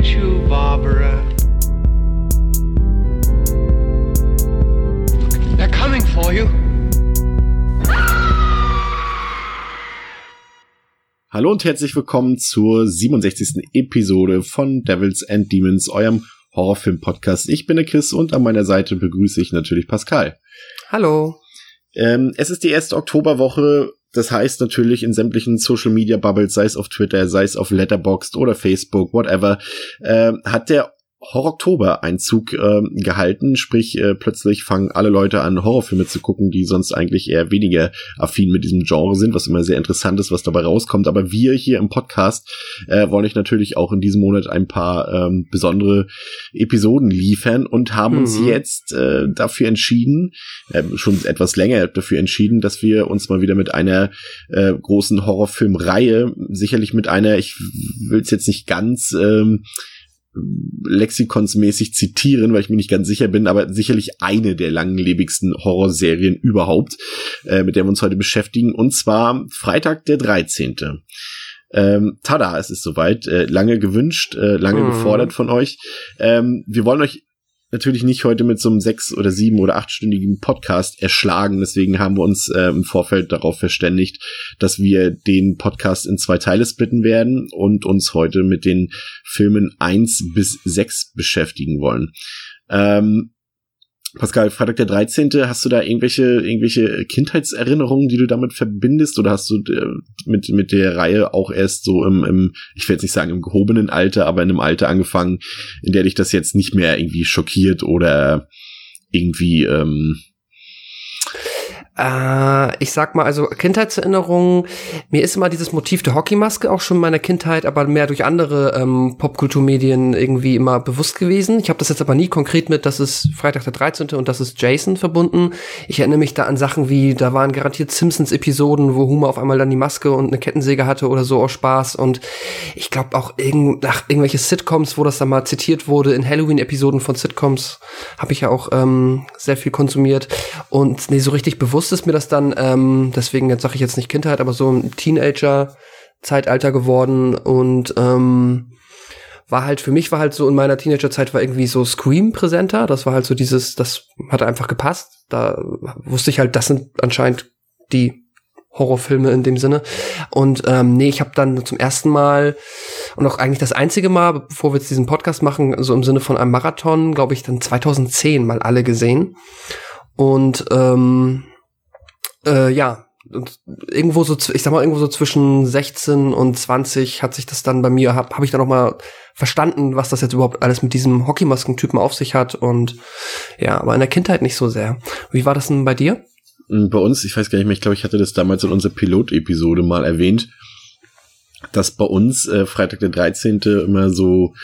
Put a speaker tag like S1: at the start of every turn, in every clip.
S1: get you, Barbara. They're coming for you.
S2: Hallo und herzlich willkommen zur 67. Episode von Devils and Demons, eurem Horrorfilm-Podcast. Ich bin der Chris und an meiner Seite begrüße ich natürlich Pascal.
S3: Hallo.
S2: Ähm, es ist die erste Oktoberwoche. Das heißt natürlich in sämtlichen Social Media Bubbles, sei es auf Twitter, sei es auf Letterboxd oder Facebook, whatever, äh, hat der Horror-Oktober-Einzug äh, gehalten, sprich äh, plötzlich fangen alle Leute an, Horrorfilme zu gucken, die sonst eigentlich eher weniger affin mit diesem Genre sind, was immer sehr interessant ist, was dabei rauskommt. Aber wir hier im Podcast äh, wollen euch natürlich auch in diesem Monat ein paar ähm, besondere Episoden liefern und haben mhm. uns jetzt äh, dafür entschieden, äh, schon etwas länger dafür entschieden, dass wir uns mal wieder mit einer äh, großen Horrorfilmreihe, sicherlich mit einer, ich will es jetzt nicht ganz ähm, lexikonsmäßig zitieren, weil ich mir nicht ganz sicher bin, aber sicherlich eine der langlebigsten Horrorserien überhaupt, äh, mit der wir uns heute beschäftigen, und zwar Freitag der 13. Ähm, tada, es ist soweit. Äh, lange gewünscht, äh, lange mhm. gefordert von euch. Ähm, wir wollen euch natürlich nicht heute mit so einem sechs- oder sieben- oder achtstündigen Podcast erschlagen. Deswegen haben wir uns äh, im Vorfeld darauf verständigt, dass wir den Podcast in zwei Teile splitten werden und uns heute mit den Filmen eins bis sechs beschäftigen wollen. Ähm, Pascal, Freitag der 13. Hast du da irgendwelche, irgendwelche Kindheitserinnerungen, die du damit verbindest? Oder hast du äh, mit, mit der Reihe auch erst so im, im, ich will jetzt nicht sagen im gehobenen Alter, aber in einem Alter angefangen, in der dich das jetzt nicht mehr irgendwie schockiert oder irgendwie, ähm,
S3: äh, ich sag mal, also Kindheitserinnerungen, mir ist immer dieses Motiv der Hockeymaske auch schon in meiner Kindheit, aber mehr durch andere ähm, Popkulturmedien irgendwie immer bewusst gewesen. Ich habe das jetzt aber nie konkret mit, das ist Freitag der 13. und das ist Jason verbunden. Ich erinnere mich da an Sachen wie, da waren garantiert Simpsons-Episoden, wo Homer auf einmal dann die Maske und eine Kettensäge hatte oder so aus Spaß. Und ich glaube auch irgend, nach irgendwelche Sitcoms, wo das dann mal zitiert wurde, in Halloween-Episoden von Sitcoms, habe ich ja auch ähm, sehr viel konsumiert. Und nee, so richtig bewusst bewusst ist mir das dann, ähm, deswegen jetzt sage ich jetzt nicht Kindheit, aber so ein Teenager-Zeitalter geworden und ähm, war halt für mich war halt so in meiner Teenagerzeit war irgendwie so Scream präsenter. Das war halt so dieses, das hat einfach gepasst. Da wusste ich halt, das sind anscheinend die Horrorfilme in dem Sinne. Und ähm, nee, ich habe dann zum ersten Mal und auch eigentlich das einzige Mal, bevor wir jetzt diesen Podcast machen, so im Sinne von einem Marathon, glaube ich, dann 2010 mal alle gesehen. Und ähm, äh, ja, und irgendwo so, ich sag mal, irgendwo so zwischen 16 und 20 hat sich das dann bei mir, habe hab ich dann noch mal verstanden, was das jetzt überhaupt alles mit diesem Hockeymaskentypen auf sich hat und ja, aber in der Kindheit nicht so sehr. Wie war das denn bei dir?
S2: Hm, bei uns, ich weiß gar nicht mehr, ich glaube, ich hatte das damals in unserer Pilot-Episode mal erwähnt, dass bei uns äh, Freitag der 13. immer so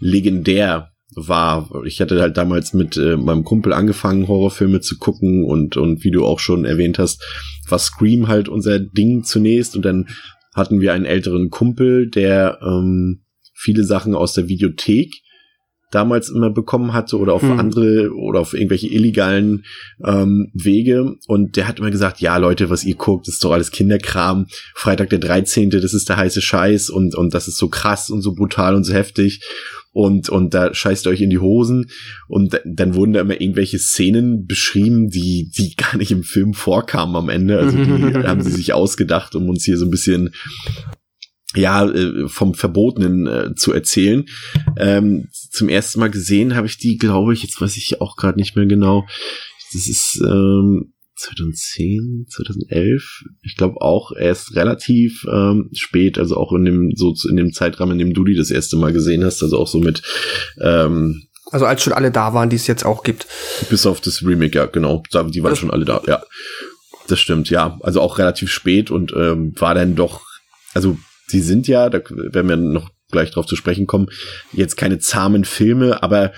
S2: legendär war. Ich hatte halt damals mit äh, meinem Kumpel angefangen, Horrorfilme zu gucken und, und wie du auch schon erwähnt hast, war Scream halt unser Ding zunächst und dann hatten wir einen älteren Kumpel, der ähm, viele Sachen aus der Videothek damals immer bekommen hatte oder auf hm. andere oder auf irgendwelche illegalen ähm, Wege. Und der hat immer gesagt, ja Leute, was ihr guckt, ist doch alles Kinderkram. Freitag der 13., das ist der heiße Scheiß und, und das ist so krass und so brutal und so heftig und, und da scheißt ihr euch in die Hosen und dann wurden da immer irgendwelche Szenen beschrieben, die, die gar nicht im Film vorkamen am Ende. Also die haben sie sich ausgedacht, um uns hier so ein bisschen ja, äh, vom Verbotenen äh, zu erzählen. Ähm, zum ersten Mal gesehen habe ich die, glaube ich, jetzt weiß ich auch gerade nicht mehr genau. Das ist ähm, 2010, 2011, ich glaube auch erst relativ ähm, spät, also auch in dem so in dem Zeitrahmen, in dem du die das erste Mal gesehen hast, also auch so mit ähm,
S3: also als schon alle da waren, die es jetzt auch gibt.
S2: Bis auf das Remake, ja, genau. Die waren das schon alle da, ja. Das stimmt, ja. Also auch relativ spät und ähm, war dann doch, also sie sind ja, da werden wir noch gleich drauf zu sprechen kommen, jetzt keine zahmen Filme, aber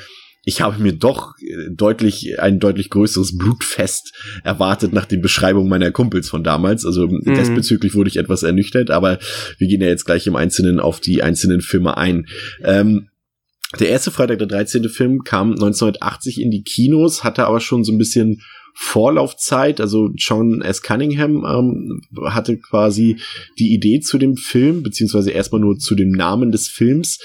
S2: ich habe mir doch äh, deutlich ein deutlich größeres Blutfest erwartet nach den Beschreibungen meiner Kumpels von damals. Also mhm. desbezüglich wurde ich etwas ernüchtert, aber wir gehen ja jetzt gleich im Einzelnen auf die einzelnen Filme ein. Ähm, der erste Freitag der 13. Film kam 1980 in die Kinos, hatte aber schon so ein bisschen Vorlaufzeit. Also John S. Cunningham ähm, hatte quasi die Idee zu dem Film, beziehungsweise erstmal nur zu dem Namen des Films.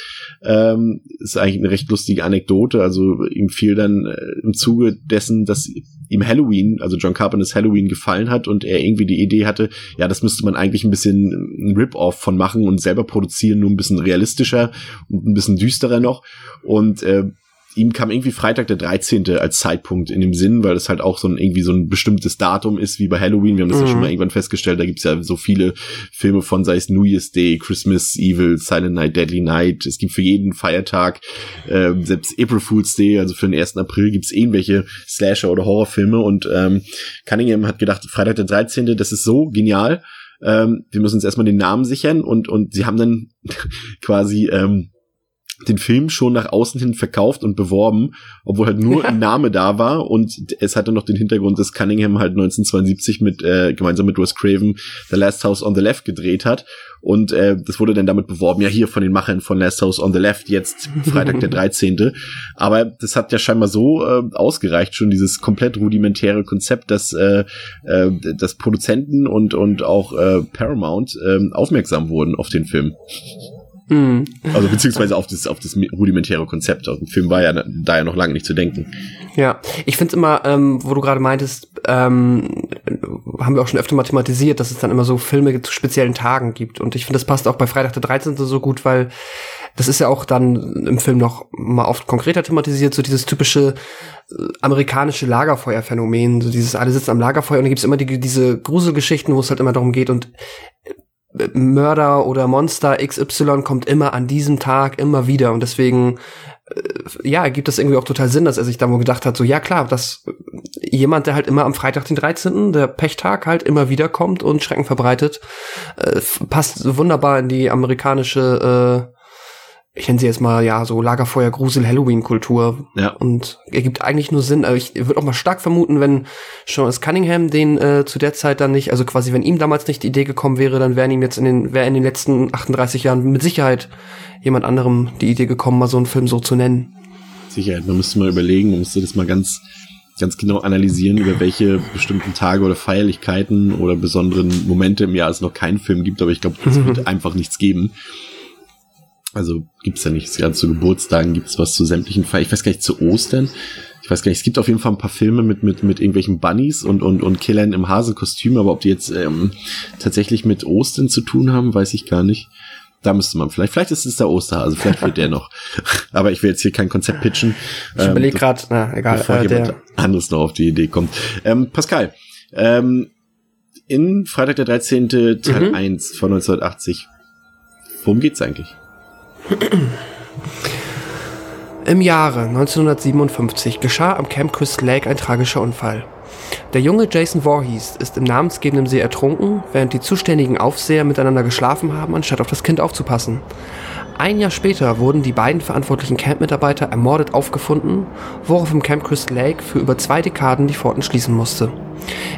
S2: Ähm, ist eigentlich eine recht lustige Anekdote. Also ihm fiel dann äh, im Zuge dessen, dass ihm Halloween, also John Carpenters Halloween gefallen hat und er irgendwie die Idee hatte, ja, das müsste man eigentlich ein bisschen ein Rip-Off von machen und selber produzieren, nur ein bisschen realistischer und ein bisschen düsterer noch. Und äh, ihm kam irgendwie Freitag der 13. als Zeitpunkt in dem Sinn, weil das halt auch so ein irgendwie so ein bestimmtes Datum ist, wie bei Halloween. Wir haben das mhm. ja schon mal irgendwann festgestellt. Da gibt's ja so viele Filme von, sei es New Year's Day, Christmas Evil, Silent Night, Deadly Night. Es gibt für jeden Feiertag, äh, selbst April Fool's Day, also für den 1. April gibt's irgendwelche Slasher- oder Horrorfilme. Und ähm, Cunningham hat gedacht, Freitag der 13., das ist so genial. Ähm, wir müssen uns erstmal den Namen sichern und, und sie haben dann quasi ähm, den Film schon nach außen hin verkauft und beworben, obwohl halt nur ein Name da war und es hatte noch den Hintergrund, dass Cunningham halt 1972 mit äh, gemeinsam mit Wes Craven The Last House on the Left gedreht hat und äh, das wurde dann damit beworben, ja hier von den Machern von Last House on the Left jetzt Freitag der 13. Aber das hat ja scheinbar so äh, ausgereicht schon dieses komplett rudimentäre Konzept, dass äh, äh, dass Produzenten und und auch äh, Paramount äh, aufmerksam wurden auf den Film. Mhm. Also beziehungsweise auf das, auf das rudimentäre Konzept. Auf dem Film war ja da ja noch lange nicht zu denken.
S3: Ja, ich finde es immer, ähm, wo du gerade meintest, ähm, haben wir auch schon öfter mal thematisiert, dass es dann immer so Filme zu speziellen Tagen gibt. Und ich finde, das passt auch bei Freitag der 13. so gut, weil das ist ja auch dann im Film noch mal oft konkreter thematisiert, so dieses typische äh, amerikanische Lagerfeuerphänomen, so dieses alle sitzen am Lagerfeuer und da gibt's immer die, diese Gruselgeschichten, wo es halt immer darum geht und Mörder oder Monster XY kommt immer an diesem Tag immer wieder und deswegen äh, ja, gibt es irgendwie auch total Sinn, dass er sich da wohl gedacht hat, so ja klar, dass jemand, der halt immer am Freitag den 13., der Pechtag halt immer wieder kommt und Schrecken verbreitet, äh, passt wunderbar in die amerikanische äh, ich nenne sie jetzt mal, ja, so Lagerfeuer, Grusel, Halloween-Kultur. Ja. Und ergibt eigentlich nur Sinn. Also ich würde auch mal stark vermuten, wenn Sean S. Cunningham den äh, zu der Zeit dann nicht, also quasi, wenn ihm damals nicht die Idee gekommen wäre, dann wären ihm jetzt in den, wäre in den letzten 38 Jahren mit Sicherheit jemand anderem die Idee gekommen, mal so einen Film so zu nennen.
S2: Sicherheit, man müsste mal überlegen, man müsste das mal ganz, ganz genau analysieren, über welche bestimmten Tage oder Feierlichkeiten oder besonderen Momente im Jahr es noch keinen Film gibt, aber ich glaube, es wird einfach nichts geben. Also gibt's ja nichts. Gerade zu Geburtstagen gibt's was zu sämtlichen Feiern. Ich weiß gar nicht, zu Ostern. Ich weiß gar nicht, es gibt auf jeden Fall ein paar Filme mit, mit, mit irgendwelchen Bunnies und, und, und Killern im Hasenkostüm, aber ob die jetzt ähm, tatsächlich mit Ostern zu tun haben, weiß ich gar nicht. Da müsste man vielleicht, vielleicht ist es der Osterhase, vielleicht wird der noch. Aber ich will jetzt hier kein Konzept pitchen.
S3: Ich ähm, überlege gerade, na egal.
S2: Bevor äh, jemand anderes noch auf die Idee kommt. Ähm, Pascal, ähm, in Freitag der 13. Teil mhm. 1 von 1980. Worum geht's eigentlich?
S3: Im Jahre 1957 geschah am Camp Crystal Lake ein tragischer Unfall. Der junge Jason Voorhees ist im namensgebenden See ertrunken, während die zuständigen Aufseher miteinander geschlafen haben, anstatt auf das Kind aufzupassen. Ein Jahr später wurden die beiden verantwortlichen Camp-Mitarbeiter ermordet aufgefunden, worauf im Camp Crystal Lake für über zwei Dekaden die Pforten schließen musste.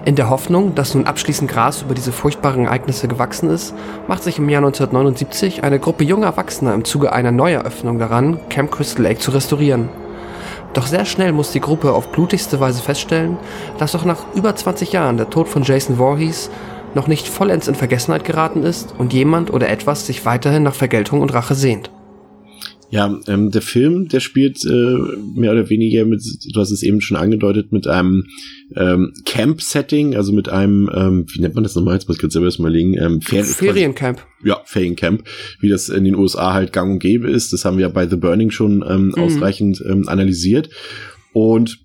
S3: In der Hoffnung, dass nun abschließend Gras über diese furchtbaren Ereignisse gewachsen ist, macht sich im Jahr 1979 eine Gruppe junger Erwachsener im Zuge einer Neueröffnung daran, Camp Crystal Lake zu restaurieren. Doch sehr schnell muss die Gruppe auf blutigste Weise feststellen, dass auch nach über 20 Jahren der Tod von Jason Voorhees noch nicht vollends in Vergessenheit geraten ist und jemand oder etwas sich weiterhin nach Vergeltung und Rache sehnt.
S2: Ja, ähm, der Film, der spielt äh, mehr oder weniger mit, du hast es eben schon angedeutet, mit einem ähm, Camp-Setting, also mit einem, ähm, wie nennt man das nochmal? Jetzt muss ich kurz selber erstmal legen. Ähm,
S3: Fer Feriencamp.
S2: Ja, Feriencamp, wie das in den USA halt gang und gäbe ist. Das haben wir bei The Burning schon ähm, mhm. ausreichend ähm, analysiert. Und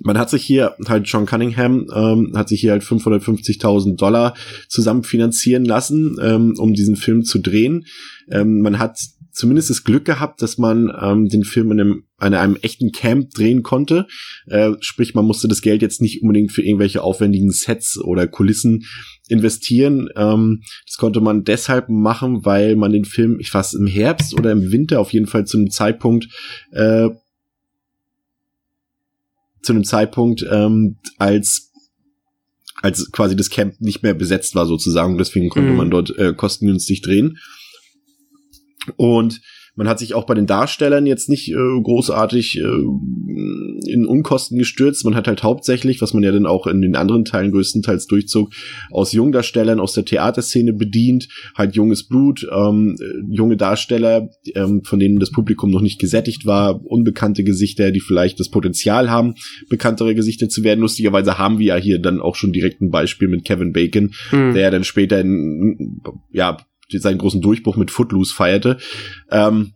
S2: man hat sich hier halt John Cunningham ähm, hat sich hier halt 550.000 Dollar zusammen finanzieren lassen, ähm, um diesen Film zu drehen. Ähm, man hat zumindest das Glück gehabt, dass man ähm, den Film in einem, an einem echten Camp drehen konnte. Äh, sprich, man musste das Geld jetzt nicht unbedingt für irgendwelche aufwendigen Sets oder Kulissen investieren. Ähm, das konnte man deshalb machen, weil man den Film, ich weiß, im Herbst oder im Winter auf jeden Fall zu einem Zeitpunkt äh, zu einem Zeitpunkt, ähm, als als quasi das Camp nicht mehr besetzt war sozusagen. Deswegen konnte mhm. man dort äh, kostengünstig drehen. Und Man hat sich auch bei den Darstellern jetzt nicht äh, großartig äh, in Unkosten gestürzt. Man hat halt hauptsächlich, was man ja dann auch in den anderen Teilen größtenteils durchzog, aus Jungdarstellern aus der Theaterszene bedient, halt junges Blut, ähm, junge Darsteller, ähm, von denen das Publikum noch nicht gesättigt war, unbekannte Gesichter, die vielleicht das Potenzial haben, bekanntere Gesichter zu werden. Lustigerweise haben wir ja hier dann auch schon direkt ein Beispiel mit Kevin Bacon, mhm. der dann später in, ja seinen großen Durchbruch mit Footloose feierte. Ähm,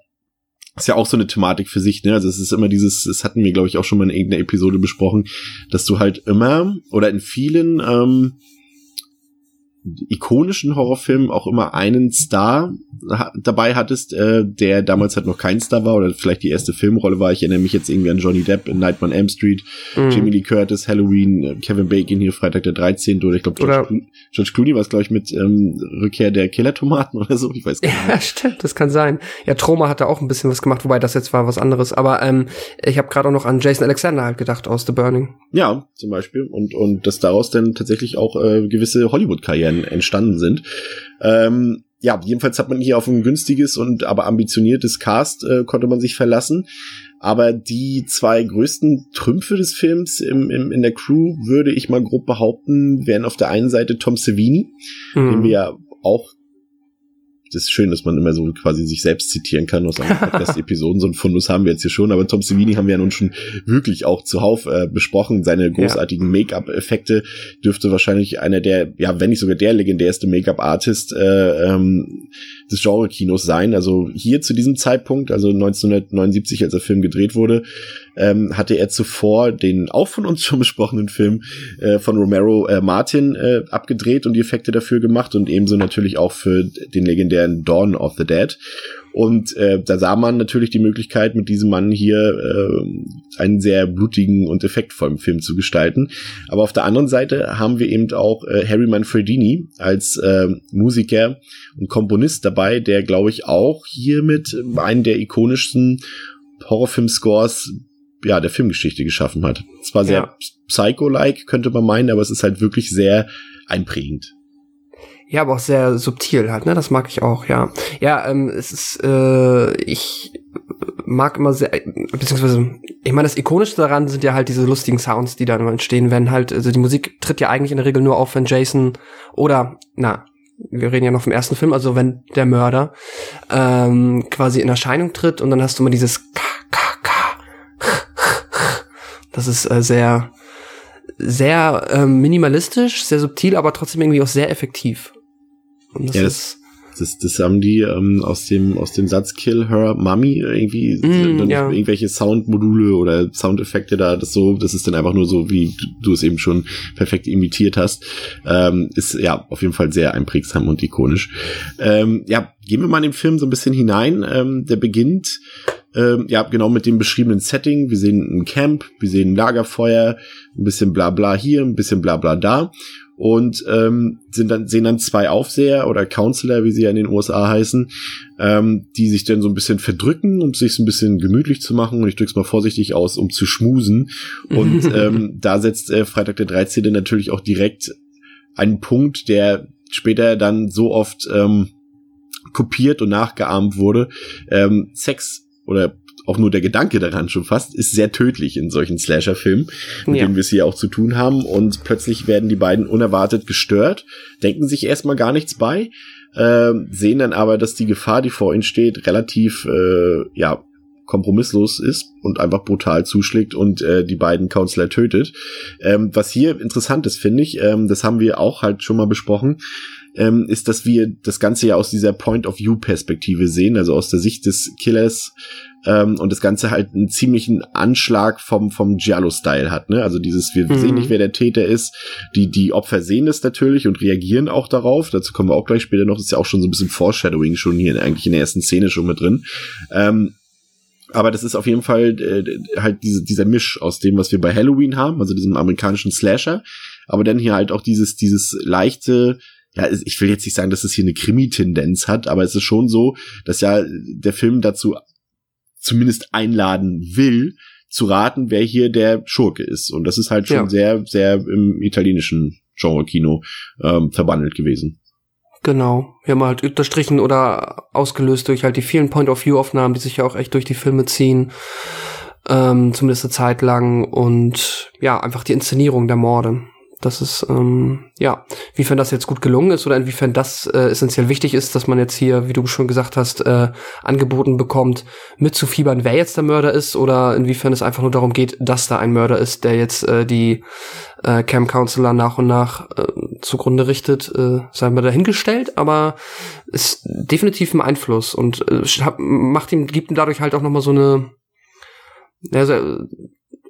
S2: ist ja auch so eine Thematik für sich, ne? Also es ist immer dieses, das hatten wir, glaube ich, auch schon mal in irgendeiner Episode besprochen, dass du halt immer oder in vielen ähm, ikonischen Horrorfilmen auch immer einen Star dabei hattest, äh, der damals halt noch kein Star war oder vielleicht die erste Filmrolle war. Ich erinnere mich jetzt irgendwie an Johnny Depp in Nightmare on Elm Street, mhm. Jamie Lee Curtis, Halloween, äh, Kevin Bacon hier Freitag der 13. oder ich glaube George, Clo George Clooney war es glaube ich mit ähm, Rückkehr der Killer-Tomaten oder so, ich weiß gar nicht.
S3: Ja, stimmt, das kann sein. Ja, Troma hatte auch ein bisschen was gemacht, wobei das jetzt war was anderes. Aber ähm, ich habe gerade auch noch an Jason Alexander halt gedacht aus The Burning.
S2: Ja, zum Beispiel. Und, und dass daraus dann tatsächlich auch äh, gewisse Hollywood-Karrieren entstanden sind. Ähm, ja, jedenfalls hat man hier auf ein günstiges und aber ambitioniertes Cast äh, konnte man sich verlassen. Aber die zwei größten Trümpfe des Films im, im, in der Crew, würde ich mal grob behaupten, wären auf der einen Seite Tom Savini, mhm. den wir ja auch das ist schön, dass man immer so quasi sich selbst zitieren kann aus anderen Podcast-Episoden. So ein Fundus haben wir jetzt hier schon, aber Tom Savini haben wir ja nun schon wirklich auch zuhauf äh, besprochen. Seine großartigen. Make-up-Effekte dürfte wahrscheinlich einer der, ja, wenn nicht sogar der legendärste Make-up-Artist äh, ähm, des Genre-Kinos sein. Also hier zu diesem Zeitpunkt, also 1979, als der Film gedreht wurde, ähm, hatte er zuvor den auch von uns schon besprochenen Film äh, von Romero äh, Martin äh, abgedreht und die Effekte dafür gemacht und ebenso natürlich auch für den legendären Dawn of the Dead. Und äh, da sah man natürlich die Möglichkeit, mit diesem Mann hier äh, einen sehr blutigen und effektvollen Film zu gestalten. Aber auf der anderen Seite haben wir eben auch äh, Harry Manfredini als äh, Musiker und Komponist dabei, der, glaube ich, auch hiermit einen der ikonischsten Horrorfilm-Scores ja, der Filmgeschichte geschaffen hat. Zwar sehr ja. Psycho-like, könnte man meinen, aber es ist halt wirklich sehr einprägend.
S3: Ja, aber auch sehr subtil halt, ne? Das mag ich auch, ja. Ja, ähm, es ist, äh, ich mag immer sehr, beziehungsweise, ich meine, das Ikonischste daran sind ja halt diese lustigen Sounds, die dann entstehen, wenn halt, also die Musik tritt ja eigentlich in der Regel nur auf, wenn Jason oder, na, wir reden ja noch vom ersten Film, also wenn der Mörder ähm, quasi in Erscheinung tritt und dann hast du immer dieses K, K, K. Das ist äh, sehr, sehr äh, minimalistisch, sehr subtil, aber trotzdem irgendwie auch sehr effektiv.
S2: Und das ja, das, das, das haben die ähm, aus dem aus dem Satz Kill Her Mummy irgendwie mm, ja. irgendwelche Soundmodule oder Soundeffekte da das so das ist dann einfach nur so wie du es eben schon perfekt imitiert hast ähm, ist ja auf jeden Fall sehr einprägsam und ikonisch ähm, ja gehen wir mal in den Film so ein bisschen hinein ähm, der beginnt ähm, ja, genau mit dem beschriebenen Setting. Wir sehen ein Camp, wir sehen ein Lagerfeuer, ein bisschen bla bla hier, ein bisschen bla bla da und ähm, sind dann sehen dann zwei Aufseher oder Counselor, wie sie ja in den USA heißen, ähm, die sich dann so ein bisschen verdrücken, um sich ein bisschen gemütlich zu machen. Und ich drück's mal vorsichtig aus, um zu schmusen. Und ähm, da setzt äh, Freitag der 13. natürlich auch direkt einen Punkt, der später dann so oft ähm, kopiert und nachgeahmt wurde. Ähm, Sex oder auch nur der Gedanke daran schon fast, ist sehr tödlich in solchen Slasher-Filmen, mit ja. denen wir es hier auch zu tun haben. Und plötzlich werden die beiden unerwartet gestört, denken sich erstmal gar nichts bei, äh, sehen dann aber, dass die Gefahr, die vor ihnen steht, relativ äh, ja kompromisslos ist und einfach brutal zuschlägt und äh, die beiden Counselor tötet. Ähm, was hier interessant ist, finde ich, ähm, das haben wir auch halt schon mal besprochen, ähm, ist, dass wir das Ganze ja aus dieser Point-of-View-Perspektive sehen, also aus der Sicht des Killers ähm, und das Ganze halt einen ziemlichen Anschlag vom, vom Giallo-Style hat. Ne? Also dieses, wir mhm. sehen nicht, wer der Täter ist. Die, die Opfer sehen es natürlich und reagieren auch darauf. Dazu kommen wir auch gleich später noch. Das ist ja auch schon so ein bisschen Foreshadowing schon hier eigentlich in der ersten Szene schon mit drin. Ähm, aber das ist auf jeden Fall äh, halt diese, dieser Misch aus dem, was wir bei Halloween haben, also diesem amerikanischen Slasher, aber dann hier halt auch dieses, dieses leichte, ja, ich will jetzt nicht sagen, dass es hier eine Krimi-Tendenz hat, aber es ist schon so, dass ja der Film dazu zumindest einladen will, zu raten, wer hier der Schurke ist. Und das ist halt schon ja. sehr, sehr im italienischen Genre-Kino ähm, verbandelt gewesen.
S3: Genau. Wir haben halt unterstrichen oder ausgelöst durch halt die vielen Point-of-View-Aufnahmen, die sich ja auch echt durch die Filme ziehen. Ähm, zumindest eine Zeit lang. Und ja, einfach die Inszenierung der Morde dass es, ähm, ja, inwiefern das jetzt gut gelungen ist oder inwiefern das äh, essentiell wichtig ist, dass man jetzt hier, wie du schon gesagt hast, äh, angeboten bekommt, mitzufiebern, wer jetzt der Mörder ist oder inwiefern es einfach nur darum geht, dass da ein Mörder ist, der jetzt äh, die äh, Camp Counselor nach und nach äh, zugrunde richtet, äh, sei mal dahingestellt, aber ist definitiv ein Einfluss und äh, macht ihm, gibt ihm dadurch halt auch nochmal so eine, also,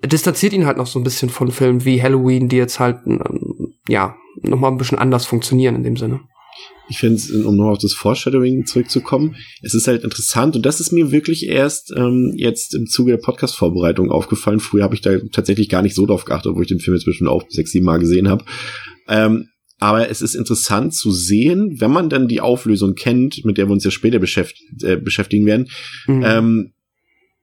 S3: distanziert ihn halt noch so ein bisschen von Filmen wie Halloween, die jetzt halt, ähm, ja, noch mal ein bisschen anders funktionieren in dem Sinne.
S2: Ich finde es, um noch auf das Foreshadowing zurückzukommen, es ist halt interessant und das ist mir wirklich erst ähm, jetzt im Zuge der Podcast-Vorbereitung aufgefallen. Früher habe ich da tatsächlich gar nicht so drauf geachtet, obwohl ich den Film jetzt bestimmt auch sechs, sieben Mal gesehen habe. Ähm, aber es ist interessant zu sehen, wenn man dann die Auflösung kennt, mit der wir uns ja später beschäft äh, beschäftigen werden, mhm. ähm,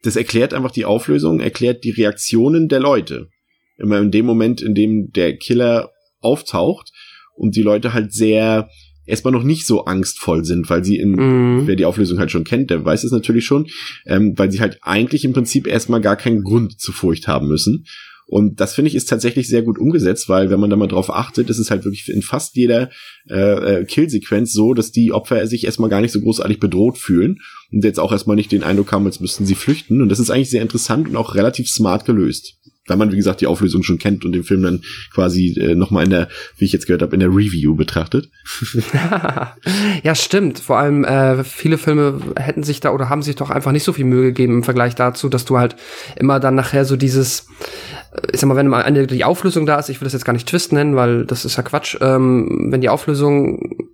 S2: das erklärt einfach die Auflösung, erklärt die Reaktionen der Leute. Immer in dem Moment, in dem der Killer auftaucht und die Leute halt sehr erstmal noch nicht so angstvoll sind, weil sie in, mm. wer die Auflösung halt schon kennt, der weiß es natürlich schon, ähm, weil sie halt eigentlich im Prinzip erstmal gar keinen Grund zu Furcht haben müssen. Und das finde ich ist tatsächlich sehr gut umgesetzt, weil wenn man da mal drauf achtet, ist es halt wirklich in fast jeder äh, äh, Killsequenz so, dass die Opfer sich erstmal gar nicht so großartig bedroht fühlen und jetzt auch erstmal nicht den Eindruck haben, als müssten sie flüchten. Und das ist eigentlich sehr interessant und auch relativ smart gelöst. Weil man, wie gesagt, die Auflösung schon kennt und den Film dann quasi äh, nochmal in der, wie ich jetzt gehört habe, in der Review betrachtet.
S3: ja, stimmt. Vor allem äh, viele Filme hätten sich da oder haben sich doch einfach nicht so viel Mühe gegeben im Vergleich dazu, dass du halt immer dann nachher so dieses ich sag mal, wenn mal eine, die Auflösung da ist, ich will das jetzt gar nicht Twist nennen, weil das ist ja Quatsch, ähm, wenn die Auflösung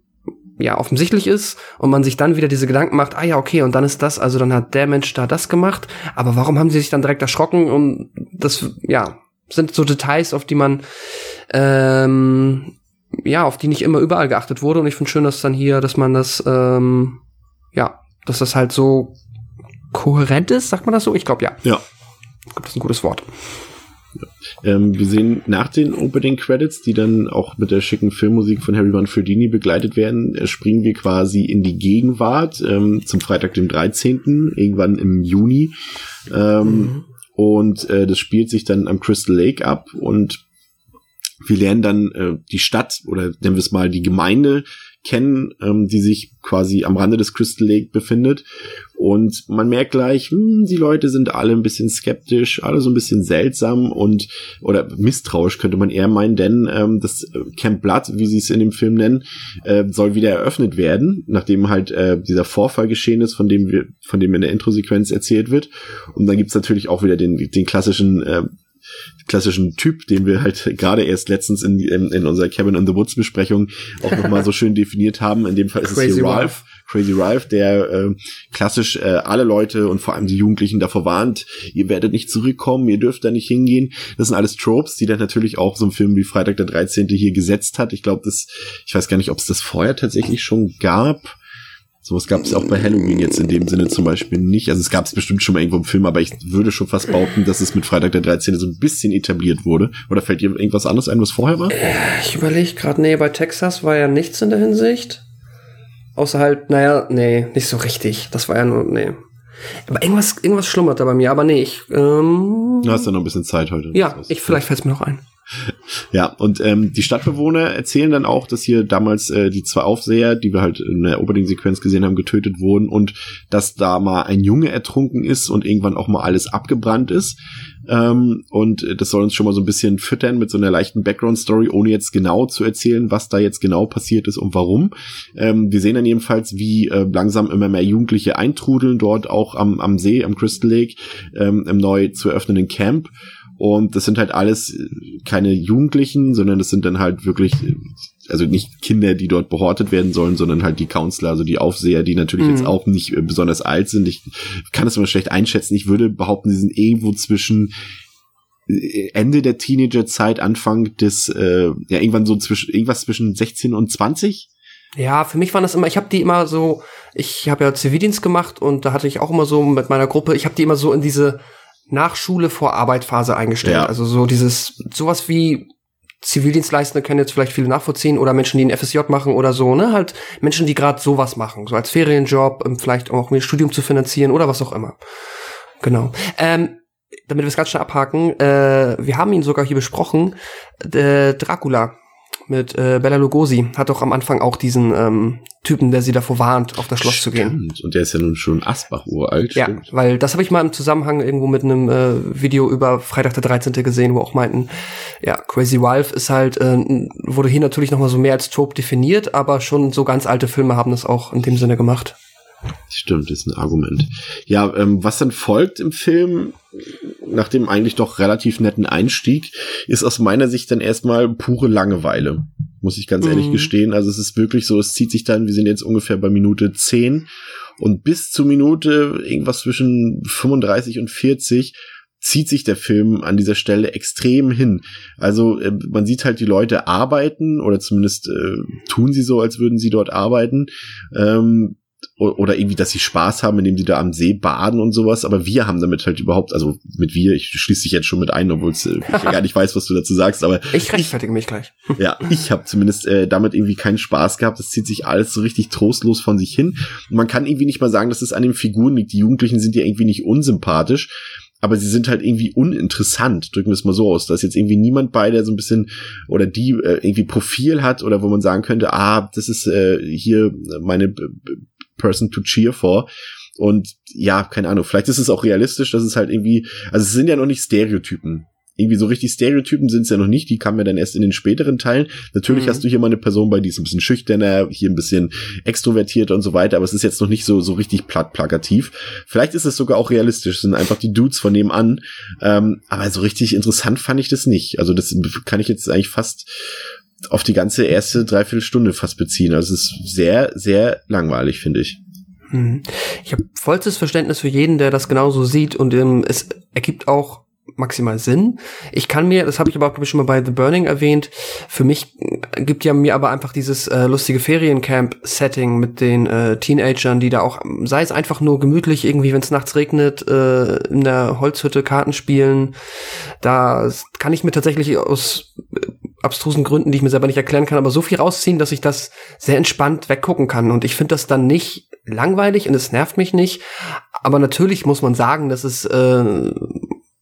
S3: ja offensichtlich ist und man sich dann wieder diese Gedanken macht, ah ja, okay, und dann ist das, also dann hat der Mensch da das gemacht, aber warum haben sie sich dann direkt erschrocken und das, ja, sind so Details, auf die man ähm, ja, auf die nicht immer überall geachtet wurde und ich finde schön, dass dann hier, dass man das ähm, ja, dass das halt so kohärent ist, sagt man das so? Ich glaube ja.
S2: Ja.
S3: Ich glaube, das ist ein gutes Wort.
S2: Ähm, wir sehen nach den Opening Credits, die dann auch mit der schicken Filmmusik von Harry Manfredini begleitet werden, springen wir quasi in die Gegenwart ähm, zum Freitag, dem 13., irgendwann im Juni. Ähm, mhm. Und äh, das spielt sich dann am Crystal Lake ab und wir lernen dann äh, die Stadt oder nennen wir es mal die Gemeinde kennen, ähm, die sich quasi am Rande des Crystal Lake befindet. Und man merkt gleich, hm, die Leute sind alle ein bisschen skeptisch, alle so ein bisschen seltsam und oder misstrauisch könnte man eher meinen, denn ähm, das Camp Blood, wie sie es in dem Film nennen, äh, soll wieder eröffnet werden, nachdem halt äh, dieser Vorfall geschehen ist, von dem wir, von dem in der Introsequenz erzählt wird. Und dann gibt's natürlich auch wieder den, den klassischen äh, klassischen Typ, den wir halt gerade erst letztens in, in, in unserer Cabin in the Woods Besprechung auch nochmal so schön definiert haben. In dem Fall ist Crazy es hier Ralph. Crazy Ralph, der äh, klassisch äh, alle Leute und vor allem die Jugendlichen davor warnt, ihr werdet nicht zurückkommen, ihr dürft da nicht hingehen. Das sind alles Tropes, die dann natürlich auch so ein Film wie Freitag der 13. hier gesetzt hat. Ich glaube, das, ich weiß gar nicht, ob es das vorher tatsächlich schon gab. Sowas gab es auch bei Halloween jetzt in dem Sinne zum Beispiel nicht. Also es gab es bestimmt schon mal irgendwo im Film, aber ich würde schon fast behaupten, dass es mit Freitag der 13. so ein bisschen etabliert wurde. Oder fällt dir irgendwas anderes ein, was vorher war?
S3: Äh, ich überlege gerade, nee, bei Texas war ja nichts in der Hinsicht. Außer halt, naja, nee, nicht so richtig. Das war ja nur, nee. Aber irgendwas, irgendwas schlummert da bei mir, aber nee, ich, ähm,
S2: Du hast ja noch ein bisschen Zeit heute.
S3: Ja, ich, vielleicht fällt es mir noch ein.
S2: Ja, und ähm, die Stadtbewohner erzählen dann auch, dass hier damals äh, die zwei Aufseher, die wir halt in der Opening-Sequenz gesehen haben, getötet wurden und dass da mal ein Junge ertrunken ist und irgendwann auch mal alles abgebrannt ist. Ähm, und das soll uns schon mal so ein bisschen füttern mit so einer leichten Background-Story, ohne jetzt genau zu erzählen, was da jetzt genau passiert ist und warum. Ähm, wir sehen dann jedenfalls, wie äh, langsam immer mehr Jugendliche eintrudeln dort auch am, am See, am Crystal Lake, ähm, im neu zu eröffnenden Camp. Und das sind halt alles keine Jugendlichen, sondern das sind dann halt wirklich, also nicht Kinder, die dort behortet werden sollen, sondern halt die Counselor, also die Aufseher, die natürlich mhm. jetzt auch nicht besonders alt sind. Ich kann das immer schlecht einschätzen. Ich würde behaupten, sie sind irgendwo zwischen äh, Ende der Teenagerzeit, Anfang des, äh, ja, irgendwann so zwischen, irgendwas zwischen 16 und 20.
S3: Ja, für mich waren das immer, ich habe die immer so, ich habe ja Zivildienst gemacht und da hatte ich auch immer so mit meiner Gruppe, ich habe die immer so in diese nach Schule vor Arbeitphase eingestellt. Ja. Also so dieses, sowas wie Zivildienstleistende können jetzt vielleicht viele nachvollziehen oder Menschen, die ein FSJ machen oder so, ne? Halt Menschen, die gerade sowas machen, so als Ferienjob, um vielleicht auch ein Studium zu finanzieren oder was auch immer. Genau. Ähm, damit wir es ganz schnell abhaken, äh, wir haben ihn sogar hier besprochen, äh, Dracula mit äh, Bella Lugosi hat doch am Anfang auch diesen ähm, Typen, der sie davor warnt, auf das Schloss
S2: stimmt.
S3: zu gehen.
S2: Und der ist ja nun schon Asbach uralt.
S3: Ja,
S2: stimmt.
S3: weil das habe ich mal im Zusammenhang irgendwo mit einem äh, Video über Freitag der 13. gesehen, wo auch meinten, ja, Crazy Ralph ist halt, äh, wurde hier natürlich noch mal so mehr als Trope definiert, aber schon so ganz alte Filme haben das auch in dem Sinne gemacht.
S2: Stimmt, ist ein Argument. Ja, ähm, was dann folgt im Film, nach dem eigentlich doch relativ netten Einstieg, ist aus meiner Sicht dann erstmal pure Langeweile. Muss ich ganz ehrlich
S3: Mhm.
S2: gestehen. Also es ist wirklich so, es zieht sich dann, wir sind jetzt ungefähr bei Minute 10 und bis zu Minute irgendwas zwischen 35 und 40 zieht sich der Film an dieser Stelle extrem hin. Also äh, man sieht halt die Leute arbeiten oder zumindest äh, tun sie so, als würden sie dort arbeiten. Ähm, oder irgendwie, dass sie Spaß haben, indem sie da am See baden und sowas. Aber wir haben damit halt überhaupt, also mit wir, ich schließe dich jetzt schon mit ein, obwohl äh, ich gar nicht weiß, was du dazu sagst, aber
S3: Ich rechtfertige mich gleich.
S2: ja, ich habe zumindest äh, damit irgendwie keinen Spaß gehabt. Das zieht sich alles so richtig trostlos von sich hin. Und man kann irgendwie nicht mal sagen, dass es an den Figuren liegt. Die Jugendlichen sind ja irgendwie nicht unsympathisch, aber sie sind halt irgendwie uninteressant, drücken wir es mal so aus. Da ist jetzt irgendwie niemand bei, der so ein bisschen oder die äh, irgendwie Profil hat oder wo man sagen könnte, ah, das ist äh, hier meine b- Person to cheer for. Und ja, keine Ahnung, vielleicht ist es auch realistisch, dass es halt irgendwie, also es sind ja noch nicht Stereotypen. Irgendwie so richtig Stereotypen sind es ja noch nicht, die kamen ja dann erst in den späteren Teilen. Natürlich
S3: Mhm.
S2: hast du hier mal eine Person bei, die ist ein bisschen schüchterner, hier ein bisschen extrovertierter und so weiter, aber es ist jetzt noch nicht so, so richtig platt plakativ. Vielleicht ist es sogar auch realistisch, es sind einfach die Dudes von nebenan. Ähm, aber so richtig interessant fand ich das nicht. Also das kann ich jetzt eigentlich fast auf die ganze erste Dreiviertelstunde fast beziehen. Also es ist sehr, sehr langweilig, finde ich.
S3: Mhm. Ich habe vollstes Verständnis für jeden, der das genauso sieht und ähm, es ergibt auch maximal Sinn. Ich kann mir, das habe ich aber auch ich, schon mal bei The Burning erwähnt, für mich äh, gibt ja mir aber einfach dieses äh, lustige Feriencamp-Setting mit den äh, Teenagern, die da auch, sei es einfach nur gemütlich irgendwie, wenn es nachts regnet, äh, in der Holzhütte Karten spielen, da kann ich mir tatsächlich aus abstrusen Gründen, die ich mir selber nicht erklären kann, aber so viel rausziehen, dass ich das sehr entspannt weggucken kann. Und ich finde das dann nicht langweilig und es nervt mich nicht. Aber natürlich muss man sagen, dass es äh,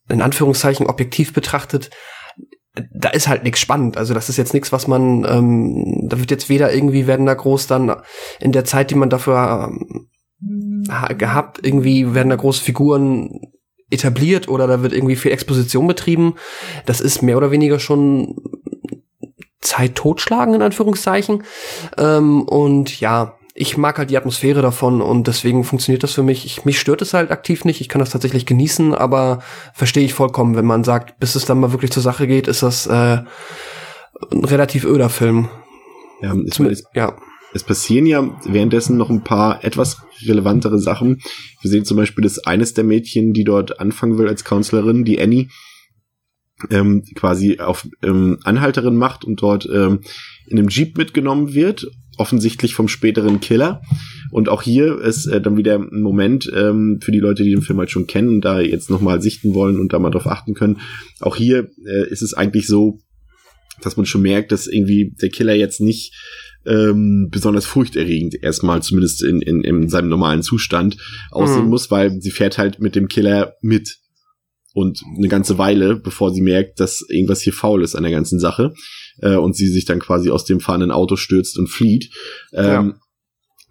S3: in Anführungszeichen objektiv betrachtet, da ist halt nichts spannend. Also das ist jetzt nichts, was man, ähm, da wird jetzt weder irgendwie werden da groß dann in der Zeit, die man dafür ha- gehabt, irgendwie werden da große Figuren etabliert oder da wird irgendwie viel Exposition betrieben. Das ist mehr oder weniger schon Zeit totschlagen, in Anführungszeichen. Ähm, und ja, ich mag halt die Atmosphäre davon und deswegen funktioniert das für mich. Ich, mich stört es halt aktiv nicht. Ich kann das tatsächlich genießen, aber verstehe ich vollkommen, wenn man sagt, bis es dann mal wirklich zur Sache geht, ist das äh, ein relativ öder Film.
S2: Ja, es,
S3: Zumindest, ja.
S2: es passieren ja währenddessen noch ein paar etwas relevantere Sachen. Wir sehen zum Beispiel, dass eines der Mädchen, die dort anfangen will als Counselorin, die Annie, ähm, quasi auf ähm, Anhalterin macht und dort ähm, in einem Jeep mitgenommen wird, offensichtlich vom späteren Killer. Und auch hier ist äh, dann wieder ein Moment ähm, für die Leute, die den Film halt schon kennen und da jetzt nochmal sichten wollen und da mal drauf achten können. Auch hier äh, ist es eigentlich so, dass man schon merkt, dass irgendwie der Killer jetzt nicht ähm, besonders furchterregend erstmal, zumindest in, in, in seinem normalen Zustand, aussehen
S3: Mhm.
S2: muss, weil sie fährt halt mit dem Killer mit. Und eine ganze Weile, bevor sie merkt, dass irgendwas hier faul ist an der ganzen Sache. Äh, und sie sich dann quasi aus dem fahrenden Auto stürzt und flieht. Ähm,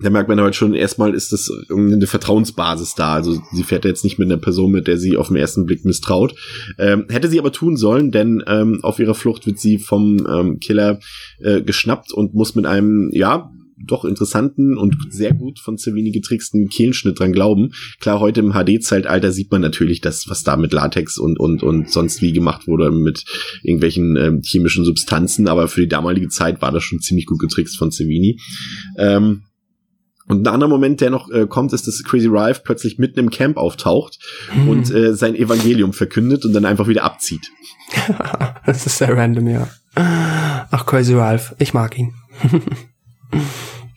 S2: Da merkt man halt schon, erstmal ist das eine Vertrauensbasis da. Also sie fährt jetzt nicht mit einer Person, mit der sie auf den ersten Blick misstraut. Ähm, hätte sie aber tun sollen, denn ähm, auf ihrer Flucht wird sie vom ähm, Killer äh, geschnappt und muss mit einem, ja, doch interessanten und sehr gut von Savini getricksten Kehlenschnitt dran glauben. Klar, heute im HD-Zeitalter sieht man natürlich das, was da mit Latex und, und, und sonst wie gemacht wurde, mit irgendwelchen ähm, chemischen Substanzen, aber für die damalige Zeit war das schon ziemlich gut getrickst von Savini. Ähm, und ein anderer Moment, der noch äh, kommt, ist, dass Crazy Ralph plötzlich mitten im Camp auftaucht
S3: Hm.
S2: und äh, sein Evangelium verkündet und dann einfach wieder abzieht.
S3: das ist sehr random, ja. Ach, Crazy Ralph, ich mag ihn.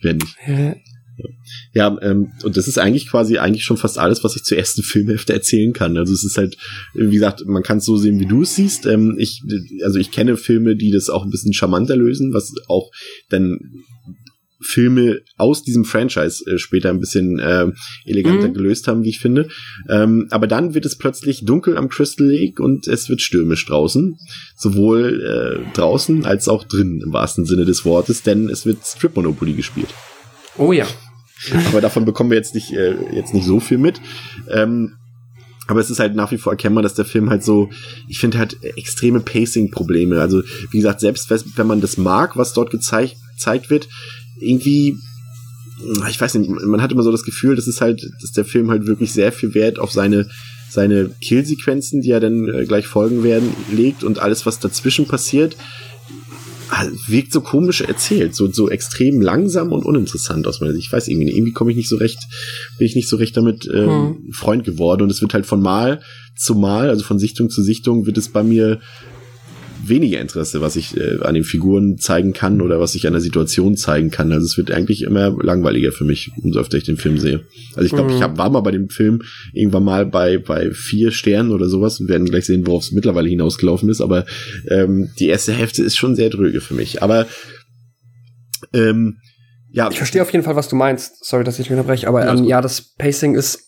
S2: Wenn nicht.
S3: Äh,
S2: Ja, ähm, und das ist eigentlich quasi eigentlich schon fast alles, was ich zur ersten Filmhälfte erzählen kann. Also es ist halt, wie gesagt, man kann es so sehen, wie du es siehst. Ähm, ich, also ich kenne Filme, die das auch ein bisschen charmanter lösen, was auch dann Filme aus diesem Franchise äh, später ein bisschen äh, eleganter mhm. gelöst haben, wie ich finde. Ähm, aber dann wird es plötzlich dunkel am Crystal Lake und es wird stürmisch draußen. Sowohl äh, draußen als auch drinnen im wahrsten Sinne des Wortes, denn es wird Strip Monopoly gespielt.
S3: Oh ja.
S2: aber davon bekommen wir jetzt nicht, äh, jetzt nicht so viel mit. Ähm, aber es ist halt nach wie vor erkennbar, dass der Film halt so, ich finde halt extreme Pacing-Probleme. Also, wie gesagt, selbst wenn man das mag, was dort gezeigt, gezeigt wird, irgendwie, ich weiß nicht, man hat immer so das Gefühl, dass es halt, dass der Film halt wirklich sehr viel Wert auf seine seine Killsequenzen, die ja dann äh, gleich folgen werden, legt und alles, was dazwischen passiert, ah, wirkt so komisch erzählt, so, so extrem langsam und uninteressant aus meiner Sicht. Ich weiß irgendwie irgendwie komme ich nicht so recht, bin ich nicht so recht damit ähm, hm. Freund geworden und es wird halt von Mal zu Mal, also von Sichtung zu Sichtung, wird es bei mir weniger Interesse, was ich äh, an den Figuren zeigen kann oder was ich an der Situation zeigen kann. Also es wird eigentlich immer langweiliger für mich, umso öfter ich den Film sehe. Also ich glaube, mhm. ich hab, war mal bei dem Film irgendwann mal bei, bei vier Sternen oder sowas und werden gleich sehen, worauf es mittlerweile hinausgelaufen ist. Aber ähm, die erste Hälfte ist schon sehr dröge für mich. Aber ähm, ja.
S3: Ich verstehe auf jeden Fall, was du meinst. Sorry, dass ich dich unterbreche, aber ähm, ja, das Pacing ist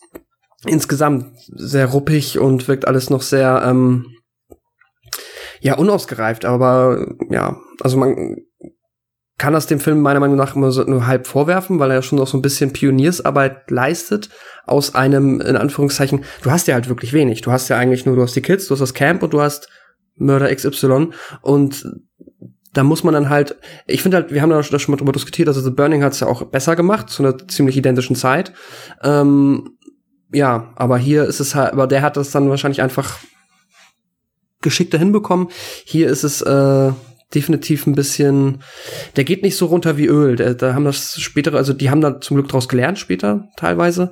S3: insgesamt sehr ruppig und wirkt alles noch sehr ähm, ja, unausgereift, aber ja, also man kann das dem Film meiner Meinung nach immer so nur halb vorwerfen, weil er ja schon noch so ein bisschen Pioniersarbeit leistet aus einem, in Anführungszeichen, du hast ja halt wirklich wenig. Du hast ja eigentlich nur, du hast die Kids, du hast das Camp und du hast Mörder XY und da muss man dann halt, ich finde halt, wir haben da schon mal drüber diskutiert, also The Burning hat es ja auch besser gemacht, zu einer ziemlich identischen Zeit. Ähm, ja, aber hier ist es halt, aber der hat das dann wahrscheinlich einfach geschickter hinbekommen. Hier ist es äh, definitiv ein bisschen, der geht nicht so runter wie Öl. Der, da haben das spätere, also die haben da zum Glück draus gelernt später teilweise.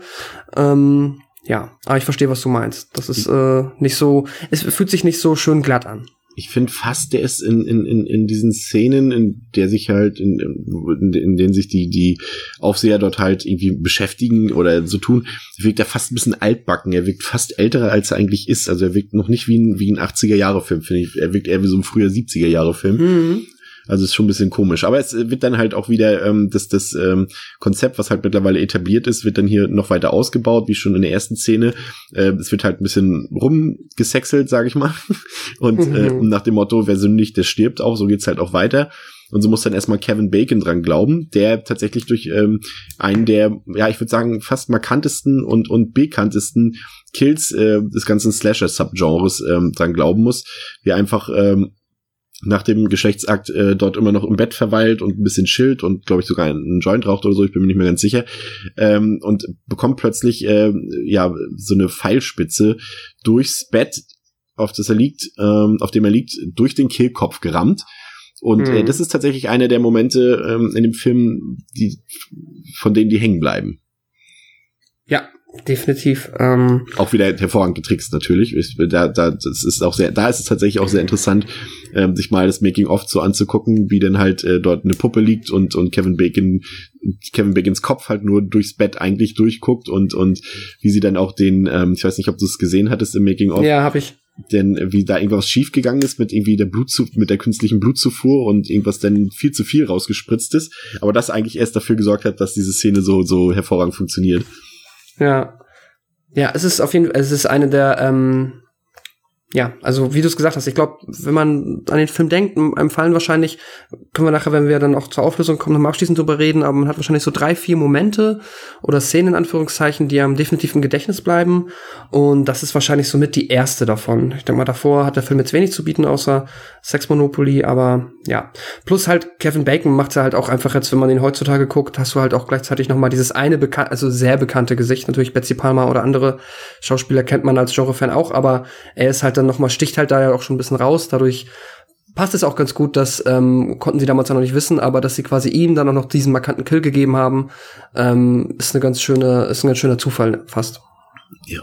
S3: Ähm, ja, aber ich verstehe, was du meinst. Das ist äh, nicht so, es fühlt sich nicht so schön glatt an
S2: ich finde fast, der ist in, in, in, in diesen Szenen, in der sich halt, in, in, in denen sich die, die Aufseher dort halt irgendwie beschäftigen oder so tun, wirkt er fast ein bisschen altbacken. Er wirkt fast älterer, als er eigentlich ist. Also er wirkt noch nicht wie ein, wie ein 80er-Jahre-Film, finde ich. Er wirkt eher wie so ein früher 70er-Jahre-Film. Mhm. Also ist schon ein bisschen komisch. Aber es wird dann halt auch wieder ähm, das, das ähm, Konzept, was halt mittlerweile etabliert ist, wird dann hier noch weiter ausgebaut, wie schon in der ersten Szene. Äh, es wird halt ein bisschen rumgesexelt, sage ich mal. Und äh, mhm. nach dem Motto, wer sündigt, der stirbt auch. So geht's halt auch weiter. Und so muss dann erstmal Kevin Bacon dran glauben, der tatsächlich durch ähm, einen der, ja, ich würde sagen, fast markantesten und, und bekanntesten Kills äh, des ganzen Slasher-Subgenres ähm, dran glauben muss, wie einfach ähm, nach dem Geschlechtsakt äh, dort immer noch im Bett verweilt und ein bisschen chillt und glaube ich sogar einen Joint raucht oder so, ich bin mir nicht mehr ganz sicher ähm, und bekommt plötzlich äh, ja so eine Pfeilspitze durchs Bett, auf das er liegt, ähm, auf dem er liegt, durch den Kehlkopf gerammt. Und äh, mhm. äh, das ist tatsächlich einer der Momente ähm, in dem Film, die von denen die hängen bleiben.
S3: Ja, definitiv. Ähm
S2: auch wieder hervorragend getrickst natürlich. Ich, da, da, das ist auch sehr, da ist es tatsächlich auch sehr interessant, ähm, sich mal das Making of so anzugucken, wie dann halt äh, dort eine Puppe liegt und und Kevin Bacon, Kevin Bacons Kopf halt nur durchs Bett eigentlich durchguckt und und wie sie dann auch den, ähm, ich weiß nicht, ob du es gesehen hattest im Making of.
S3: Ja, habe ich.
S2: Denn wie da irgendwas schiefgegangen ist mit irgendwie der Blutzufuhr, mit der künstlichen Blutzufuhr und irgendwas dann viel zu viel rausgespritzt ist, aber das eigentlich erst dafür gesorgt hat, dass diese Szene so so hervorragend funktioniert.
S3: Ja. Ja, es ist auf jeden Fall, es ist eine der, ähm, ja, also wie du es gesagt hast, ich glaube, wenn man an den Film denkt, einem fallen wahrscheinlich, können wir nachher, wenn wir dann auch zur Auflösung kommen, nochmal abschließend drüber reden, aber man hat wahrscheinlich so drei, vier Momente oder Szenen in Anführungszeichen, die einem definitiv im Gedächtnis bleiben. Und das ist wahrscheinlich somit die erste davon. Ich denke mal, davor hat der Film jetzt wenig zu bieten, außer Sex Monopoly, aber ja. Plus halt Kevin Bacon macht ja halt auch einfach jetzt, wenn man ihn heutzutage guckt, hast du halt auch gleichzeitig nochmal dieses eine bekannt, also sehr bekannte Gesicht. Natürlich Betsy Palmer oder andere Schauspieler kennt man als Genrefan auch, aber er ist halt dann dann noch mal sticht halt da ja auch schon ein bisschen raus. Dadurch passt es auch ganz gut, dass ähm, konnten sie damals noch nicht wissen, aber dass sie quasi ihm dann auch noch diesen markanten Kill gegeben haben, ähm, ist eine ganz schöne, ist ein ganz schöner Zufall fast.
S2: Ja.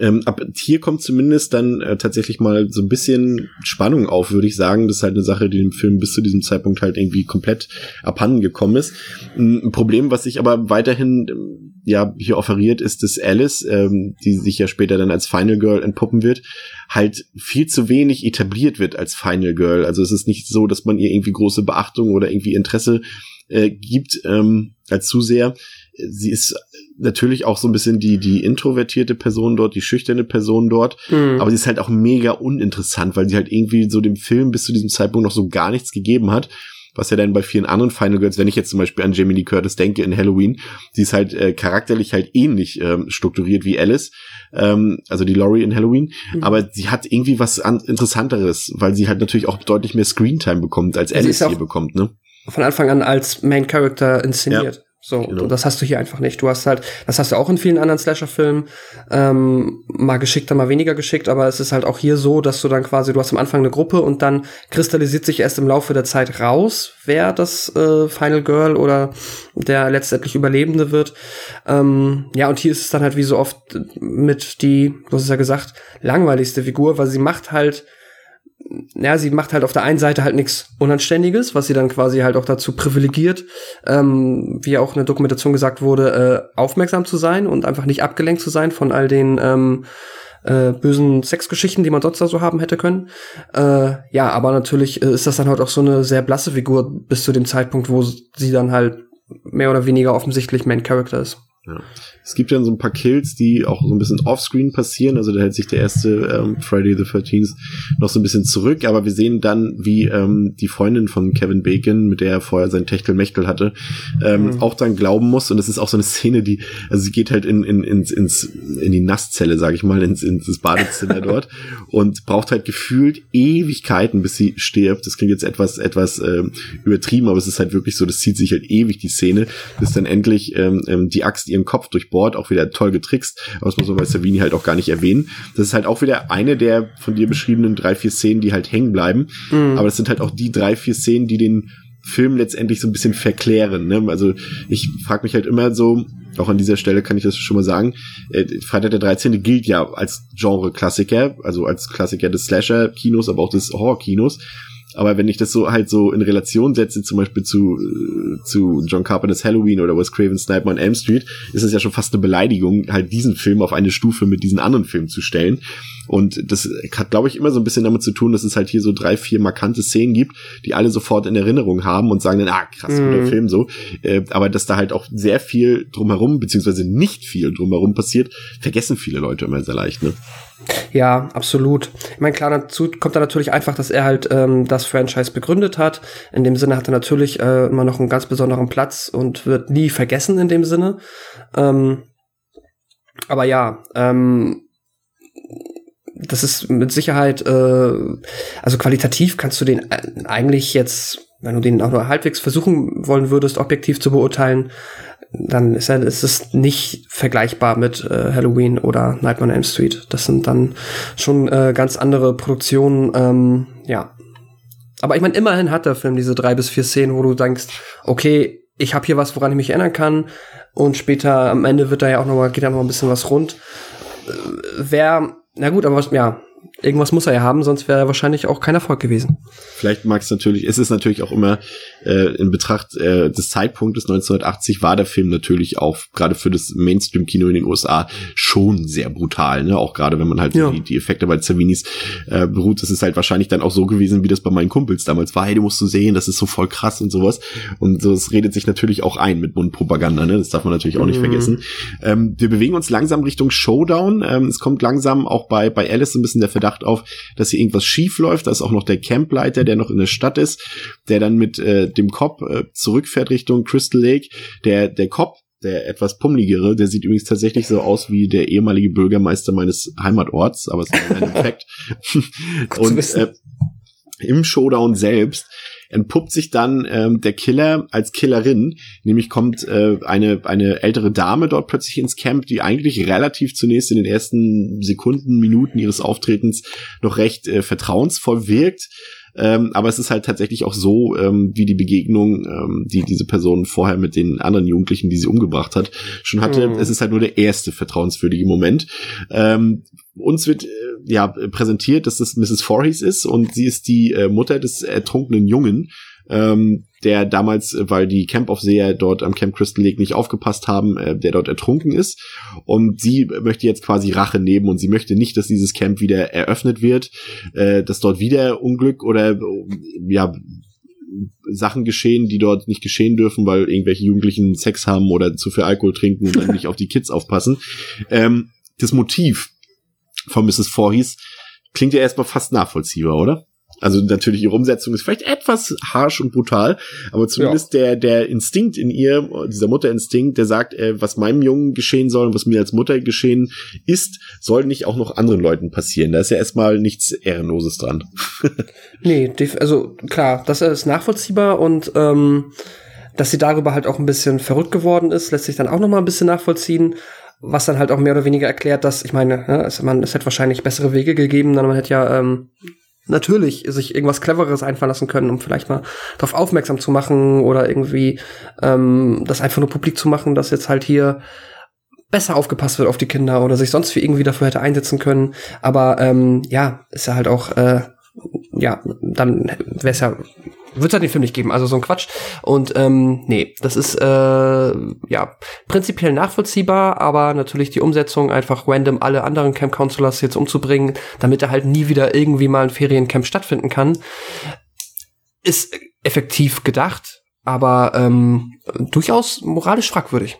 S2: Ähm, ab hier kommt zumindest dann äh, tatsächlich mal so ein bisschen Spannung auf, würde ich sagen. Das ist halt eine Sache, die dem Film bis zu diesem Zeitpunkt halt irgendwie komplett abhanden gekommen ist. Ein Problem, was sich aber weiterhin ähm, ja hier offeriert, ist, dass Alice, ähm, die sich ja später dann als Final Girl entpuppen wird, halt viel zu wenig etabliert wird als Final Girl. Also es ist nicht so, dass man ihr irgendwie große Beachtung oder irgendwie Interesse äh, gibt ähm, als Zuseher. Sie ist natürlich auch so ein bisschen die, die introvertierte Person dort, die schüchterne Person dort. Mhm. Aber sie ist halt auch mega uninteressant, weil sie halt irgendwie so dem Film bis zu diesem Zeitpunkt noch so gar nichts gegeben hat. Was ja dann bei vielen anderen Final Girls, wenn ich jetzt zum Beispiel an Jamie Lee Curtis denke in Halloween, sie ist halt äh, charakterlich halt ähnlich ähm, strukturiert wie Alice, ähm, also die Laurie in Halloween, mhm. aber sie hat irgendwie was an Interessanteres, weil sie halt natürlich auch deutlich mehr Screentime bekommt, als Alice hier bekommt, ne?
S3: Von Anfang an als Main Character inszeniert. Ja. So, genau. das hast du hier einfach nicht. Du hast halt, das hast du auch in vielen anderen Slasher-Filmen, ähm, mal geschickter, mal weniger geschickt, aber es ist halt auch hier so, dass du dann quasi, du hast am Anfang eine Gruppe und dann kristallisiert sich erst im Laufe der Zeit raus, wer das äh, Final Girl oder der letztendlich Überlebende wird. Ähm, ja, und hier ist es dann halt wie so oft mit die, du hast es ja gesagt, langweiligste Figur, weil sie macht halt ja, sie macht halt auf der einen Seite halt nichts Unanständiges, was sie dann quasi halt auch dazu privilegiert, ähm, wie auch in der Dokumentation gesagt wurde, äh, aufmerksam zu sein und einfach nicht abgelenkt zu sein von all den ähm, äh, bösen Sexgeschichten, die man sonst da so haben hätte können. Äh, ja, aber natürlich äh, ist das dann halt auch so eine sehr blasse Figur bis zu dem Zeitpunkt, wo sie dann halt mehr oder weniger offensichtlich Main Character ist.
S2: Ja. Es gibt dann so ein paar Kills, die auch so ein bisschen offscreen passieren. Also da hält sich der erste ähm, Friday the 13th noch so ein bisschen zurück. Aber wir sehen dann, wie ähm, die Freundin von Kevin Bacon, mit der er vorher sein Techtelmechtel hatte, ähm, mhm. auch dann glauben muss. Und es ist auch so eine Szene, die, also sie geht halt in, in, ins, ins, in die Nasszelle, sag ich mal, ins, ins Badezimmer dort und braucht halt gefühlt Ewigkeiten, bis sie stirbt. Das klingt jetzt etwas, etwas ähm, übertrieben, aber es ist halt wirklich so, das zieht sich halt ewig, die Szene, bis dann endlich ähm, ähm die Axt ihren Kopf durchbohrt, auch wieder toll getrickst, aber das muss man bei Savini halt auch gar nicht erwähnen. Das ist halt auch wieder eine der von dir beschriebenen drei, vier Szenen, die halt hängen bleiben, mhm. aber das sind halt auch die drei, vier Szenen, die den Film letztendlich so ein bisschen verklären. Ne? Also ich frage mich halt immer so, auch an dieser Stelle kann ich das schon mal sagen, äh, Freitag der 13. gilt ja als Genre-Klassiker, also als Klassiker des Slasher-Kinos, aber auch des Horror-Kinos. Aber wenn ich das so halt so in Relation setze, zum Beispiel zu, äh, zu John Carpenter's Halloween oder Wes Craven's Nightmare on Elm Street, ist es ja schon fast eine Beleidigung, halt diesen Film auf eine Stufe mit diesen anderen Filmen zu stellen. Und das hat, glaube ich, immer so ein bisschen damit zu tun, dass es halt hier so drei, vier markante Szenen gibt, die alle sofort in Erinnerung haben und sagen dann, ah, krass, mhm. guter Film so. Äh, aber dass da halt auch sehr viel drumherum, beziehungsweise nicht viel drumherum passiert, vergessen viele Leute immer sehr leicht, ne?
S3: Ja, absolut. Ich meine, klar, dazu kommt da natürlich einfach, dass er halt ähm, das Franchise begründet hat. In dem Sinne hat er natürlich äh, immer noch einen ganz besonderen Platz und wird nie vergessen in dem Sinne. Ähm, aber ja, ähm, das ist mit Sicherheit, äh, also qualitativ kannst du den äh, eigentlich jetzt, wenn du den auch nur halbwegs versuchen wollen würdest, objektiv zu beurteilen, dann ist, er, ist es nicht vergleichbar mit äh, Halloween oder Nightmare on Elm Street. Das sind dann schon äh, ganz andere Produktionen, ähm, ja. Aber ich meine, immerhin hat der Film diese drei bis vier Szenen, wo du denkst, okay, ich habe hier was, woran ich mich erinnern kann. Und später am Ende wird da ja auch noch mal, geht da noch mal ein bisschen was rund. Äh, wer, na gut, aber ja, irgendwas muss er ja haben, sonst wäre er wahrscheinlich auch kein Erfolg gewesen.
S2: Vielleicht mag es natürlich, es ist natürlich auch immer äh, in Betracht äh, des Zeitpunktes 1980 war der Film natürlich auch gerade für das Mainstream-Kino in den USA schon sehr brutal, ne? Auch gerade wenn man halt ja. die, die Effekte bei Zavinis äh, beruht, das ist halt wahrscheinlich dann auch so gewesen, wie das bei meinen Kumpels damals war. Hey, du musst du sehen, das ist so voll krass und sowas. Und so, es redet sich natürlich auch ein mit Mundpropaganda, ne? Das darf man natürlich auch nicht mhm. vergessen. Ähm, wir bewegen uns langsam Richtung Showdown. Ähm, es kommt langsam auch bei bei Alice ein bisschen der Verdacht auf, dass hier irgendwas schief läuft. Da ist auch noch der Campleiter, der noch in der Stadt ist, der dann mit äh, dem Cop äh, zurückfährt Richtung Crystal Lake. Der, der Cop, der etwas pummeligere, der sieht übrigens tatsächlich so aus wie der ehemalige Bürgermeister meines Heimatorts, aber es ist ein Effekt. Und äh, im Showdown selbst entpuppt sich dann ähm, der Killer als Killerin. Nämlich kommt äh, eine, eine ältere Dame dort plötzlich ins Camp, die eigentlich relativ zunächst in den ersten Sekunden, Minuten ihres Auftretens noch recht äh, vertrauensvoll wirkt Ähm, aber es ist halt tatsächlich auch so, ähm, wie die Begegnung, ähm, die diese Person vorher mit den anderen Jugendlichen, die sie umgebracht hat, schon hatte. Mhm. Es ist halt nur der erste vertrauenswürdige Moment. Ähm, uns wird äh, ja präsentiert, dass das Mrs. Voorhees ist und sie ist die äh, Mutter des ertrunkenen Jungen, ähm, der damals, äh, weil die Campaufseher dort am Camp Crystal Lake nicht aufgepasst haben, äh, der dort ertrunken ist. Und sie möchte jetzt quasi Rache nehmen und sie möchte nicht, dass dieses Camp wieder eröffnet wird, äh, dass dort wieder Unglück oder ja Sachen geschehen, die dort nicht geschehen dürfen, weil irgendwelche Jugendlichen Sex haben oder zu viel Alkohol trinken und dann nicht auf die Kids aufpassen. Ähm, das Motiv von Mrs. Voorhees klingt ja erstmal fast nachvollziehbar, oder? Also natürlich ihre Umsetzung ist vielleicht etwas harsh und brutal, aber zumindest ja. der der Instinkt in ihr, dieser Mutterinstinkt, der sagt, äh, was meinem Jungen geschehen soll und was mir als Mutter geschehen ist, soll nicht auch noch anderen Leuten passieren. Da ist ja erstmal nichts Ehrenloses dran.
S3: nee, also klar, das ist nachvollziehbar und ähm, dass sie darüber halt auch ein bisschen verrückt geworden ist, lässt sich dann auch noch mal ein bisschen nachvollziehen was dann halt auch mehr oder weniger erklärt, dass, ich meine, ne, es, man, es hätte wahrscheinlich bessere Wege gegeben, dann man hätte ja ähm, natürlich sich irgendwas Cleveres einfallen lassen können, um vielleicht mal darauf aufmerksam zu machen oder irgendwie ähm, das einfach nur publik zu machen, dass jetzt halt hier besser aufgepasst wird auf die Kinder oder sich sonst wie irgendwie dafür hätte einsetzen können. Aber ähm, ja, ist ja halt auch, äh, ja, dann wäre es ja wird es halt den Film nicht geben, also so ein Quatsch. Und ähm, nee, das ist äh, ja prinzipiell nachvollziehbar, aber natürlich die Umsetzung einfach random alle anderen Camp Counselors jetzt umzubringen, damit er halt nie wieder irgendwie mal ein Feriencamp stattfinden kann, ist effektiv gedacht, aber ähm, durchaus moralisch fragwürdig.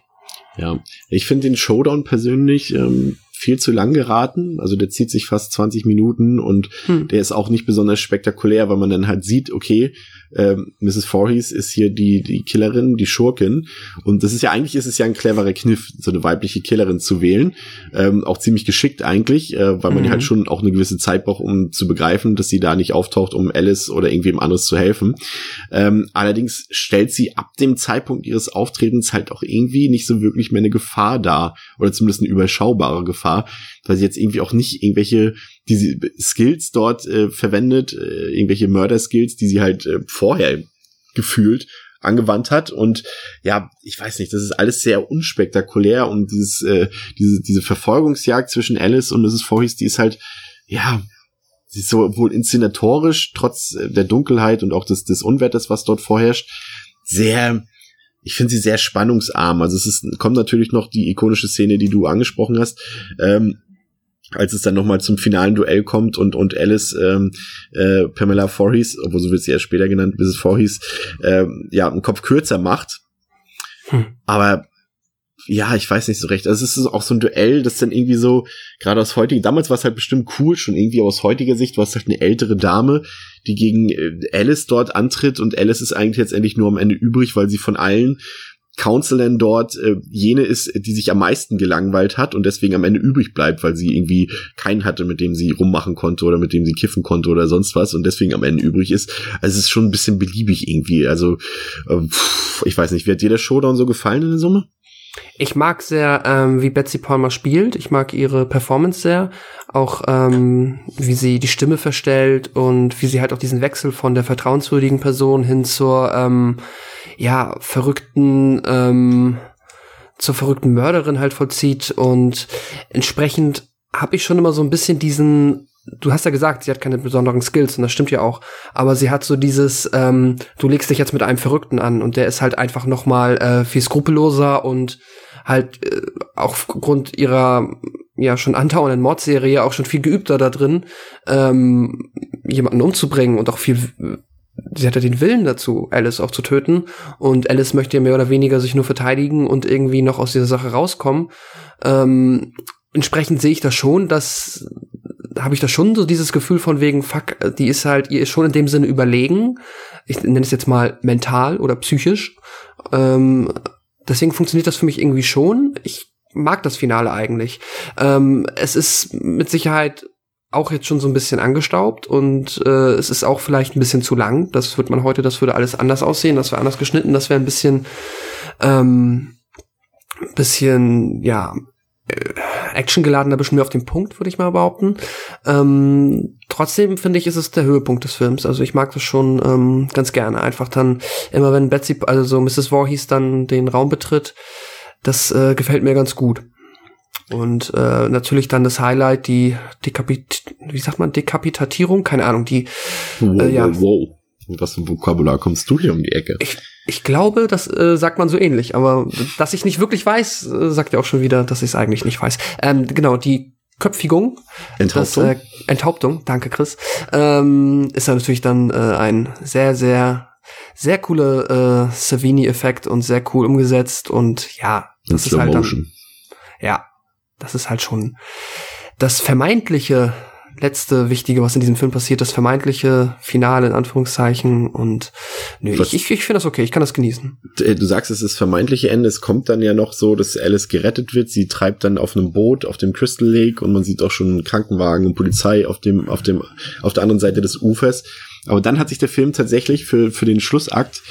S2: Ja, ich finde den Showdown persönlich ähm, viel zu lang geraten. Also der zieht sich fast 20 Minuten und hm. der ist auch nicht besonders spektakulär, weil man dann halt sieht, okay, ähm, Mrs. Voorhees ist hier die, die Killerin, die Schurkin. Und das ist ja eigentlich ist es ja ein cleverer Kniff, so eine weibliche Killerin zu wählen. Ähm, auch ziemlich geschickt eigentlich, äh, weil man mhm. halt schon auch eine gewisse Zeit braucht, um zu begreifen, dass sie da nicht auftaucht, um Alice oder irgendwem anderes zu helfen. Ähm, allerdings stellt sie ab dem Zeitpunkt ihres Auftretens halt auch irgendwie nicht so wirklich mehr eine Gefahr dar. Oder zumindest eine überschaubare Gefahr, weil sie jetzt irgendwie auch nicht irgendwelche diese Skills dort äh, verwendet, äh, irgendwelche Mörder-Skills, die sie halt äh, vorher gefühlt angewandt hat und ja, ich weiß nicht, das ist alles sehr unspektakulär und dieses äh, diese diese Verfolgungsjagd zwischen Alice und Mrs. Voorhees, die ist halt ja, sie ist so wohl inszenatorisch trotz äh, der Dunkelheit und auch des des Unwetters, was dort vorherrscht, sehr ich finde sie sehr spannungsarm. Also es ist, kommt natürlich noch die ikonische Szene, die du angesprochen hast. Ähm, als es dann nochmal zum finalen Duell kommt und, und Alice ähm, äh, Pamela Voorhees, obwohl so wird sie erst später genannt, Mrs. Voorhees, ähm, ja, einen Kopf kürzer macht. Hm. Aber ja, ich weiß nicht so recht. Also es ist auch so ein Duell, das dann irgendwie so, gerade aus heutiger, damals war es halt bestimmt cool, schon irgendwie aus heutiger Sicht war es halt eine ältere Dame, die gegen äh, Alice dort antritt und Alice ist eigentlich jetzt endlich nur am Ende übrig, weil sie von allen Counselin dort äh, jene ist, die sich am meisten gelangweilt hat und deswegen am Ende übrig bleibt, weil sie irgendwie keinen hatte, mit dem sie rummachen konnte oder mit dem sie kiffen konnte oder sonst was und deswegen am Ende übrig ist. Also es ist schon ein bisschen beliebig irgendwie. Also äh, ich weiß nicht, wie hat dir der Showdown so gefallen in der Summe?
S3: Ich mag sehr, ähm, wie Betsy Palmer spielt. Ich mag ihre Performance sehr. Auch ähm, wie sie die Stimme verstellt und wie sie halt auch diesen Wechsel von der vertrauenswürdigen Person hin zur ähm, ja, verrückten, ähm, zur verrückten Mörderin halt vollzieht und entsprechend habe ich schon immer so ein bisschen diesen du hast ja gesagt, sie hat keine besonderen Skills und das stimmt ja auch, aber sie hat so dieses, ähm, du legst dich jetzt mit einem Verrückten an und der ist halt einfach noch mal äh, viel skrupelloser und halt äh, auch aufgrund ihrer ja schon andauernden Mordserie auch schon viel geübter da drin, ähm, jemanden umzubringen und auch viel sie hatte den Willen dazu, Alice auch zu töten. Und Alice möchte ja mehr oder weniger sich nur verteidigen und irgendwie noch aus dieser Sache rauskommen. Ähm, entsprechend sehe ich das schon, dass habe ich da schon so dieses Gefühl von wegen, fuck, die ist halt, ihr ist schon in dem Sinne überlegen. Ich nenne es jetzt mal mental oder psychisch. Ähm, deswegen funktioniert das für mich irgendwie schon. Ich mag das Finale eigentlich. Ähm, es ist mit Sicherheit auch jetzt schon so ein bisschen angestaubt und äh, es ist auch vielleicht ein bisschen zu lang. Das wird man heute, das würde alles anders aussehen, das wäre anders geschnitten, das wäre ein bisschen, ähm, bisschen, ja, äh, actiongeladener, bisschen mehr auf den Punkt, würde ich mal behaupten. Ähm, trotzdem finde ich, ist es der Höhepunkt des Films. Also ich mag das schon ähm, ganz gerne. Einfach dann immer, wenn Betsy, also so Mrs. Voorhees dann den Raum betritt, das äh, gefällt mir ganz gut. Und äh, natürlich dann das Highlight, die Dekapit wie sagt man, Dekapitatierung, keine Ahnung, die
S2: wow, äh, ja. wow, wow. Was für ein Vokabular kommst du hier um die Ecke?
S3: Ich, ich glaube, das äh, sagt man so ähnlich, aber dass ich nicht wirklich weiß, äh, sagt ja auch schon wieder, dass ich es eigentlich nicht weiß. Ähm, genau, die Köpfigung,
S2: Enthauptung,
S3: das, äh, Enthauptung, danke Chris, ähm, ist ja natürlich dann äh, ein sehr, sehr, sehr cooler äh, Savini-Effekt und sehr cool umgesetzt und ja, das ist halt dann, ja, das ist halt schon das vermeintliche letzte Wichtige, was in diesem Film passiert, das vermeintliche Finale in Anführungszeichen. Und nö, was, ich, ich, ich finde das okay, ich kann das genießen.
S2: Äh, du sagst, es ist das vermeintliche Ende. Es kommt dann ja noch so, dass Alice gerettet wird. Sie treibt dann auf einem Boot auf dem Crystal Lake und man sieht auch schon einen Krankenwagen und Polizei auf dem, auf dem, auf der anderen Seite des Ufers. Aber dann hat sich der Film tatsächlich für, für den Schlussakt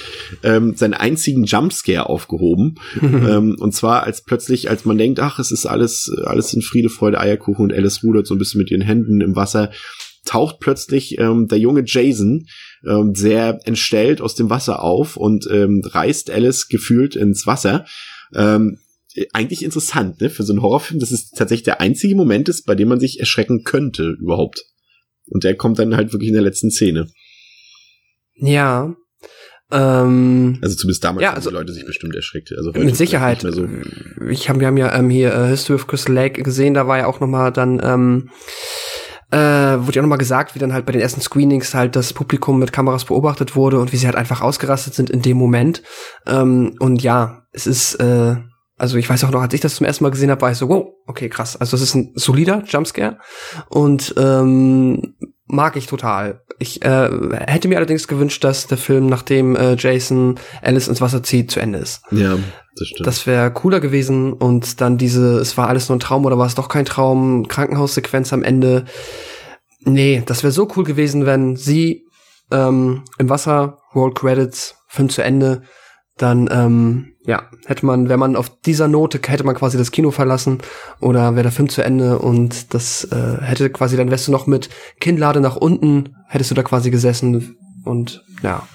S2: ähm, seinen einzigen Jumpscare aufgehoben. ähm, und zwar als plötzlich, als man denkt, ach, es ist alles, alles in Friede, Freude, Eierkuchen und Alice rudert so ein bisschen mit ihren Händen im Wasser, taucht plötzlich ähm, der junge Jason ähm, sehr entstellt aus dem Wasser auf und ähm, reißt Alice gefühlt ins Wasser. Ähm, eigentlich interessant, ne? Für so einen Horrorfilm, dass es tatsächlich der einzige Moment ist, bei dem man sich erschrecken könnte überhaupt. Und der kommt dann halt wirklich in der letzten Szene.
S3: Ja. Ähm,
S2: also zumindest damals ja, also, haben die Leute sich bestimmt erschreckt. Also
S3: mit Sicherheit. So. Ich hab, wir haben ja ähm, hier äh, History of Crystal Lake gesehen, da war ja auch noch mal dann ähm, äh, wurde ja noch mal gesagt, wie dann halt bei den ersten Screenings halt das Publikum mit Kameras beobachtet wurde und wie sie halt einfach ausgerastet sind in dem Moment. Ähm, und ja, es ist äh, also ich weiß auch noch, als ich das zum ersten Mal gesehen habe, war ich so, wow, okay, krass. Also es ist ein solider Jumpscare und ähm, mag ich total. Ich äh, hätte mir allerdings gewünscht, dass der Film, nachdem äh, Jason Alice ins Wasser zieht, zu Ende ist.
S2: Ja, das stimmt.
S3: Das wäre cooler gewesen und dann diese, es war alles nur ein Traum oder war es doch kein Traum, Krankenhaussequenz am Ende. Nee, das wäre so cool gewesen, wenn sie ähm, im Wasser, Roll Credits, Film zu Ende, dann ähm, ja, hätte man, wenn man auf dieser Note hätte man quasi das Kino verlassen oder wäre der Film zu Ende und das äh, hätte quasi, dann wärst du noch mit Kinnlade nach unten, hättest du da quasi gesessen und ja.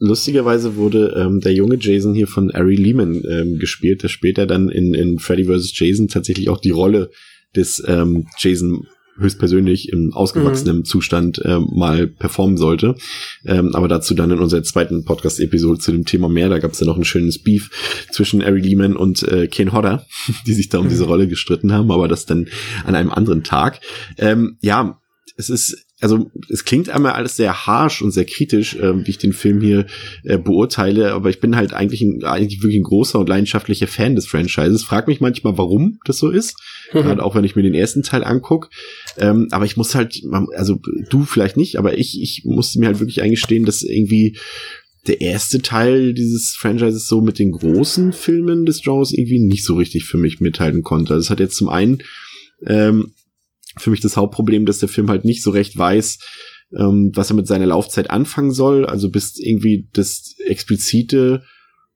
S2: Lustigerweise wurde ähm, der junge Jason hier von Ari Lehman ähm, gespielt, der später dann in, in Freddy vs. Jason tatsächlich auch die Rolle des ähm, Jason höchstpersönlich im ausgewachsenen mhm. Zustand äh, mal performen sollte. Ähm, aber dazu dann in unserer zweiten Podcast-Episode zu dem Thema mehr. Da gab es ja noch ein schönes Beef zwischen Ari Lehman und äh, Ken Hodder, die sich da um mhm. diese Rolle gestritten haben, aber das dann an einem anderen Tag. Ähm, ja, es ist also es klingt einmal alles sehr harsh und sehr kritisch, äh, wie ich den Film hier äh, beurteile, aber ich bin halt eigentlich, ein, eigentlich wirklich ein großer und leidenschaftlicher Fan des Franchises. Frag mich manchmal, warum das so ist, mhm. gerade auch wenn ich mir den ersten Teil anguck. Ähm, aber ich muss halt, also du vielleicht nicht, aber ich, ich musste mir halt wirklich eingestehen, dass irgendwie der erste Teil dieses Franchises so mit den großen Filmen des Genres irgendwie nicht so richtig für mich mithalten konnte. Also es hat jetzt zum einen ähm, für mich das Hauptproblem, dass der Film halt nicht so recht weiß, ähm, was er mit seiner Laufzeit anfangen soll. Also bis irgendwie das explizite,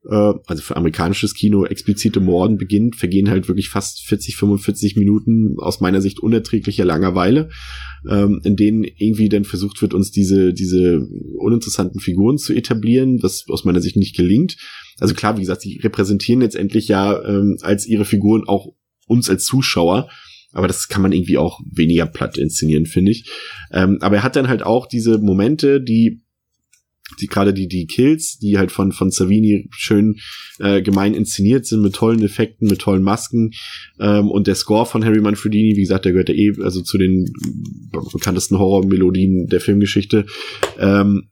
S2: äh, also für amerikanisches Kino explizite Morden beginnt, vergehen halt wirklich fast 40, 45 Minuten aus meiner Sicht unerträglicher Langeweile, ähm, in denen irgendwie dann versucht wird, uns diese, diese uninteressanten Figuren zu etablieren, was aus meiner Sicht nicht gelingt. Also klar, wie gesagt, sie repräsentieren letztendlich ja ähm, als ihre Figuren auch uns als Zuschauer aber das kann man irgendwie auch weniger platt inszenieren, finde ich. Ähm, aber er hat dann halt auch diese Momente, die die gerade die die Kills, die halt von von Savini schön äh, gemein inszeniert sind mit tollen Effekten, mit tollen Masken ähm, und der Score von Harry Manfredini, wie gesagt, der gehört ja eh also zu den bekanntesten Horrormelodien der Filmgeschichte. Ähm,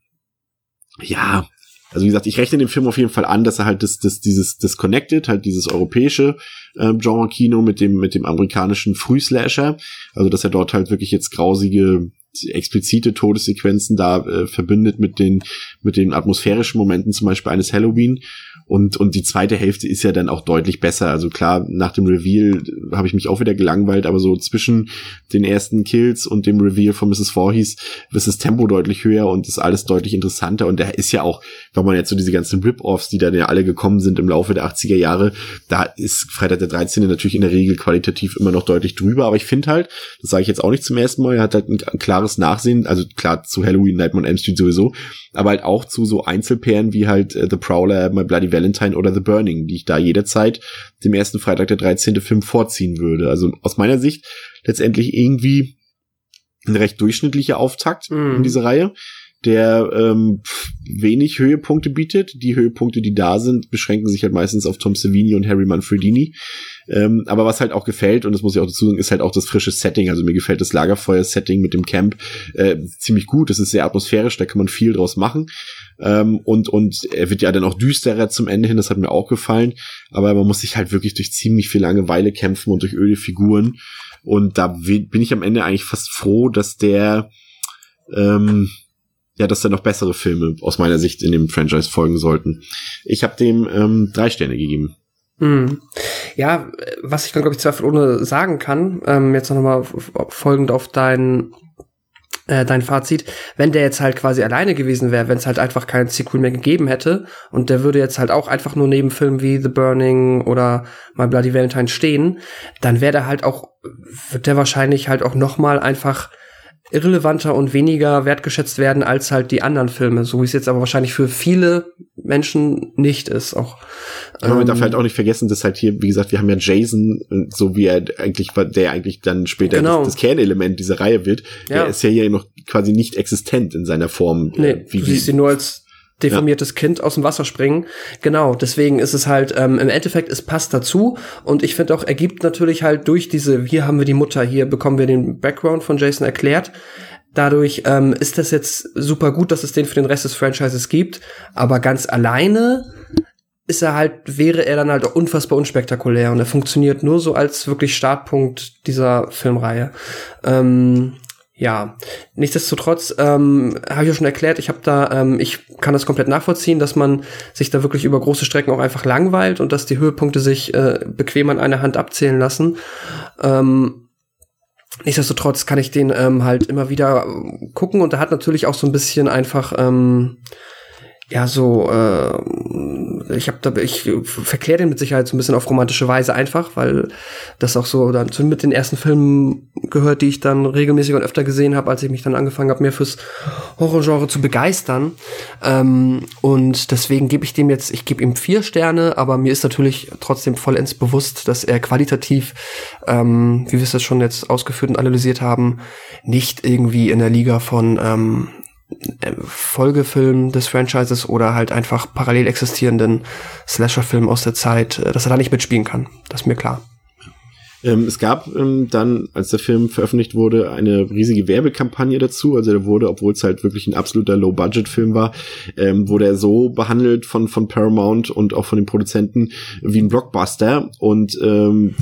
S2: ja, also wie gesagt, ich rechne dem Film auf jeden Fall an, dass er halt das, das dieses Disconnected, halt dieses europäische äh, Genre-Kino mit dem mit dem amerikanischen Frühslasher, also dass er dort halt wirklich jetzt grausige explizite Todessequenzen da äh, verbindet mit den mit den atmosphärischen Momenten zum Beispiel eines Halloween und, und die zweite Hälfte ist ja dann auch deutlich besser. Also klar, nach dem Reveal habe ich mich auch wieder gelangweilt, aber so zwischen den ersten Kills und dem Reveal von Mrs. Voorhees ist das Tempo deutlich höher und ist alles deutlich interessanter. Und der ist ja auch, wenn man jetzt so diese ganzen Rip-Offs, die dann ja alle gekommen sind im Laufe der 80er Jahre, da ist Freitag der 13. natürlich in der Regel qualitativ immer noch deutlich drüber. Aber ich finde halt, das sage ich jetzt auch nicht zum ersten Mal, er hat halt ein, ein klares Nachsehen, also klar zu Halloween, Nightmare on Elm Street sowieso, aber halt auch zu so Einzelperlen wie halt äh, The Prowler, My Bloody Valentine oder The Burning, die ich da jederzeit dem ersten Freitag der 13. Film vorziehen würde. Also aus meiner Sicht letztendlich irgendwie ein recht durchschnittlicher Auftakt mm. in dieser Reihe der ähm, wenig Höhepunkte bietet. Die Höhepunkte, die da sind, beschränken sich halt meistens auf Tom Savini und Harry Manfredini. Ähm, aber was halt auch gefällt, und das muss ich auch dazu sagen, ist halt auch das frische Setting. Also mir gefällt das Lagerfeuer-Setting mit dem Camp äh, ziemlich gut. Das ist sehr atmosphärisch, da kann man viel draus machen. Ähm, und, und er wird ja dann auch düsterer zum Ende hin, das hat mir auch gefallen. Aber man muss sich halt wirklich durch ziemlich viel Langeweile kämpfen und durch öde Figuren. Und da bin ich am Ende eigentlich fast froh, dass der ähm, ja, dass da noch bessere Filme aus meiner Sicht in dem Franchise folgen sollten. Ich habe dem ähm, drei Sterne gegeben.
S3: Hm. Ja, was ich dann, glaube ich, zweifelsohne sagen kann, ähm, jetzt noch mal folgend auf dein, äh, dein Fazit, wenn der jetzt halt quasi alleine gewesen wäre, wenn es halt einfach keinen Sequel mehr gegeben hätte und der würde jetzt halt auch einfach nur neben Filmen wie The Burning oder My Bloody Valentine stehen, dann wäre der halt auch, wird der wahrscheinlich halt auch noch mal einfach irrelevanter und weniger wertgeschätzt werden als halt die anderen Filme, so wie es jetzt aber wahrscheinlich für viele Menschen nicht ist. Auch
S2: aber man darf ähm, halt auch nicht vergessen, dass halt hier, wie gesagt, wir haben ja Jason, so wie er eigentlich, der eigentlich dann später genau. das, das, Kernelement dieser Reihe wird, ja. der ist ja hier noch quasi nicht existent in seiner Form.
S3: Nee, äh, wie, du siehst ihn nur als deformiertes ja. Kind aus dem Wasser springen. Genau, deswegen ist es halt ähm, im Endeffekt, es passt dazu und ich finde auch, ergibt natürlich halt durch diese, hier haben wir die Mutter, hier bekommen wir den Background von Jason erklärt. Dadurch ähm, ist das jetzt super gut, dass es den für den Rest des Franchises gibt, aber ganz alleine ist er halt, wäre er dann halt auch unfassbar unspektakulär und er funktioniert nur so als wirklich Startpunkt dieser Filmreihe. Ähm, ja, nichtsdestotrotz ähm, habe ich ja schon erklärt, ich habe da, ähm, ich kann das komplett nachvollziehen, dass man sich da wirklich über große Strecken auch einfach langweilt und dass die Höhepunkte sich äh, bequem an einer Hand abzählen lassen. Ähm, nichtsdestotrotz kann ich den ähm, halt immer wieder gucken und da hat natürlich auch so ein bisschen einfach ähm, ja so äh, ich habe da ich verkläre den mit Sicherheit so ein bisschen auf romantische Weise einfach, weil das auch so dann zu mit den ersten Filmen gehört, die ich dann regelmäßig und öfter gesehen habe, als ich mich dann angefangen habe, mehr fürs Horrorgenre zu begeistern. Ähm, und deswegen gebe ich dem jetzt, ich gebe ihm vier Sterne, aber mir ist natürlich trotzdem vollends bewusst, dass er qualitativ, ähm, wie wir es jetzt schon jetzt ausgeführt und analysiert haben, nicht irgendwie in der Liga von ähm, Folgefilm des Franchises oder halt einfach parallel existierenden Slasher-Film aus der Zeit, äh, dass er da nicht mitspielen kann. Das ist mir klar.
S2: Ähm, es gab ähm, dann, als der Film veröffentlicht wurde, eine riesige Werbekampagne dazu. Also der wurde, obwohl es halt wirklich ein absoluter Low-Budget-Film war, ähm, wurde er so behandelt von, von Paramount und auch von den Produzenten wie ein Blockbuster. Und ähm,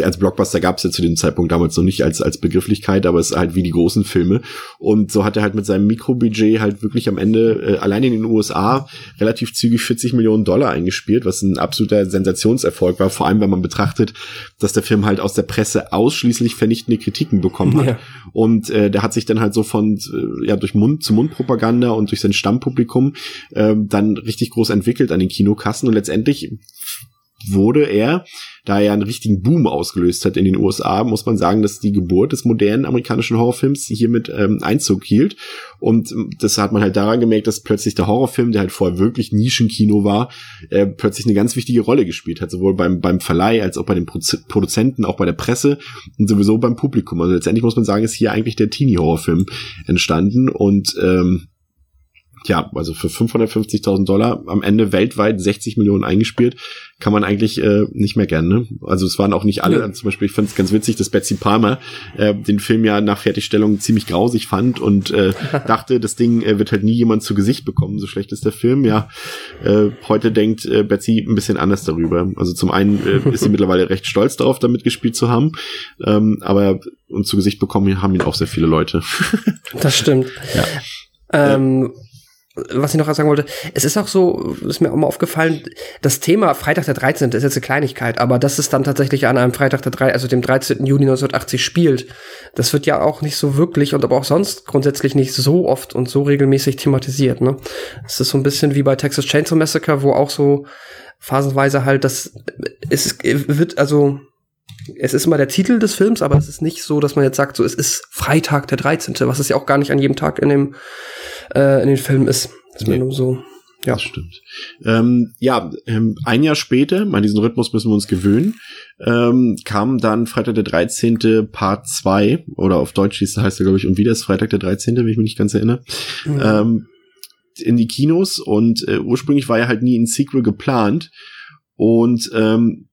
S2: als Blockbuster gab es ja zu dem Zeitpunkt damals noch nicht als, als Begrifflichkeit, aber es ist halt wie die großen Filme. Und so hat er halt mit seinem Mikrobudget halt wirklich am Ende äh, allein in den USA relativ zügig 40 Millionen Dollar eingespielt, was ein absoluter Sensationserfolg war, vor allem wenn man betrachtet, dass der Film halt aus der Presse ausschließlich vernichtende Kritiken bekommen hat. Ja. Und äh, der hat sich dann halt so von äh, ja durch Mund zu Mund Propaganda und durch sein Stammpublikum äh, dann richtig groß entwickelt an den Kinokassen und letztendlich wurde er, da er einen richtigen Boom ausgelöst hat in den USA, muss man sagen, dass die Geburt des modernen amerikanischen Horrorfilms hiermit ähm, Einzug hielt. Und ähm, das hat man halt daran gemerkt, dass plötzlich der Horrorfilm, der halt vorher wirklich Nischenkino war, äh, plötzlich eine ganz wichtige Rolle gespielt hat, sowohl beim, beim Verleih als auch bei den Produzenten, auch bei der Presse und sowieso beim Publikum. Also letztendlich muss man sagen, ist hier eigentlich der Teenie-Horrorfilm entstanden und ähm, ja, also für 550.000 Dollar am Ende weltweit 60 Millionen eingespielt, kann man eigentlich äh, nicht mehr gern. Ne? Also es waren auch nicht alle. Ja. Zum Beispiel, ich fand es ganz witzig, dass Betsy Palmer äh, den Film ja nach Fertigstellung ziemlich grausig fand und äh, dachte, das Ding äh, wird halt nie jemand zu Gesicht bekommen. So schlecht ist der Film. Ja, äh, heute denkt äh, Betsy ein bisschen anders darüber. Also zum einen äh, ist sie mittlerweile recht stolz darauf, damit gespielt zu haben, ähm, aber und zu Gesicht bekommen haben ihn auch sehr viele Leute.
S3: das stimmt. Ja. Ähm, was ich noch sagen wollte, es ist auch so, ist mir auch mal aufgefallen, das Thema Freitag der 13. ist jetzt eine Kleinigkeit, aber dass es dann tatsächlich an einem Freitag der 3, also dem 13. Juni 1980 spielt, das wird ja auch nicht so wirklich und aber auch sonst grundsätzlich nicht so oft und so regelmäßig thematisiert, ne? Es ist so ein bisschen wie bei Texas Chainsaw Massacre, wo auch so phasenweise halt das, es wird also, es ist immer der Titel des Films, aber es ist nicht so, dass man jetzt sagt, so es ist Freitag der 13., was es ja auch gar nicht an jedem Tag in dem äh, in den Filmen ist. Das ist nee. nur so.
S2: Ja. Das stimmt. Ähm, ja, ähm, ein Jahr später, an diesen Rhythmus müssen wir uns gewöhnen, ähm, kam dann Freitag der 13. Part 2, oder auf Deutsch hieß, heißt er, glaube ich, und wieder ist Freitag der 13., wenn ich mich nicht ganz erinnere, mhm. ähm, in die Kinos und äh, ursprünglich war ja halt nie ein Sequel geplant und ähm,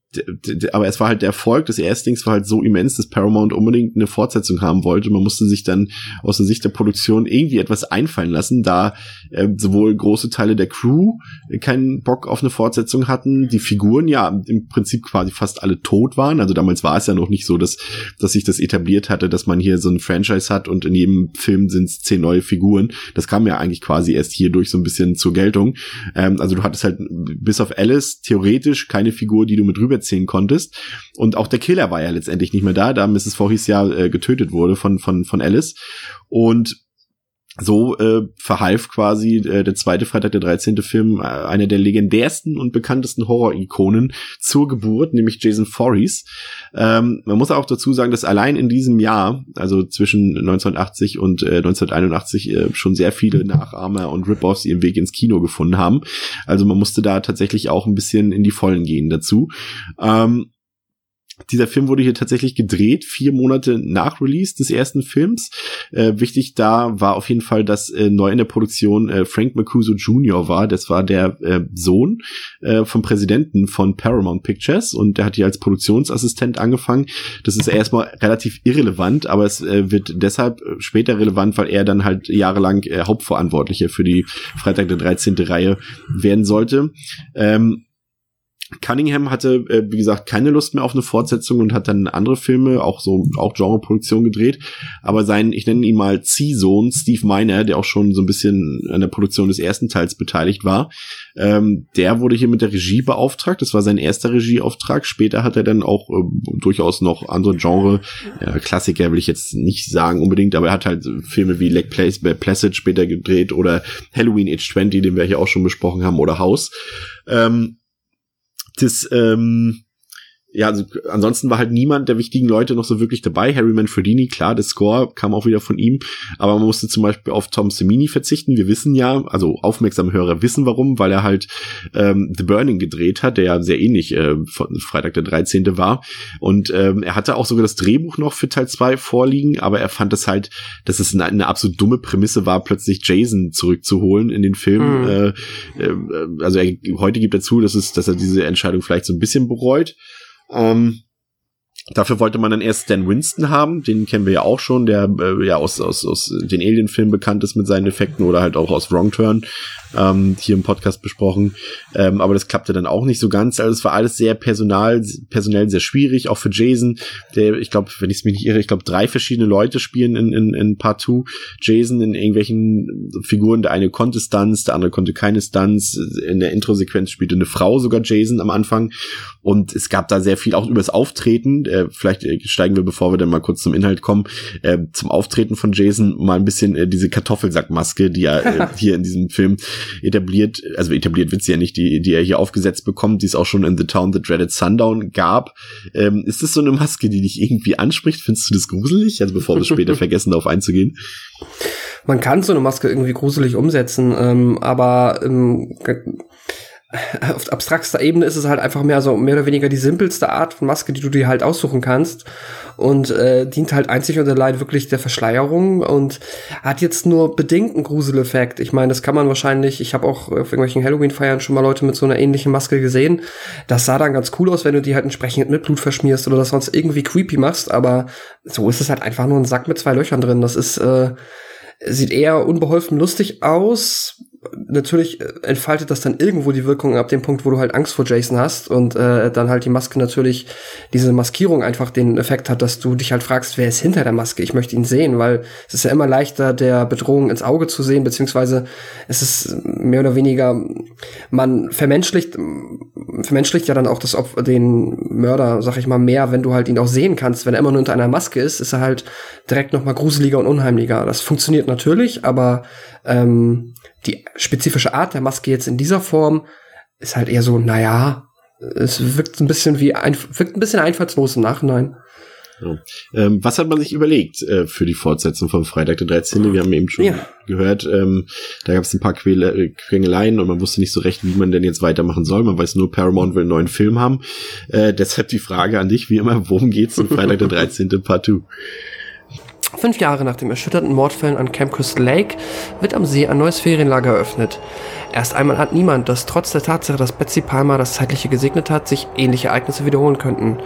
S2: aber es war halt der Erfolg des Erstings war halt so immens, dass Paramount unbedingt eine Fortsetzung haben wollte. Man musste sich dann aus der Sicht der Produktion irgendwie etwas einfallen lassen, da äh, sowohl große Teile der Crew keinen Bock auf eine Fortsetzung hatten, die Figuren ja im Prinzip quasi fast alle tot waren. Also damals war es ja noch nicht so, dass, dass sich das etabliert hatte, dass man hier so ein Franchise hat und in jedem Film sind es zehn neue Figuren. Das kam ja eigentlich quasi erst hierdurch so ein bisschen zur Geltung. Ähm, also du hattest halt bis auf Alice theoretisch keine Figur, die du mit rüber ziehen konntest. Und auch der Killer war ja letztendlich nicht mehr da, da Mrs. Voorhees ja äh, getötet wurde von, von, von Alice. Und so äh, verhalf quasi äh, der zweite Freitag der 13. Film äh, einer der legendärsten und bekanntesten Horror-Ikonen zur Geburt, nämlich Jason Voorhees. Ähm, man muss auch dazu sagen, dass allein in diesem Jahr, also zwischen 1980 und äh, 1981, äh, schon sehr viele Nachahmer und Rip-Offs ihren Weg ins Kino gefunden haben. Also man musste da tatsächlich auch ein bisschen in die Vollen gehen dazu. Ähm, dieser Film wurde hier tatsächlich gedreht, vier Monate nach Release des ersten Films. Äh, wichtig da war auf jeden Fall, dass äh, neu in der Produktion äh, Frank Macuso Jr. war. Das war der äh, Sohn äh, vom Präsidenten von Paramount Pictures und der hat hier als Produktionsassistent angefangen. Das ist erstmal relativ irrelevant, aber es äh, wird deshalb später relevant, weil er dann halt jahrelang Hauptverantwortlicher für die Freitag der 13. Reihe werden sollte. Ähm, Cunningham hatte, äh, wie gesagt, keine Lust mehr auf eine Fortsetzung und hat dann andere Filme, auch so, auch Genreproduktion gedreht. Aber sein, ich nenne ihn mal Ziehsohn, Steve Miner, der auch schon so ein bisschen an der Produktion des ersten Teils beteiligt war, ähm, der wurde hier mit der Regie beauftragt. Das war sein erster Regieauftrag. Später hat er dann auch äh, durchaus noch andere Genre, äh, Klassiker will ich jetzt nicht sagen unbedingt, aber er hat halt Filme wie Lake Place, Placid später gedreht oder Halloween Age 20, den wir hier auch schon besprochen haben, oder House. Ähm, das, ähm, ja, also ansonsten war halt niemand der wichtigen Leute noch so wirklich dabei. Harry Manfredini, klar, der Score kam auch wieder von ihm, aber man musste zum Beispiel auf Tom Semini verzichten. Wir wissen ja, also aufmerksame Hörer wissen warum, weil er halt ähm, The Burning gedreht hat, der ja sehr ähnlich äh, von Freitag der 13. war. Und ähm, er hatte auch sogar das Drehbuch noch für Teil 2 vorliegen, aber er fand es halt, dass es eine, eine absolut dumme Prämisse war, plötzlich Jason zurückzuholen in den Film. Mhm. Äh, äh, also er, heute gibt er zu, dass, es, dass er diese Entscheidung vielleicht so ein bisschen bereut. Ähm, Dafür wollte man dann erst Stan Winston haben, den kennen wir ja auch schon, der äh, ja aus, aus, aus den Alien-Filmen bekannt ist mit seinen Effekten oder halt auch aus Wrong Turn ähm, hier im Podcast besprochen. Ähm, aber das klappte dann auch nicht so ganz. Also es war alles sehr personal, personell sehr schwierig, auch für Jason, der, ich glaube, wenn ich mich nicht irre, ich glaube, drei verschiedene Leute spielen in, in, in Part 2. Jason in irgendwelchen Figuren, der eine konnte Stunts, der andere konnte keine Stunts. In der Intro-Sequenz spielte eine Frau sogar Jason am Anfang. Und es gab da sehr viel auch übers Auftreten. Äh, vielleicht äh, steigen wir, bevor wir dann mal kurz zum Inhalt kommen, äh, zum Auftreten von Jason mal ein bisschen äh, diese Kartoffelsackmaske, die er äh, hier in diesem Film etabliert, also etabliert wird sie ja nicht, die, die er hier aufgesetzt bekommt, die es auch schon in The Town The Dreaded Sundown gab. Ähm, ist das so eine Maske, die dich irgendwie anspricht? Findest du das gruselig? Also bevor wir später vergessen, darauf einzugehen.
S3: Man kann so eine Maske irgendwie gruselig umsetzen, ähm, aber ähm, auf abstrakter Ebene ist es halt einfach mehr so mehr oder weniger die simpelste Art von Maske, die du dir halt aussuchen kannst und äh, dient halt einzig und allein wirklich der Verschleierung und hat jetzt nur bedingt einen Gruseleffekt. Ich meine, das kann man wahrscheinlich, ich habe auch auf irgendwelchen Halloween-Feiern schon mal Leute mit so einer ähnlichen Maske gesehen. Das sah dann ganz cool aus, wenn du die halt entsprechend mit Blut verschmierst oder das sonst irgendwie creepy machst, aber so ist es halt einfach nur ein Sack mit zwei Löchern drin. Das ist äh, sieht eher unbeholfen lustig aus, natürlich äh, entfaltet das dann irgendwo die Wirkung ab dem Punkt, wo du halt Angst vor Jason hast und äh, dann halt die Maske natürlich diese Maskierung einfach den Effekt hat, dass du dich halt fragst, wer ist hinter der Maske? Ich möchte ihn sehen, weil es ist ja immer leichter, der Bedrohung ins Auge zu sehen, beziehungsweise es ist mehr oder weniger, man vermenschlicht, vermenschlicht ja dann auch das Opfer, den Mörder, sag ich mal, mehr, wenn du halt ihn auch sehen kannst. Wenn er immer nur unter einer Maske ist, ist er halt direkt noch mal gruseliger und unheimlicher. Das funktioniert natürlich, aber ähm, die spezifische Art der Maske jetzt in dieser Form ist halt eher so, naja, es wirkt ein bisschen wie ein, wirkt ein bisschen einfallslos im Nachhinein.
S2: Ja. Ähm, was hat man sich überlegt äh, für die Fortsetzung vom Freitag der 13.? Wir haben eben schon ja. gehört, ähm, da gab es ein paar Quäle äh, Quengeleien und man wusste nicht so recht, wie man denn jetzt weitermachen soll. Man weiß nur, Paramount will einen neuen Film haben. Äh, deshalb die Frage an dich, wie immer, worum geht's in Freitag der 13. Part 2?
S3: Fünf Jahre nach dem erschütternden Mordfällen an Camp Crystal Lake wird am See ein neues Ferienlager eröffnet. Erst einmal hat niemand, dass trotz der Tatsache, dass Betsy Palmer das Zeitliche gesegnet hat, sich ähnliche Ereignisse wiederholen könnten.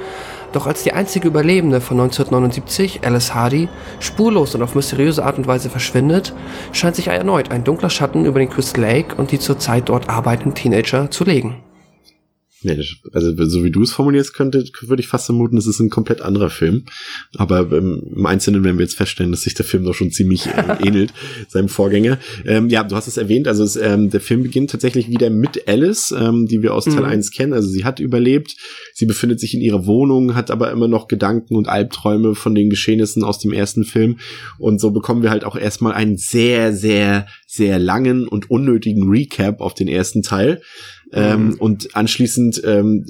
S3: Doch als die einzige Überlebende von 1979, Alice Hardy, spurlos und auf mysteriöse Art und Weise verschwindet, scheint sich erneut ein dunkler Schatten über den Crystal Lake und die zurzeit dort arbeitenden Teenager zu legen.
S2: Nee, also so wie du es formulierst könnte, würde ich fast vermuten, es ist ein komplett anderer Film. Aber ähm, im Einzelnen werden wir jetzt feststellen, dass sich der Film doch schon ziemlich äh, ähnelt seinem Vorgänger. Ähm, ja, du hast es erwähnt, also es, ähm, der Film beginnt tatsächlich wieder mit Alice, ähm, die wir aus Teil mhm. 1 kennen. Also sie hat überlebt, sie befindet sich in ihrer Wohnung, hat aber immer noch Gedanken und Albträume von den Geschehnissen aus dem ersten Film. Und so bekommen wir halt auch erstmal einen sehr, sehr, sehr langen und unnötigen Recap auf den ersten Teil. Ähm, mhm. Und anschließend ähm,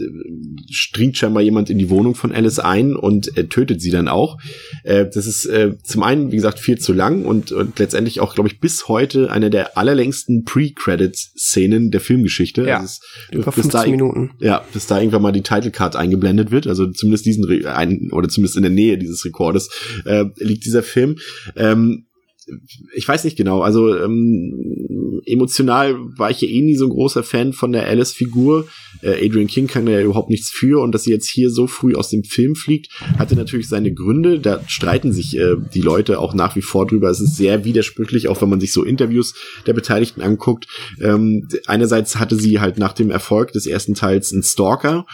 S2: stringt scheinbar jemand in die Wohnung von Alice ein und äh, tötet sie dann auch. Äh, das ist äh, zum einen, wie gesagt, viel zu lang und, und letztendlich auch, glaube ich, bis heute eine der allerlängsten Pre-Credits-Szenen der Filmgeschichte.
S3: Ja, also über 15
S2: da,
S3: Minuten.
S2: Ja, bis da irgendwann mal die Title Card eingeblendet wird. Also zumindest diesen, ein, oder zumindest in der Nähe dieses Rekordes äh, liegt dieser Film. Ähm, ich weiß nicht genau, also ähm, emotional war ich ja eh nie so ein großer Fan von der Alice-Figur. Äh, Adrian King kann ja überhaupt nichts für und dass sie jetzt hier so früh aus dem Film fliegt, hatte natürlich seine Gründe. Da streiten sich äh, die Leute auch nach wie vor drüber. Es ist sehr widersprüchlich, auch wenn man sich so Interviews der Beteiligten anguckt. Ähm, einerseits hatte sie halt nach dem Erfolg des ersten Teils einen Stalker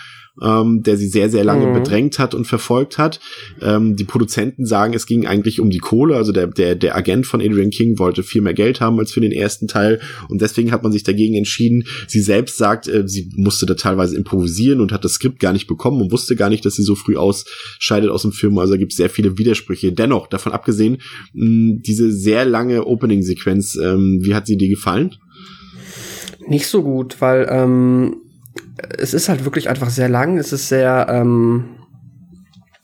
S2: ähm, der sie sehr, sehr lange mhm. bedrängt hat und verfolgt hat. Ähm, die Produzenten sagen, es ging eigentlich um die Kohle. Also der, der, der Agent von Adrian King wollte viel mehr Geld haben als für den ersten Teil. Und deswegen hat man sich dagegen entschieden. Sie selbst sagt, äh, sie musste da teilweise improvisieren und hat das Skript gar nicht bekommen und wusste gar nicht, dass sie so früh ausscheidet aus dem Film. Also da gibt es sehr viele Widersprüche. Dennoch, davon abgesehen, mh, diese sehr lange Opening-Sequenz, ähm, wie hat sie dir gefallen?
S3: Nicht so gut, weil ähm, es ist halt wirklich einfach sehr lang. Es ist sehr, ähm,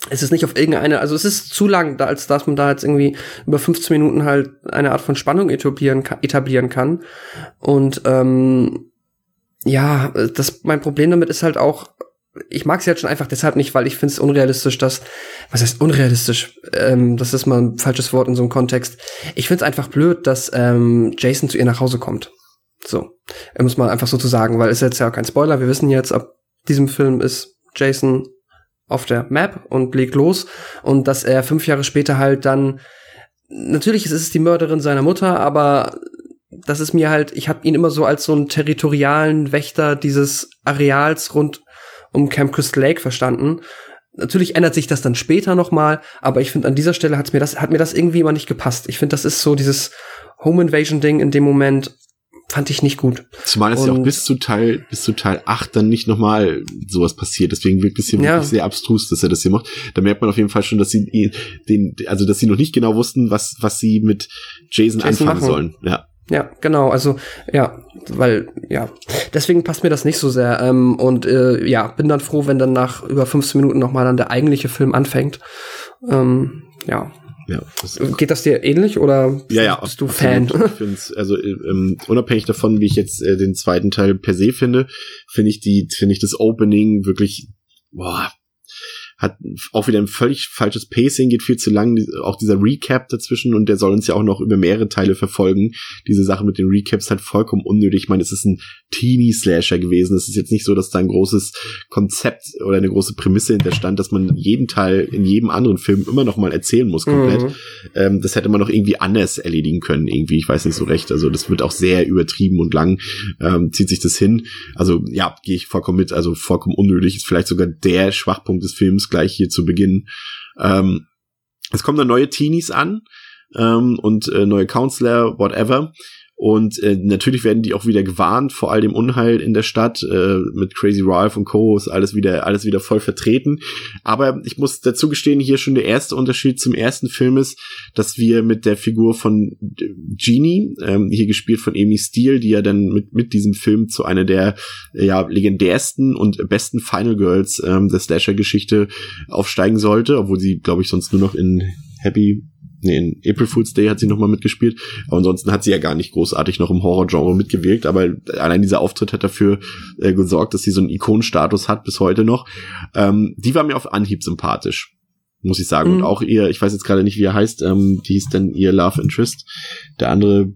S3: es ist nicht auf irgendeine, also es ist zu lang, als dass man da jetzt irgendwie über 15 Minuten halt eine Art von Spannung etablieren, etablieren kann. Und ähm, ja, das mein Problem damit ist halt auch, ich mag sie halt schon einfach deshalb nicht, weil ich finde es unrealistisch, dass, was heißt unrealistisch? Ähm, das ist mal ein falsches Wort in so einem Kontext. Ich finde es einfach blöd, dass ähm, Jason zu ihr nach Hause kommt. So, muss man einfach so zu sagen, weil es jetzt ja kein Spoiler. Wir wissen jetzt, ab diesem Film ist Jason auf der Map und legt los und dass er fünf Jahre später halt dann natürlich ist es die Mörderin seiner Mutter, aber das ist mir halt, ich habe ihn immer so als so einen territorialen Wächter dieses Areals rund um Camp Crystal Lake verstanden. Natürlich ändert sich das dann später noch mal, aber ich finde an dieser Stelle hat's mir das hat mir das irgendwie immer nicht gepasst. Ich finde, das ist so dieses Home Invasion Ding in dem Moment fand ich nicht gut.
S2: Zumal es ja auch bis zu Teil, bis zu Teil 8 dann nicht nochmal sowas passiert. Deswegen wirkt es hier ja. wirklich sehr abstrus, dass er das hier macht. Da merkt man auf jeden Fall schon, dass sie den, also dass sie noch nicht genau wussten, was, was sie mit Jason, Jason anfangen machen. sollen. Ja.
S3: Ja, genau, also ja, weil, ja, deswegen passt mir das nicht so sehr. Ähm, und äh, ja, bin dann froh, wenn dann nach über 15 Minuten nochmal dann der eigentliche Film anfängt. Ähm, ja,
S2: Ja,
S3: das Geht das dir ähnlich oder
S2: ja, ja,
S3: bist du Fan?
S2: Ich find's, also ähm, unabhängig davon, wie ich jetzt äh, den zweiten Teil per se finde, finde ich die, finde ich das Opening wirklich, boah, hat auch wieder ein völlig falsches Pacing, geht viel zu lang, auch dieser Recap dazwischen und der soll uns ja auch noch über mehrere Teile verfolgen. Diese Sache mit den Recaps halt vollkommen unnötig. Ich meine, es ist ein Teenie-Slasher gewesen. Es ist jetzt nicht so, dass da ein großes Konzept oder eine große Prämisse hinterstand, dass man jeden Teil in jedem anderen Film immer noch mal erzählen muss komplett. Mhm. Ähm, das hätte man noch irgendwie anders erledigen können, irgendwie. Ich weiß nicht so recht. Also das wird auch sehr übertrieben und lang, ähm, zieht sich das hin. Also ja, gehe ich vollkommen mit. Also vollkommen unnötig. Ist vielleicht sogar der Schwachpunkt des Films gleich hier zu Beginn. Ähm, es kommen dann neue Teenies an ähm, und äh, neue Counselor, whatever. Und äh, natürlich werden die auch wieder gewarnt vor all dem Unheil in der Stadt. Äh, mit Crazy Ralph und Co. ist alles wieder, alles wieder voll vertreten. Aber ich muss dazu gestehen, hier schon der erste Unterschied zum ersten Film ist, dass wir mit der Figur von Genie, ähm, hier gespielt von Amy Steele, die ja dann mit, mit diesem Film zu einer der ja, legendärsten und besten Final Girls ähm, der Slasher-Geschichte aufsteigen sollte, obwohl sie, glaube ich, sonst nur noch in Happy nee, in April Fool's Day hat sie nochmal mitgespielt. Aber ansonsten hat sie ja gar nicht großartig noch im Horror-Genre mitgewirkt. Aber allein dieser Auftritt hat dafür äh, gesorgt, dass sie so einen Ikonenstatus hat bis heute noch. Ähm, die war mir auf Anhieb sympathisch muss ich sagen. Mhm. Und auch ihr, ich weiß jetzt gerade nicht, wie er heißt, ähm, die hieß dann ihr Love Interest. Der andere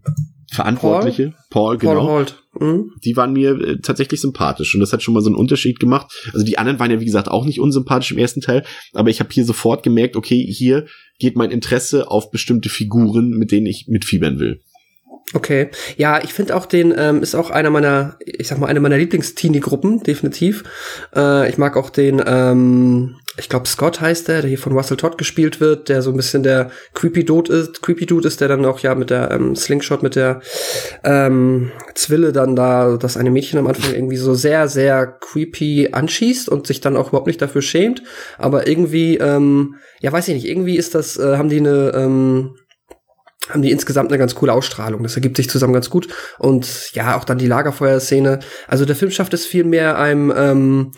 S2: Verantwortliche, Paul, Paul genau. Paul. Mhm. Die waren mir äh, tatsächlich sympathisch und das hat schon mal so einen Unterschied gemacht. Also die anderen waren ja wie gesagt auch nicht unsympathisch im ersten Teil, aber ich habe hier sofort gemerkt, okay, hier geht mein Interesse auf bestimmte Figuren, mit denen ich mitfiebern will.
S3: Okay, ja, ich finde auch den ähm, ist auch einer meiner, ich sag mal, eine meiner Lieblings-Teenie-Gruppen, definitiv. Äh, ich mag auch den, ähm, ich glaube Scott heißt der, der hier von Russell Todd gespielt wird, der so ein bisschen der Creepy Dude ist, Creepy Dude ist, der dann auch ja mit der ähm, Slingshot, mit der ähm, Zwille dann da, das eine Mädchen am Anfang irgendwie so sehr, sehr creepy anschießt und sich dann auch überhaupt nicht dafür schämt. Aber irgendwie, ähm, ja, weiß ich nicht, irgendwie ist das, äh, haben die eine, ähm, haben die insgesamt eine ganz coole Ausstrahlung. Das ergibt sich zusammen ganz gut. Und ja, auch dann die Lagerfeuerszene. Also der Film schafft es viel mehr einem ähm,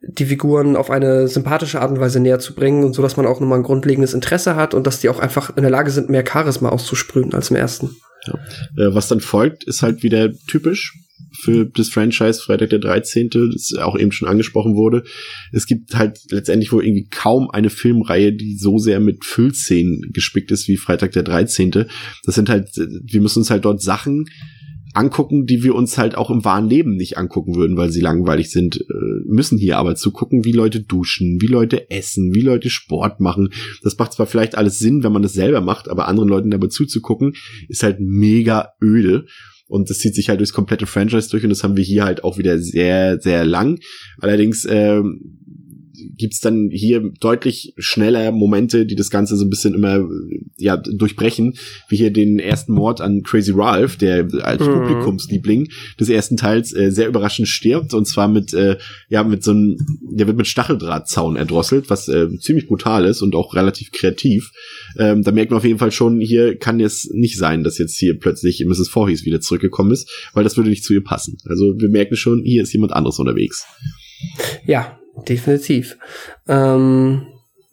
S3: die Figuren auf eine sympathische Art und Weise näher zu bringen und so, dass man auch nochmal ein grundlegendes Interesse hat und dass die auch einfach in der Lage sind, mehr Charisma auszusprühen als im ersten.
S2: Ja. Äh, was dann folgt, ist halt wieder typisch für das Franchise Freitag der 13., das auch eben schon angesprochen wurde. Es gibt halt letztendlich wohl irgendwie kaum eine Filmreihe, die so sehr mit Füllszenen gespickt ist wie Freitag der 13. Das sind halt, wir müssen uns halt dort Sachen angucken, die wir uns halt auch im wahren Leben nicht angucken würden, weil sie langweilig sind, äh, müssen hier aber zu gucken, wie Leute duschen, wie Leute essen, wie Leute Sport machen. Das macht zwar vielleicht alles Sinn, wenn man das selber macht, aber anderen Leuten dabei zuzugucken, ist halt mega öde. Und das zieht sich halt durchs komplette Franchise durch und das haben wir hier halt auch wieder sehr, sehr lang. Allerdings ähm, gibt's dann hier deutlich schneller Momente, die das Ganze so ein bisschen immer ja durchbrechen, wie hier den ersten Mord an Crazy Ralph, der als mhm. Publikumsliebling des ersten Teils äh, sehr überraschend stirbt und zwar mit äh, ja mit so einem der wird mit Stacheldrahtzaun erdrosselt, was äh, ziemlich brutal ist und auch relativ kreativ. Ähm, da merkt man auf jeden Fall schon, hier kann es nicht sein, dass jetzt hier plötzlich Mrs. Voorhees wieder zurückgekommen ist, weil das würde nicht zu ihr passen. Also wir merken schon, hier ist jemand anderes unterwegs.
S3: Ja, definitiv. Ähm,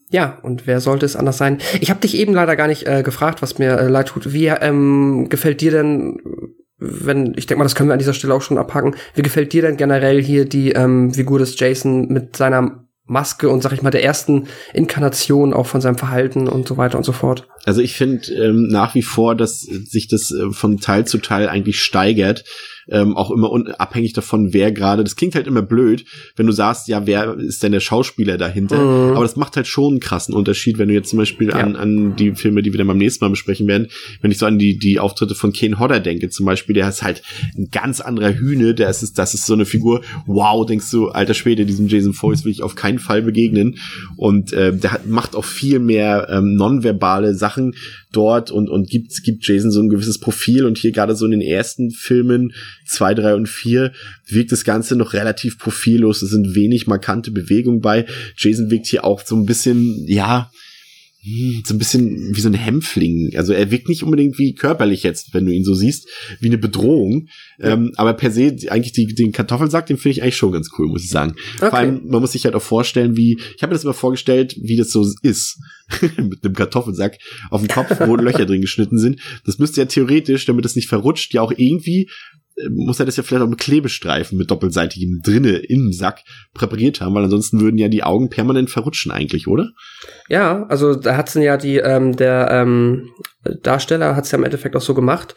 S3: ja, und wer sollte es anders sein? Ich habe dich eben leider gar nicht äh, gefragt, was mir äh, leid tut. Wie ähm, gefällt dir denn, wenn, ich denke mal, das können wir an dieser Stelle auch schon abhaken, wie gefällt dir denn generell hier die ähm, Figur des Jason mit seiner Maske und sag ich mal der ersten Inkarnation auch von seinem Verhalten und so weiter und so fort.
S2: Also ich finde ähm, nach wie vor, dass sich das äh, von Teil zu Teil eigentlich steigert ähm, auch immer unabhängig davon, wer gerade, das klingt halt immer blöd, wenn du sagst, ja, wer ist denn der Schauspieler dahinter? Mhm. Aber das macht halt schon einen krassen Unterschied, wenn du jetzt zum Beispiel ja. an, an die Filme, die wir dann beim nächsten Mal besprechen werden, wenn ich so an die, die Auftritte von Ken Hodder denke, zum Beispiel, der ist halt ein ganz anderer Hühne, der ist, das ist so eine Figur, wow, denkst du, alter Schwede, diesem Jason Foyce will ich auf keinen Fall begegnen. Und äh, der hat, macht auch viel mehr ähm, nonverbale Sachen dort und, und gibt, gibt Jason so ein gewisses Profil und hier gerade so in den ersten Filmen zwei, drei und vier wirkt das Ganze noch relativ profillos. Es sind wenig markante Bewegungen bei. Jason wirkt hier auch so ein bisschen, ja, so ein bisschen wie so ein Hämpfling. Also er wirkt nicht unbedingt wie körperlich jetzt, wenn du ihn so siehst, wie eine Bedrohung. Ja. Ähm, aber per se, eigentlich die, den Kartoffelsack, den finde ich eigentlich schon ganz cool, muss ich sagen. Okay. Vor allem, man muss sich halt auch vorstellen, wie, ich habe mir das immer vorgestellt, wie das so ist. Mit einem Kartoffelsack auf dem Kopf, wo Löcher drin geschnitten sind. Das müsste ja theoretisch, damit es nicht verrutscht, ja auch irgendwie muss er das ja vielleicht auch mit Klebestreifen mit doppelseitigem drinne im Sack präpariert haben, weil ansonsten würden ja die Augen permanent verrutschen eigentlich, oder?
S3: Ja, also da hat's ja die, ähm, der ähm, Darsteller hat's ja im Endeffekt auch so gemacht.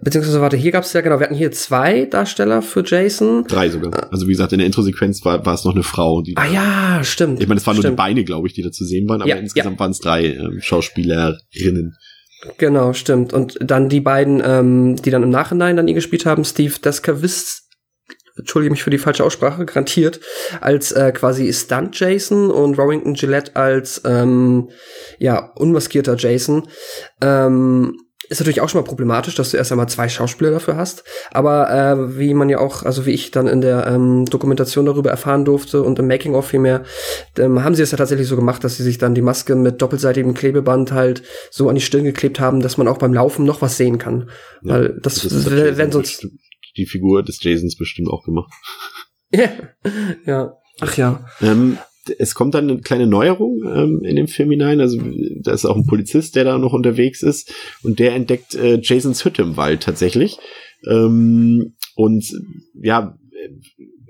S3: Beziehungsweise, warte, hier gab's ja, genau, wir hatten hier zwei Darsteller für Jason.
S2: Drei sogar. Also wie gesagt, in der Introsequenz war, war es noch eine Frau. Die
S3: ah ja, stimmt.
S2: Ich meine, es waren stimmt. nur die Beine, glaube ich, die da zu sehen waren, aber ja, insgesamt ja. waren es drei ähm, Schauspielerinnen.
S3: Genau, stimmt. Und dann die beiden, ähm, die dann im Nachhinein dann ihn gespielt haben, Steve Descavis, entschuldige mich für die falsche Aussprache, garantiert, als äh, quasi Stunt Jason und Rowington Gillette als ähm, ja unmaskierter Jason. Ähm, ist natürlich auch schon mal problematisch, dass du erst einmal zwei Schauspieler dafür hast. Aber äh, wie man ja auch, also wie ich dann in der ähm, Dokumentation darüber erfahren durfte und im Making-of vielmehr, ähm, haben sie es ja tatsächlich so gemacht, dass sie sich dann die Maske mit doppelseitigem Klebeband halt so an die Stirn geklebt haben, dass man auch beim Laufen noch was sehen kann. Ja, Weil das, das wenn sonst
S2: die Figur des Jasons bestimmt auch gemacht.
S3: ja, ja. Ach ja.
S2: Ähm, es kommt dann eine kleine Neuerung ähm, in dem Film hinein. Also da ist auch ein Polizist, der da noch unterwegs ist und der entdeckt äh, Jasons Hütte im Wald tatsächlich. Ähm, und ja,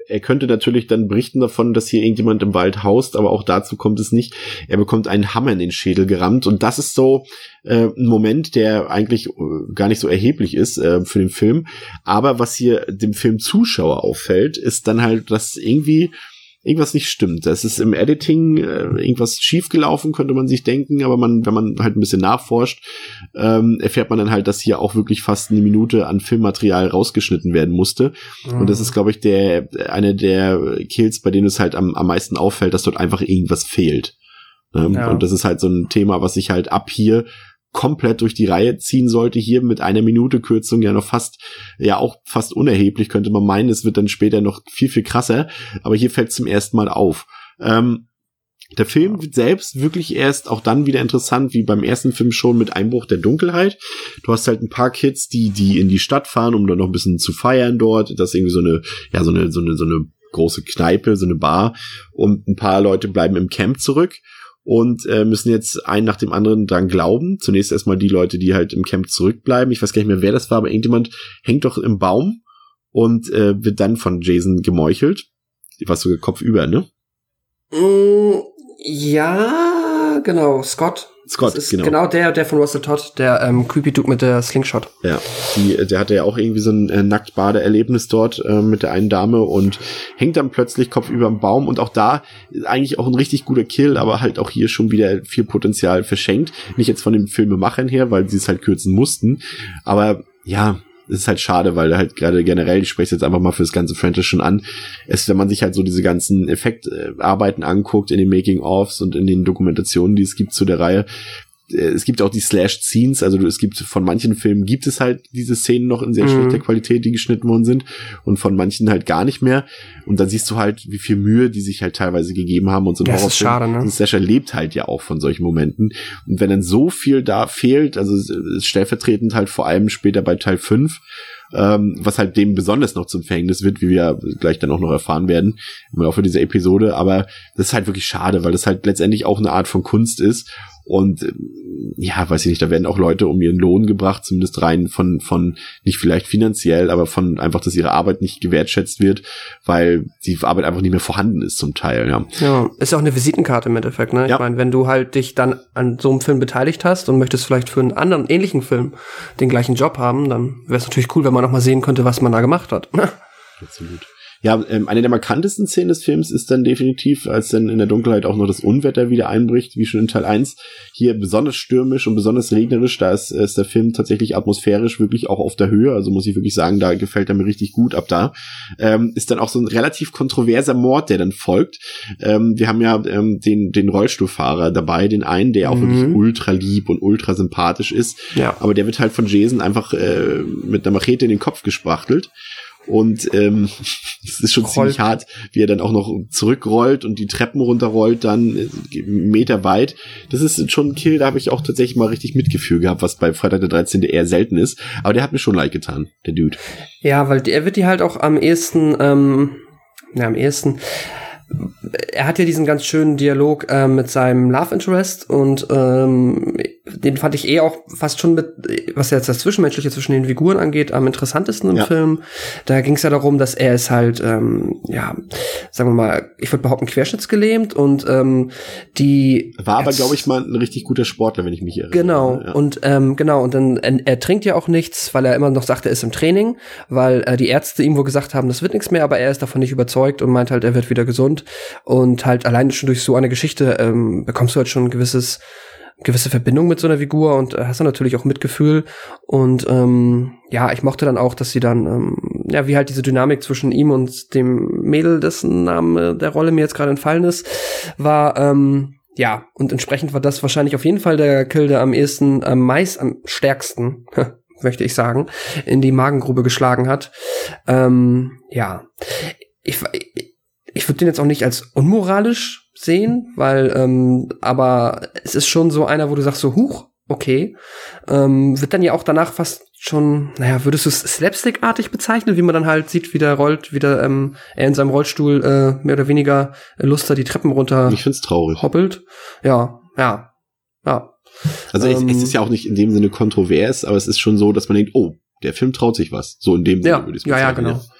S2: er könnte natürlich dann berichten davon, dass hier irgendjemand im Wald haust, aber auch dazu kommt es nicht. Er bekommt einen Hammer in den Schädel gerammt und das ist so äh, ein Moment, der eigentlich äh, gar nicht so erheblich ist äh, für den Film. Aber was hier dem Film Zuschauer auffällt, ist dann halt, dass irgendwie irgendwas nicht stimmt. Es ist im Editing äh, irgendwas schiefgelaufen, könnte man sich denken, aber man, wenn man halt ein bisschen nachforscht, ähm, erfährt man dann halt, dass hier auch wirklich fast eine Minute an Filmmaterial rausgeschnitten werden musste. Mhm. Und das ist, glaube ich, der eine der Kills, bei denen es halt am, am meisten auffällt, dass dort einfach irgendwas fehlt. Ähm, ja. Und das ist halt so ein Thema, was sich halt ab hier komplett durch die Reihe ziehen sollte. Hier mit einer Minute Kürzung ja noch fast, ja auch fast unerheblich, könnte man meinen. Es wird dann später noch viel, viel krasser. Aber hier fällt es zum ersten Mal auf. Ähm, der Film wird selbst wirklich erst auch dann wieder interessant, wie beim ersten Film schon mit Einbruch der Dunkelheit. Du hast halt ein paar Kids, die, die in die Stadt fahren, um dann noch ein bisschen zu feiern dort. Das ist irgendwie so eine, ja, so eine, so eine, so eine große Kneipe, so eine Bar. Und ein paar Leute bleiben im Camp zurück und äh, müssen jetzt einen nach dem anderen dran glauben. Zunächst erstmal die Leute, die halt im Camp zurückbleiben. Ich weiß gar nicht mehr, wer das war, aber irgendjemand hängt doch im Baum und äh, wird dann von Jason gemeuchelt. Was sogar kopfüber, ne?
S3: Mm, ja, genau. Scott.
S2: Scott, das ist genau.
S3: Genau der, der von Russell Todd, der ähm, Creepy Dude mit der Slingshot.
S2: Ja, die, der hatte ja auch irgendwie so ein äh, Nacktbade-Erlebnis dort äh, mit der einen Dame und hängt dann plötzlich Kopf über dem Baum und auch da eigentlich auch ein richtig guter Kill, aber halt auch hier schon wieder viel Potenzial verschenkt. Nicht jetzt von den Filmemachern her, weil sie es halt kürzen mussten, aber ja, ist halt schade, weil halt gerade generell, ich spreche jetzt einfach mal für das ganze Franchise schon an, es, wenn man sich halt so diese ganzen Effektarbeiten anguckt in den Making-ofs und in den Dokumentationen, die es gibt zu der Reihe, es gibt auch die Slash-Scenes, also es gibt von manchen Filmen gibt es halt diese Szenen noch in sehr mhm. schlechter Qualität, die geschnitten worden sind und von manchen halt gar nicht mehr. Und dann siehst du halt, wie viel Mühe die sich halt teilweise gegeben haben und so ein
S3: das Horrorfilm. Ist schade, ne?
S2: Und Slasher lebt halt ja auch von solchen Momenten. Und wenn dann so viel da fehlt, also stellvertretend halt vor allem später bei Teil 5, ähm, was halt dem besonders noch zum Verhängnis wird, wie wir gleich dann auch noch erfahren werden im Laufe dieser Episode. Aber das ist halt wirklich schade, weil das halt letztendlich auch eine Art von Kunst ist und äh, ja, weiß ich nicht, da werden auch Leute um ihren Lohn gebracht, zumindest rein von, von nicht vielleicht finanziell, aber von einfach, dass ihre Arbeit nicht gewertschätzt wird, weil die Arbeit einfach nicht mehr vorhanden ist zum Teil, ja.
S3: Ja, ist auch eine Visitenkarte im Endeffekt, ne? Ja. Ich meine, wenn du halt dich dann an so einem Film beteiligt hast und möchtest vielleicht für einen anderen ähnlichen Film den gleichen Job haben, dann wäre es natürlich cool, wenn man noch mal sehen könnte, was man da gemacht hat.
S2: Absolut. Ja, ähm, eine der markantesten Szenen des Films ist dann definitiv, als dann in der Dunkelheit auch noch das Unwetter wieder einbricht, wie schon in Teil 1. Hier besonders stürmisch und besonders regnerisch, da ist, ist der Film tatsächlich atmosphärisch wirklich auch auf der Höhe, also muss ich wirklich sagen, da gefällt er mir richtig gut ab da. Ähm, ist dann auch so ein relativ kontroverser Mord, der dann folgt. Ähm, wir haben ja ähm, den, den Rollstuhlfahrer dabei, den einen, der auch mhm. wirklich ultra lieb und ultra sympathisch ist. Ja. Aber der wird halt von Jason einfach äh, mit einer Machete in den Kopf gesprachtelt. Und ähm, es ist schon
S3: Roll.
S2: ziemlich hart, wie er dann auch noch zurückrollt und die Treppen runterrollt, dann äh, Meter weit. Das ist schon ein Kill, da habe ich auch tatsächlich mal richtig Mitgefühl gehabt, was bei Freitag der 13. eher selten ist. Aber der hat mir schon leid getan, der Dude.
S3: Ja, weil er wird die halt auch am ehesten, ähm, ja, am ehesten, er hat ja diesen ganz schönen Dialog äh, mit seinem Love Interest und ähm, den fand ich eh auch fast schon mit, was jetzt das Zwischenmenschliche zwischen den Figuren angeht, am interessantesten im
S2: Ja.
S3: Film. Da ging es ja darum, dass er ist halt, ähm, ja, sagen wir mal, ich würde behaupten, querschnittsgelähmt und ähm, die
S2: War aber, glaube ich, mal ein richtig guter Sportler, wenn ich mich erinnere.
S3: Genau,
S2: Ja.
S3: und ähm, genau, und dann er, er trinkt ja auch nichts, weil er immer noch sagt, er ist im Training, weil äh, die Ärzte ihm wohl gesagt haben, das wird nichts mehr, aber er ist davon nicht überzeugt und meint halt, er wird wieder gesund. Und halt alleine schon durch so eine Geschichte ähm, bekommst du halt schon ein gewisses gewisse Verbindung mit so einer Figur und äh, hast dann natürlich auch Mitgefühl und ähm, ja, ich mochte dann auch, dass sie dann ähm, ja, wie halt diese Dynamik zwischen ihm und dem Mädel, dessen Name der Rolle mir jetzt gerade entfallen ist, war ähm, ja, und entsprechend war das wahrscheinlich auf jeden Fall der Kill, der am ehesten, am meist, am stärksten, möchte ich sagen, in die Magengrube geschlagen hat. Ähm, ja, ich, ich, ich würde den jetzt auch nicht als unmoralisch sehen, weil, ähm, aber es ist schon so einer, wo du sagst so, huch, okay, ähm, wird dann ja auch danach fast schon, naja, würdest du es slapstickartig bezeichnen, wie man dann halt sieht, wie der rollt, wie der, ähm, er in seinem Rollstuhl äh, mehr oder weniger äh, luster die Treppen runter
S2: Ich find's traurig.
S3: hoppelt. Ja, ja, ja.
S2: Also es,
S3: Ähm,
S2: es ist ja auch nicht in dem Sinne kontrovers, aber es ist schon so, dass man denkt, oh, der Film traut sich was. So in dem Sinne
S3: Ja,
S2: würde ich es
S3: ja, ja,
S2: bezeichnen,
S3: genau.
S2: Ja,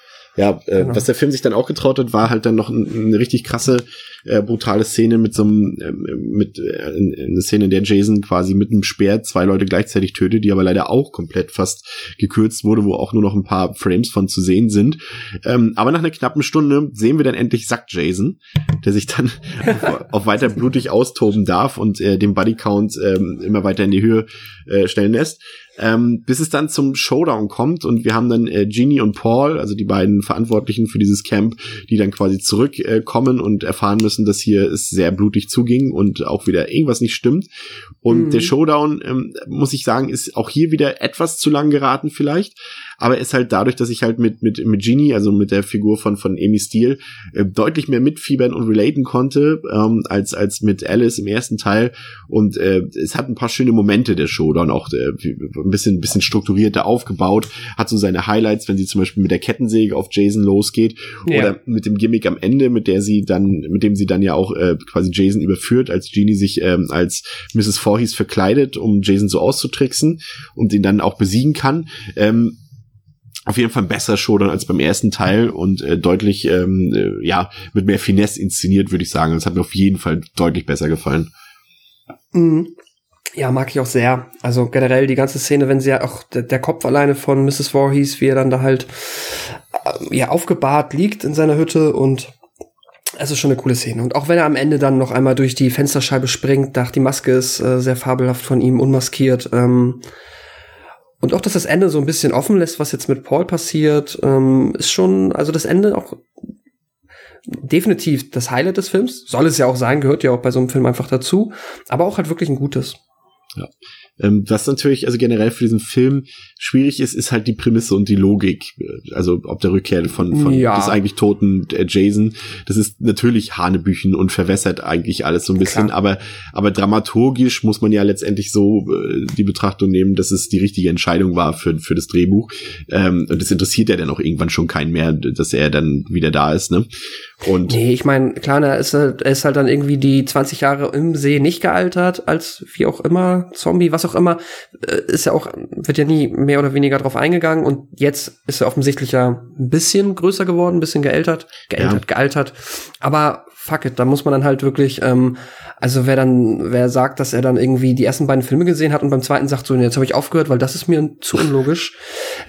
S2: äh,
S3: Genau.
S2: was der Film sich dann auch getraut hat, war halt dann noch ein, eine richtig krasse, äh, brutale Szene mit so einem, ähm, mit äh, eine Szene, in der Jason quasi mit einem Speer zwei Leute gleichzeitig tötet, die aber leider auch komplett fast gekürzt wurde, wo auch nur noch ein paar Frames von zu sehen sind. Ähm, aber nach einer knappen Stunde sehen wir dann endlich Sack Jason, der sich dann auf, auf weiter blutig austoben darf und äh, den Bodycount ähm, immer weiter in die Höhe äh, stellen lässt. Ähm, bis es dann zum Showdown kommt und wir haben dann äh, Genie und Paul, also die beiden Verantwortlichen für dieses Camp, die dann quasi zurückkommen äh, und erfahren müssen, dass hier es sehr blutig zuging und auch wieder irgendwas nicht stimmt. Und
S3: Mhm.
S2: der Showdown, ähm, muss ich sagen, ist auch hier wieder etwas zu lang geraten vielleicht, aber ist halt dadurch, dass ich halt mit mit mit Genie, also mit der Figur von von Amy Steele, äh, deutlich mehr mitfiebern und relaten konnte ähm, als als mit Alice im ersten Teil und äh, es hat ein paar schöne Momente der Showdown auch äh, ein bisschen ein bisschen strukturierter aufgebaut, hat so seine Highlights, wenn sie zum Beispiel mit der Kettensäge auf Jason losgeht
S3: Ja.
S2: oder mit dem Gimmick am Ende, mit der sie dann mit dem sie dann ja auch äh, quasi Jason überführt, als Genie sich ähm, als Mrs. Voorhees verkleidet, um Jason so auszutricksen und ihn dann auch besiegen kann. Ähm, auf jeden Fall besser Showdown als beim ersten Teil und äh, deutlich, ähm, äh, ja, mit mehr Finesse inszeniert, würde ich sagen. Das hat mir auf jeden Fall deutlich besser gefallen.
S3: Mhm. Ja, mag ich auch sehr. Also generell die ganze Szene, wenn sie ja auch der, der Kopf alleine von Mrs. Voorhees, wie er dann da halt äh, ja aufgebahrt liegt in seiner Hütte und es ist schon eine coole Szene. Und auch wenn er am Ende dann noch einmal durch die Fensterscheibe springt, dachte die Maske ist äh, sehr fabelhaft von ihm, unmaskiert. Ähm, und auch, dass das Ende so ein bisschen offen lässt, was jetzt mit Paul passiert, ähm, ist schon, also das Ende auch definitiv das Highlight des Films. Soll es ja auch sein, gehört ja auch bei so einem Film einfach dazu. Aber auch halt wirklich ein gutes.
S2: Ähm, was natürlich, also generell für diesen Film schwierig ist, ist halt die Prämisse und die Logik. Also ob der Rückkehr von, von
S3: Ja.
S2: des eigentlich toten äh, Jason. Das ist natürlich Hanebüchen und verwässert eigentlich alles so ein bisschen,
S3: Klar.
S2: aber, aber dramaturgisch muss man ja letztendlich so äh, die Betrachtung nehmen, dass es die richtige Entscheidung war für, für das Drehbuch. Ähm, und das interessiert ja dann auch irgendwann schon keinen mehr, dass er dann wieder da ist, ne? Und
S3: Nee, ich meine, klar, er ist, halt, er ist halt dann irgendwie die 20 Jahre im See nicht gealtert, als wie auch immer, Zombie, was auch immer, äh, ist ja auch, wird ja nie mehr oder weniger drauf eingegangen und jetzt ist er offensichtlich ja ein bisschen größer geworden, ein bisschen geältert, geältert, gealtert, aber fuck it, da muss man dann halt wirklich, ähm, also wer dann, wer sagt, dass er dann irgendwie die ersten beiden Filme gesehen hat und beim zweiten sagt so, nee, jetzt habe ich aufgehört, weil das ist mir zu unlogisch,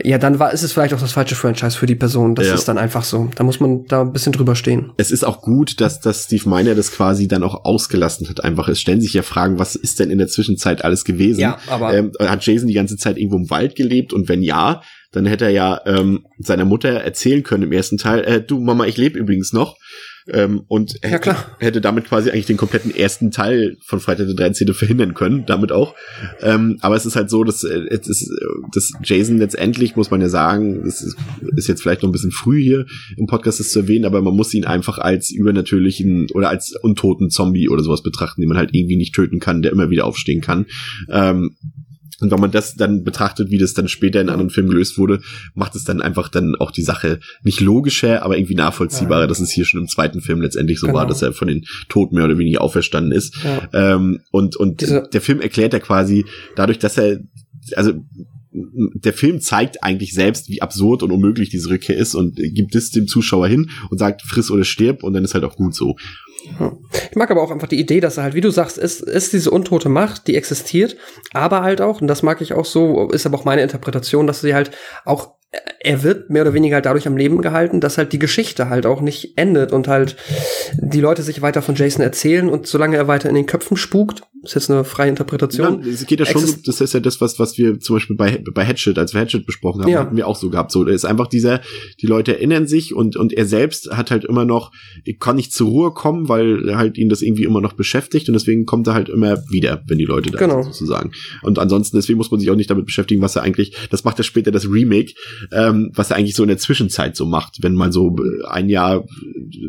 S3: ja, dann war, ist es vielleicht auch das falsche Franchise für die Person, das
S2: Ja.
S3: ist dann einfach so, da muss man da ein bisschen drüber stehen.
S2: es ist auch gut, dass, dass Steve Miner das quasi dann auch ausgelassen hat. Einfach, es stellen sich ja Fragen, was ist denn in der Zwischenzeit alles gewesen?
S3: Ja, aber-
S2: ähm, hat Jason die ganze Zeit irgendwo im Wald gelebt? Und wenn ja, dann hätte er ja ähm, seiner Mutter erzählen können im ersten Teil, äh, du Mama, ich lebe übrigens noch. Ähm, und
S3: Ja,
S2: hätte,
S3: klar.
S2: hätte damit quasi eigentlich den kompletten ersten Teil von Freitag der 13. verhindern können, damit auch. Ähm, aber es ist halt so, dass, äh, ist, äh, dass Jason letztendlich, muss man ja sagen, es ist, ist jetzt vielleicht noch ein bisschen früh hier im Podcast das zu erwähnen, aber man muss ihn einfach als übernatürlichen oder als untoten Zombie oder sowas betrachten, den man halt irgendwie nicht töten kann, der immer wieder aufstehen kann. Ähm, und wenn man das dann betrachtet, wie das dann später in anderen Filmen gelöst wurde, macht es dann einfach dann auch die Sache nicht logischer, aber irgendwie nachvollziehbarer,
S3: Ja.
S2: dass es hier schon im zweiten Film letztendlich so
S3: Genau.
S2: war, dass er von den Toten mehr oder weniger auferstanden ist.
S3: Ja.
S2: Ähm, und und
S3: Diese-
S2: der Film erklärt ja quasi dadurch, dass er, also der Film zeigt eigentlich selbst, wie absurd und unmöglich diese Rückkehr ist und gibt es dem Zuschauer hin und sagt, friss oder stirb und dann ist halt auch gut so.
S3: Ich mag aber auch einfach die Idee, dass er halt, wie du sagst, ist, ist diese untote Macht, die existiert, aber halt auch, und das mag ich auch so, ist aber auch meine Interpretation, dass sie halt auch, er wird mehr oder weniger halt dadurch am Leben gehalten, dass halt die Geschichte halt auch nicht endet und halt die Leute sich weiter von Jason erzählen und solange er weiter in den Köpfen spukt, ist jetzt eine freie Interpretation.
S2: Ja, es geht ja schon, so,
S3: Exist-
S2: das ist ja das, was, was wir zum Beispiel bei, bei Hatchet, als wir Hatchet besprochen haben,
S3: Ja.
S2: hatten wir auch so gehabt. So, da ist einfach dieser, die Leute erinnern sich und, und er selbst hat halt immer noch, kann nicht zur Ruhe kommen, weil halt ihn das irgendwie immer noch beschäftigt und deswegen kommt er halt immer wieder, wenn die Leute da
S3: Genau.
S2: sind, sozusagen. Und ansonsten, deswegen muss man sich auch nicht damit beschäftigen, was er eigentlich, das macht ja später das Remake, ähm, was er eigentlich so in der Zwischenzeit so macht, wenn mal so äh, ein Jahr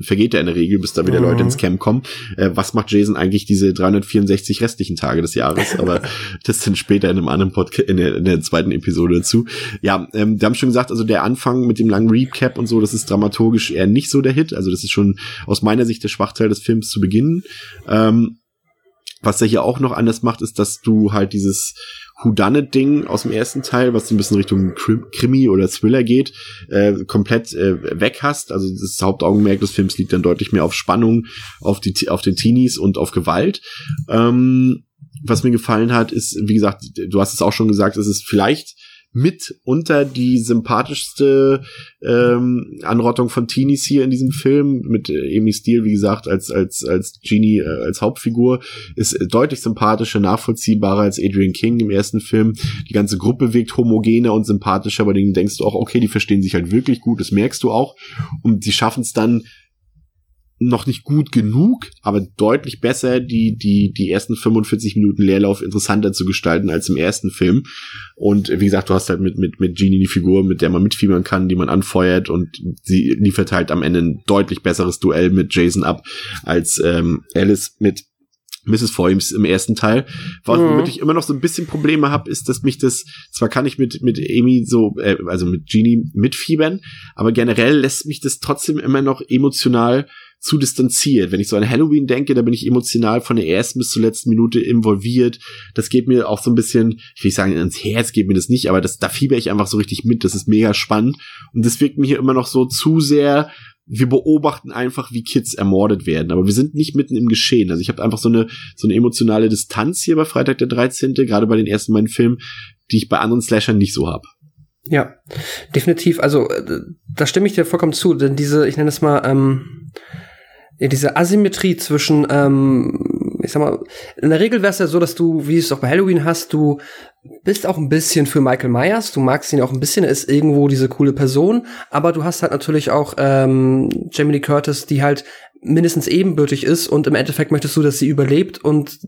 S2: vergeht er in der Regel, bis da wieder
S3: Mhm.
S2: Leute ins Camp kommen. Äh, was macht Jason eigentlich diese 364 restlichen Tage des Jahres? Aber das sind später in einem anderen Podcast, in der, in der zweiten Episode dazu. Ja, ähm, wir haben schon gesagt, also der Anfang mit dem langen Recap und so, das ist dramaturgisch eher nicht so der Hit. Also das ist schon aus meiner Sicht der Schwachteil des Films zu Beginn. Ähm, was er hier auch noch anders macht, ist, dass du halt dieses Whodunit-Ding aus dem ersten Teil, was so ein bisschen Richtung Krim Krimi oder Thriller geht, äh, komplett äh, weg hast. Also das Hauptaugenmerk des Films liegt dann deutlich mehr auf Spannung, auf, die, auf den Teenies und auf Gewalt. Ähm, was mir gefallen hat, ist, wie gesagt, du hast es auch schon gesagt, es ist vielleicht mit unter die sympathischste ähm, Anrottung von Teenies hier in diesem Film. Mit äh, Amy Steele, wie gesagt, als als als Genie äh, als Hauptfigur. Ist äh, deutlich sympathischer, nachvollziehbarer als Adrian King im ersten Film. Die ganze Gruppe wirkt homogener und sympathischer, bei denen denkst du auch, okay, die verstehen sich halt wirklich gut, das merkst du auch. Und sie schaffen es dann noch nicht gut genug, aber deutlich besser, die, die, die ersten 45 Minuten Leerlauf interessanter zu gestalten als im ersten Film. Und wie gesagt, du hast halt mit, mit, mit Genie die Figur, mit der man mitfiebern kann, die man anfeuert und sie liefert halt am Ende ein deutlich besseres Duell mit Jason ab als ähm, Alice mit Mrs. Foymes im ersten Teil. Was,
S3: Mhm.
S2: womit ich immer noch so ein bisschen Probleme habe, ist, dass mich das, zwar kann ich mit, mit Amy so, äh, also mit Genie mitfiebern, aber generell lässt mich das trotzdem immer noch emotional zu distanziert. Wenn ich so an Halloween denke, da bin ich emotional von der ersten bis zur letzten Minute involviert. Das geht mir auch so ein bisschen, ich will nicht sagen, ins Herz geht mir das nicht, aber das, da fieber ich einfach so richtig mit. Das ist mega spannend. Und das wirkt mir hier immer noch so zu sehr, wir beobachten einfach, wie Kids ermordet werden. Aber wir sind nicht mitten im Geschehen. Also ich habe einfach so eine, so eine emotionale Distanz hier bei Freitag der 13., gerade bei den ersten beiden Filmen, die ich bei anderen Slashern nicht so habe.
S3: Ja, definitiv. Also äh, da stimme ich dir vollkommen zu, denn diese, ich nenne es mal, ähm, ja, diese Asymmetrie zwischen, ähm, ich sag mal, in der Regel wäre es ja so, dass du, wie es auch bei Halloween hast, du bist auch ein bisschen für Michael Myers, du magst ihn auch ein bisschen, er ist irgendwo diese coole Person, aber du hast halt natürlich auch ähm, Jamie Lee Curtis, die halt mindestens ebenbürtig ist und im Endeffekt möchtest du, dass sie überlebt und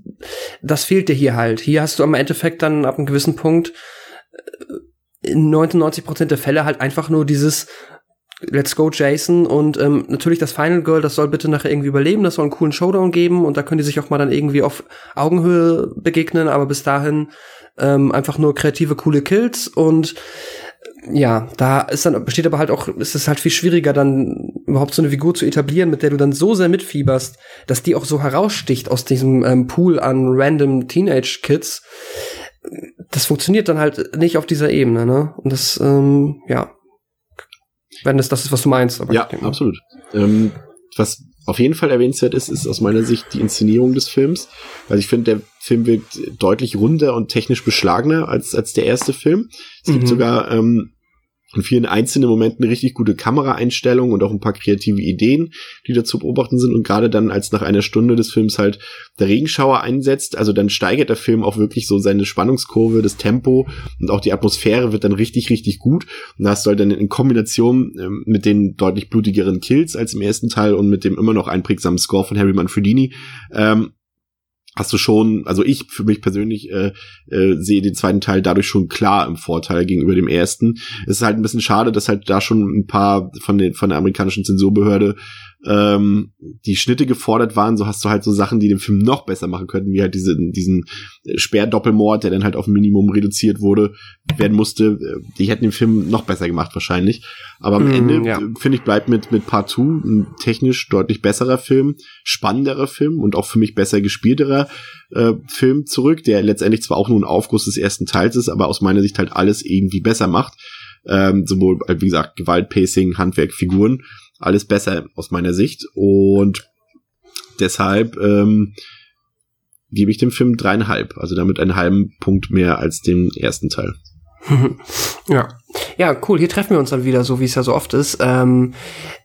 S3: das fehlt dir hier halt. Hier hast du am Endeffekt dann ab einem gewissen Punkt in 99% der Fälle halt einfach nur dieses Let's go Jason und ähm, natürlich das Final Girl, das soll bitte nachher irgendwie überleben, das soll einen coolen Showdown geben und da können die sich auch mal dann irgendwie auf Augenhöhe begegnen, aber bis dahin ähm, einfach nur kreative, coole Kills und ja, da ist dann besteht aber halt auch, ist es halt viel schwieriger, dann überhaupt so eine Figur zu etablieren, mit der du dann so sehr mitfieberst, dass die auch so heraussticht aus diesem ähm, Pool an random Teenage Kids. Das funktioniert dann halt nicht auf dieser Ebene, ne? Und das, ähm, ja, wenn das das ist, was du meinst. Aber
S2: Ja, absolut. Ähm, was auf jeden Fall erwähnenswert ist, ist aus meiner Sicht die Inszenierung des Films. Weil ich finde, der Film wirkt deutlich runder und technisch beschlagener als, als der erste Film. Es gibt
S3: Mhm.
S2: sogar ähm, in vielen einzelnen Momenten richtig gute Kameraeinstellung und auch ein paar kreative Ideen, die da zu beobachten sind. Und gerade dann, als nach einer Stunde des Films halt der Regenschauer einsetzt, also dann steigert der Film auch wirklich so seine Spannungskurve, das Tempo und auch die Atmosphäre wird dann richtig, richtig gut. Und da hast du halt dann in Kombination ähm, mit den deutlich blutigeren Kills als im ersten Teil und mit dem immer noch einprägsamen Score von Harry Manfredini, ähm, hast du schon, also ich für mich persönlich äh, äh, sehe den zweiten Teil dadurch schon klar im Vorteil gegenüber dem ersten. Es ist halt ein bisschen schade, dass halt da schon ein paar von den von der amerikanischen Zensurbehörde ähm, die Schnitte gefordert waren, so hast du halt so Sachen, die den Film noch besser machen könnten, wie halt diese, diesen Sperrdoppelmord, der dann halt auf ein Minimum reduziert wurde, werden musste. Die hätten den Film noch besser gemacht wahrscheinlich. Aber am mm, Ende, ja. finde ich, bleibt mit, mit Part 2 ein technisch deutlich besserer Film, spannenderer Film und auch für mich besser gespielterer äh, Film zurück, der letztendlich zwar auch nur ein Aufguss des ersten Teils ist, aber aus meiner Sicht halt alles irgendwie besser macht. Ähm, sowohl, wie gesagt, Gewalt, Pacing, Handwerk, Figuren alles besser aus meiner Sicht. Und deshalb ähm, gebe ich dem Film dreieinhalb, also damit einen halben Punkt mehr als den ersten Teil.
S3: ja. Ja, cool. Hier treffen wir uns dann wieder, so wie es ja so oft ist. Ähm,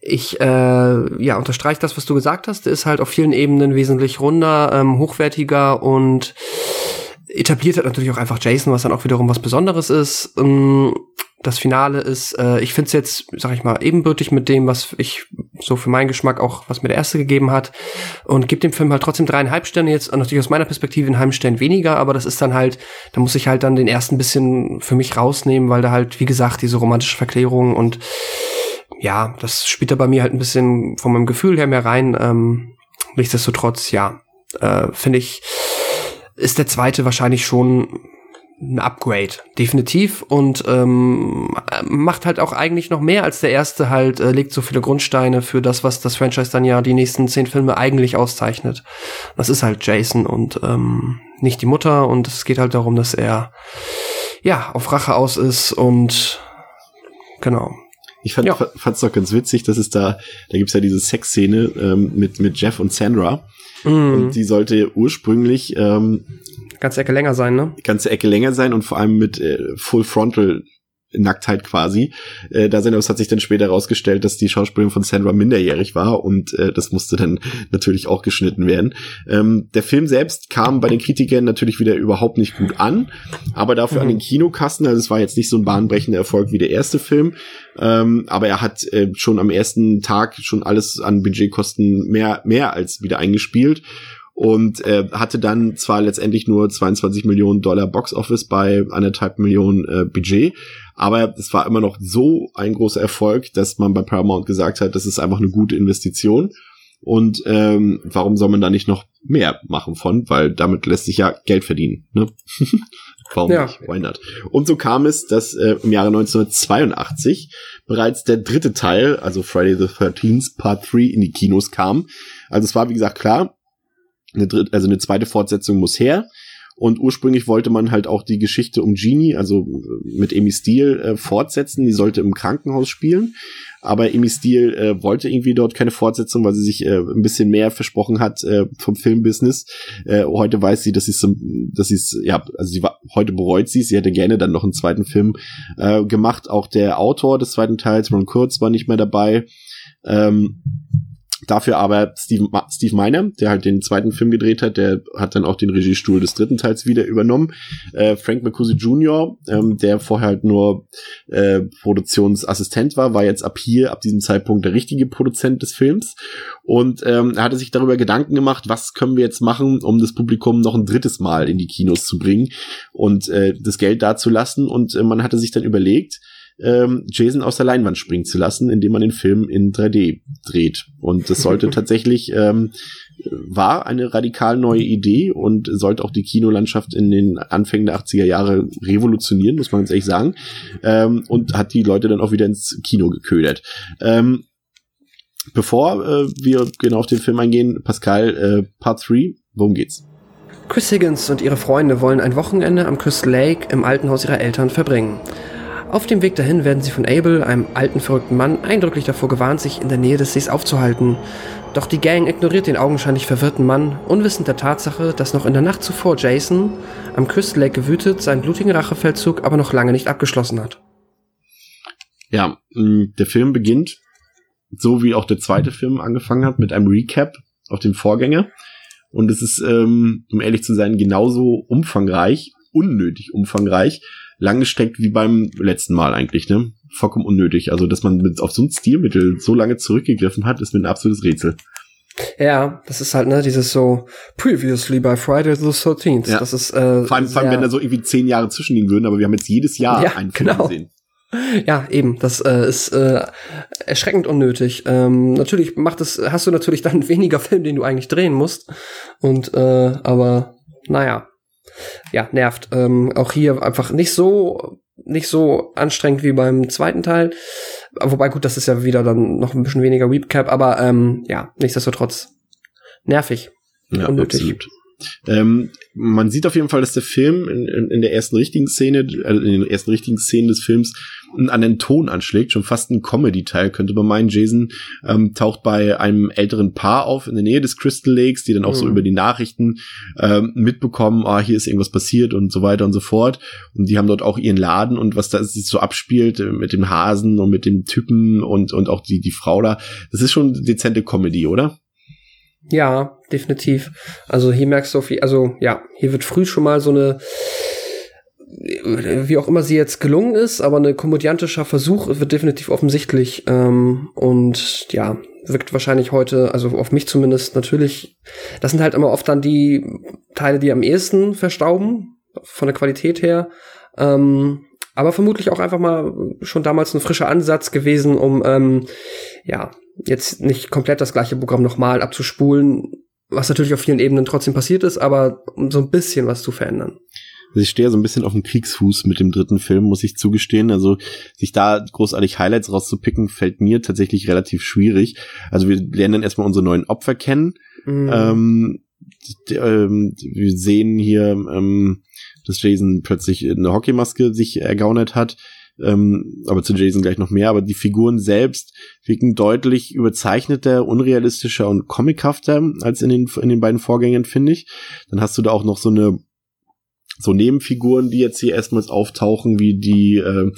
S3: ich äh, ja, unterstreiche das, was du gesagt hast. Der ist halt auf vielen Ebenen wesentlich runder, ähm, hochwertiger und etabliert hat natürlich auch einfach Jason, was dann auch wiederum was Besonderes ist. Ähm, das Finale ist, äh, ich finde es jetzt, sag ich mal, ebenbürtig mit dem, was ich so für meinen Geschmack auch, was mir der erste gegeben hat. Und gibt dem Film halt trotzdem dreieinhalb Sterne jetzt, natürlich aus meiner Perspektive einen halben Stern weniger, aber das ist dann halt, da muss ich halt dann den ersten bisschen für mich rausnehmen, weil da halt, wie gesagt, diese romantische Verklärung und ja, das spielt da bei mir halt ein bisschen von meinem Gefühl her mehr rein. Ähm, nichtsdestotrotz, ja, äh, finde ich, ist der zweite wahrscheinlich schon ein Upgrade, definitiv. Und ähm, macht halt auch eigentlich noch mehr als der erste halt, äh, legt so viele Grundsteine für das, was das Franchise dann ja die nächsten zehn Filme eigentlich auszeichnet. Das ist halt Jason und ähm, nicht die Mutter. Und es geht halt darum, dass er ja auf Rache aus ist und genau.
S2: Ich fand ja. fand's doch ganz witzig, dass es da, da gibt's ja diese Sexszene ähm, mit mit Jeff und Sandra. Mm. Und die sollte ursprünglich ähm,
S3: Ganze Ecke länger sein, ne?
S2: Ganze Ecke länger sein und vor allem mit äh, Full Frontal Nacktheit quasi. Äh, da sind, es hat sich dann später herausgestellt, dass die Schauspielerin von Sandra minderjährig war und äh, das musste dann natürlich auch geschnitten werden. Ähm, der Film selbst kam bei den Kritikern natürlich wieder überhaupt nicht gut an, aber dafür mhm. an den Kinokassen, also es war jetzt nicht so ein bahnbrechender Erfolg wie der erste Film, ähm, aber er hat äh, schon am ersten Tag schon alles an Budgetkosten mehr, mehr als wieder eingespielt und äh, hatte dann zwar letztendlich nur 22 Millionen Dollar Box Office bei anderthalb Millionen äh, Budget, aber es war immer noch so ein großer Erfolg, dass man bei Paramount gesagt hat, das ist einfach eine gute Investition. Und ähm, warum soll man da nicht noch mehr machen von? Weil damit lässt sich ja Geld verdienen. Ne? warum ja. nicht? Why not? Und so kam es, dass äh, im Jahre 1982 bereits der dritte Teil, also Friday the 13th Part 3 in die Kinos kam. Also es war, wie gesagt, klar, eine dritte, also eine zweite Fortsetzung muss her. Und ursprünglich wollte man halt auch die Geschichte um Genie, also mit Amy Steele, äh, fortsetzen. Die sollte im Krankenhaus spielen. Aber Amy Steele äh, wollte irgendwie dort keine Fortsetzung, weil sie sich äh, ein bisschen mehr versprochen hat äh, vom Filmbusiness. Äh, heute weiß sie, dass sie es, dass sie ja, also sie war, heute bereut sie Sie hätte gerne dann noch einen zweiten Film äh, gemacht. Auch der Autor des zweiten Teils, Ron Kurtz, war nicht mehr dabei. Ähm, Dafür aber Steve, Steve Miner, der halt den zweiten Film gedreht hat, der hat dann auch den Regiestuhl des dritten Teils wieder übernommen. Äh, Frank McCusy Jr., ähm, der vorher halt nur äh, Produktionsassistent war, war jetzt ab hier, ab diesem Zeitpunkt der richtige Produzent des Films. Und ähm, er hatte sich darüber Gedanken gemacht, was können wir jetzt machen, um das Publikum noch ein drittes Mal in die Kinos zu bringen und äh, das Geld dazulassen. Und äh, man hatte sich dann überlegt, ähm, Jason aus der Leinwand springen zu lassen, indem man den Film in 3D dreht. Und das sollte tatsächlich ähm, war eine radikal neue Idee und sollte auch die Kinolandschaft in den Anfängen der 80er Jahre revolutionieren, muss man ganz ehrlich sagen. Ähm, und hat die Leute dann auch wieder ins Kino geködert. Ähm, bevor äh, wir genau auf den Film eingehen, Pascal, äh, Part 3, worum geht's?
S3: Chris Higgins und ihre Freunde wollen ein Wochenende am Crystal Lake im alten Haus ihrer Eltern verbringen. Auf dem Weg dahin werden sie von Abel, einem alten verrückten Mann, eindrücklich davor gewarnt, sich in der Nähe des Sees aufzuhalten. Doch die Gang ignoriert den augenscheinlich verwirrten Mann, unwissend der Tatsache, dass noch in der Nacht zuvor Jason am Crystal Lake gewütet seinen blutigen Rachefeldzug aber noch lange nicht abgeschlossen hat.
S2: Ja, der Film beginnt, so wie auch der zweite Film angefangen hat, mit einem Recap auf den Vorgänger. Und es ist, ähm, um ehrlich zu sein, genauso umfangreich, unnötig umfangreich, langgestreckt wie beim letzten Mal eigentlich, ne? Vollkommen unnötig. Also, dass man mit, auf so ein Stilmittel so lange zurückgegriffen hat, ist mir ein absolutes Rätsel.
S3: Ja, das ist halt, ne, dieses so Previously by Friday the 13th.
S2: Ja.
S3: Das ist, äh,
S2: Vor allem, vor allem, wenn da so irgendwie zehn Jahre zwischen liegen würden, aber wir haben jetzt jedes Jahr
S3: Ja,
S2: einen Film
S3: genau.
S2: gesehen.
S3: Ja, eben. Das äh, ist äh, erschreckend unnötig. Ähm, natürlich macht es, hast du natürlich dann weniger Film, den du eigentlich drehen musst. Und äh, aber naja, ja, nervt. Ähm, auch hier einfach nicht so nicht so anstrengend wie beim zweiten Teil. Wobei gut, das ist ja wieder dann noch ein bisschen weniger Recap, aber ähm, ja, nichtsdestotrotz nervig.
S2: Ja,
S3: Unnötig.
S2: absolut. Ähm, man sieht auf jeden Fall, dass der Film in, in, in der ersten richtigen Szene, also in den ersten richtigen Szenen des Films an den Ton anschlägt, schon fast ein Comedy-Teil, könnte man meinen. Jason ähm, taucht bei einem älteren Paar auf in der Nähe des Crystal Lakes, die dann auch so
S3: Mhm.
S2: über die Nachrichten ähm, mitbekommen, ah, hier ist irgendwas passiert und so weiter und so fort. Und die haben dort auch ihren Laden und was da sich so abspielt äh, mit dem Hasen und mit dem Typen und, und auch die, die Frau da, das ist schon dezente Comedy, oder?
S3: Ja, definitiv. Also hier merkst du viel, also ja, hier wird früh schon mal so eine, wie auch immer sie jetzt gelungen ist, aber eine komödiantischer Versuch wird definitiv offensichtlich. Ähm, und ja, wirkt wahrscheinlich heute, also auf mich zumindest natürlich, das sind halt immer oft dann die Teile, die am ehesten verstauben, von der Qualität her. Ähm, aber vermutlich auch einfach mal schon damals ein frischer Ansatz gewesen, um ähm, ja, jetzt nicht komplett das gleiche Programm nochmal abzuspulen, was natürlich auf vielen Ebenen trotzdem passiert ist, aber um so ein bisschen was zu verändern.
S2: Also ich stehe so ein bisschen auf dem Kriegsfuß mit dem dritten Film, muss ich zugestehen. Also sich da großartig Highlights rauszupicken, fällt mir tatsächlich relativ schwierig. Also wir lernen dann erstmal unsere neuen Opfer kennen.
S3: Mhm.
S2: Ähm, ähm, wir sehen hier, ähm, dass Jason plötzlich eine Hockeymaske sich ergaunert hat. Ähm, aber zu Jason gleich noch mehr. Aber die Figuren selbst wirken deutlich überzeichneter, unrealistischer und comichafter als in den, in den beiden Vorgängen, finde ich. Dann hast du da auch noch so eine so Nebenfiguren, die jetzt hier erstmals auftauchen, wie die, äh,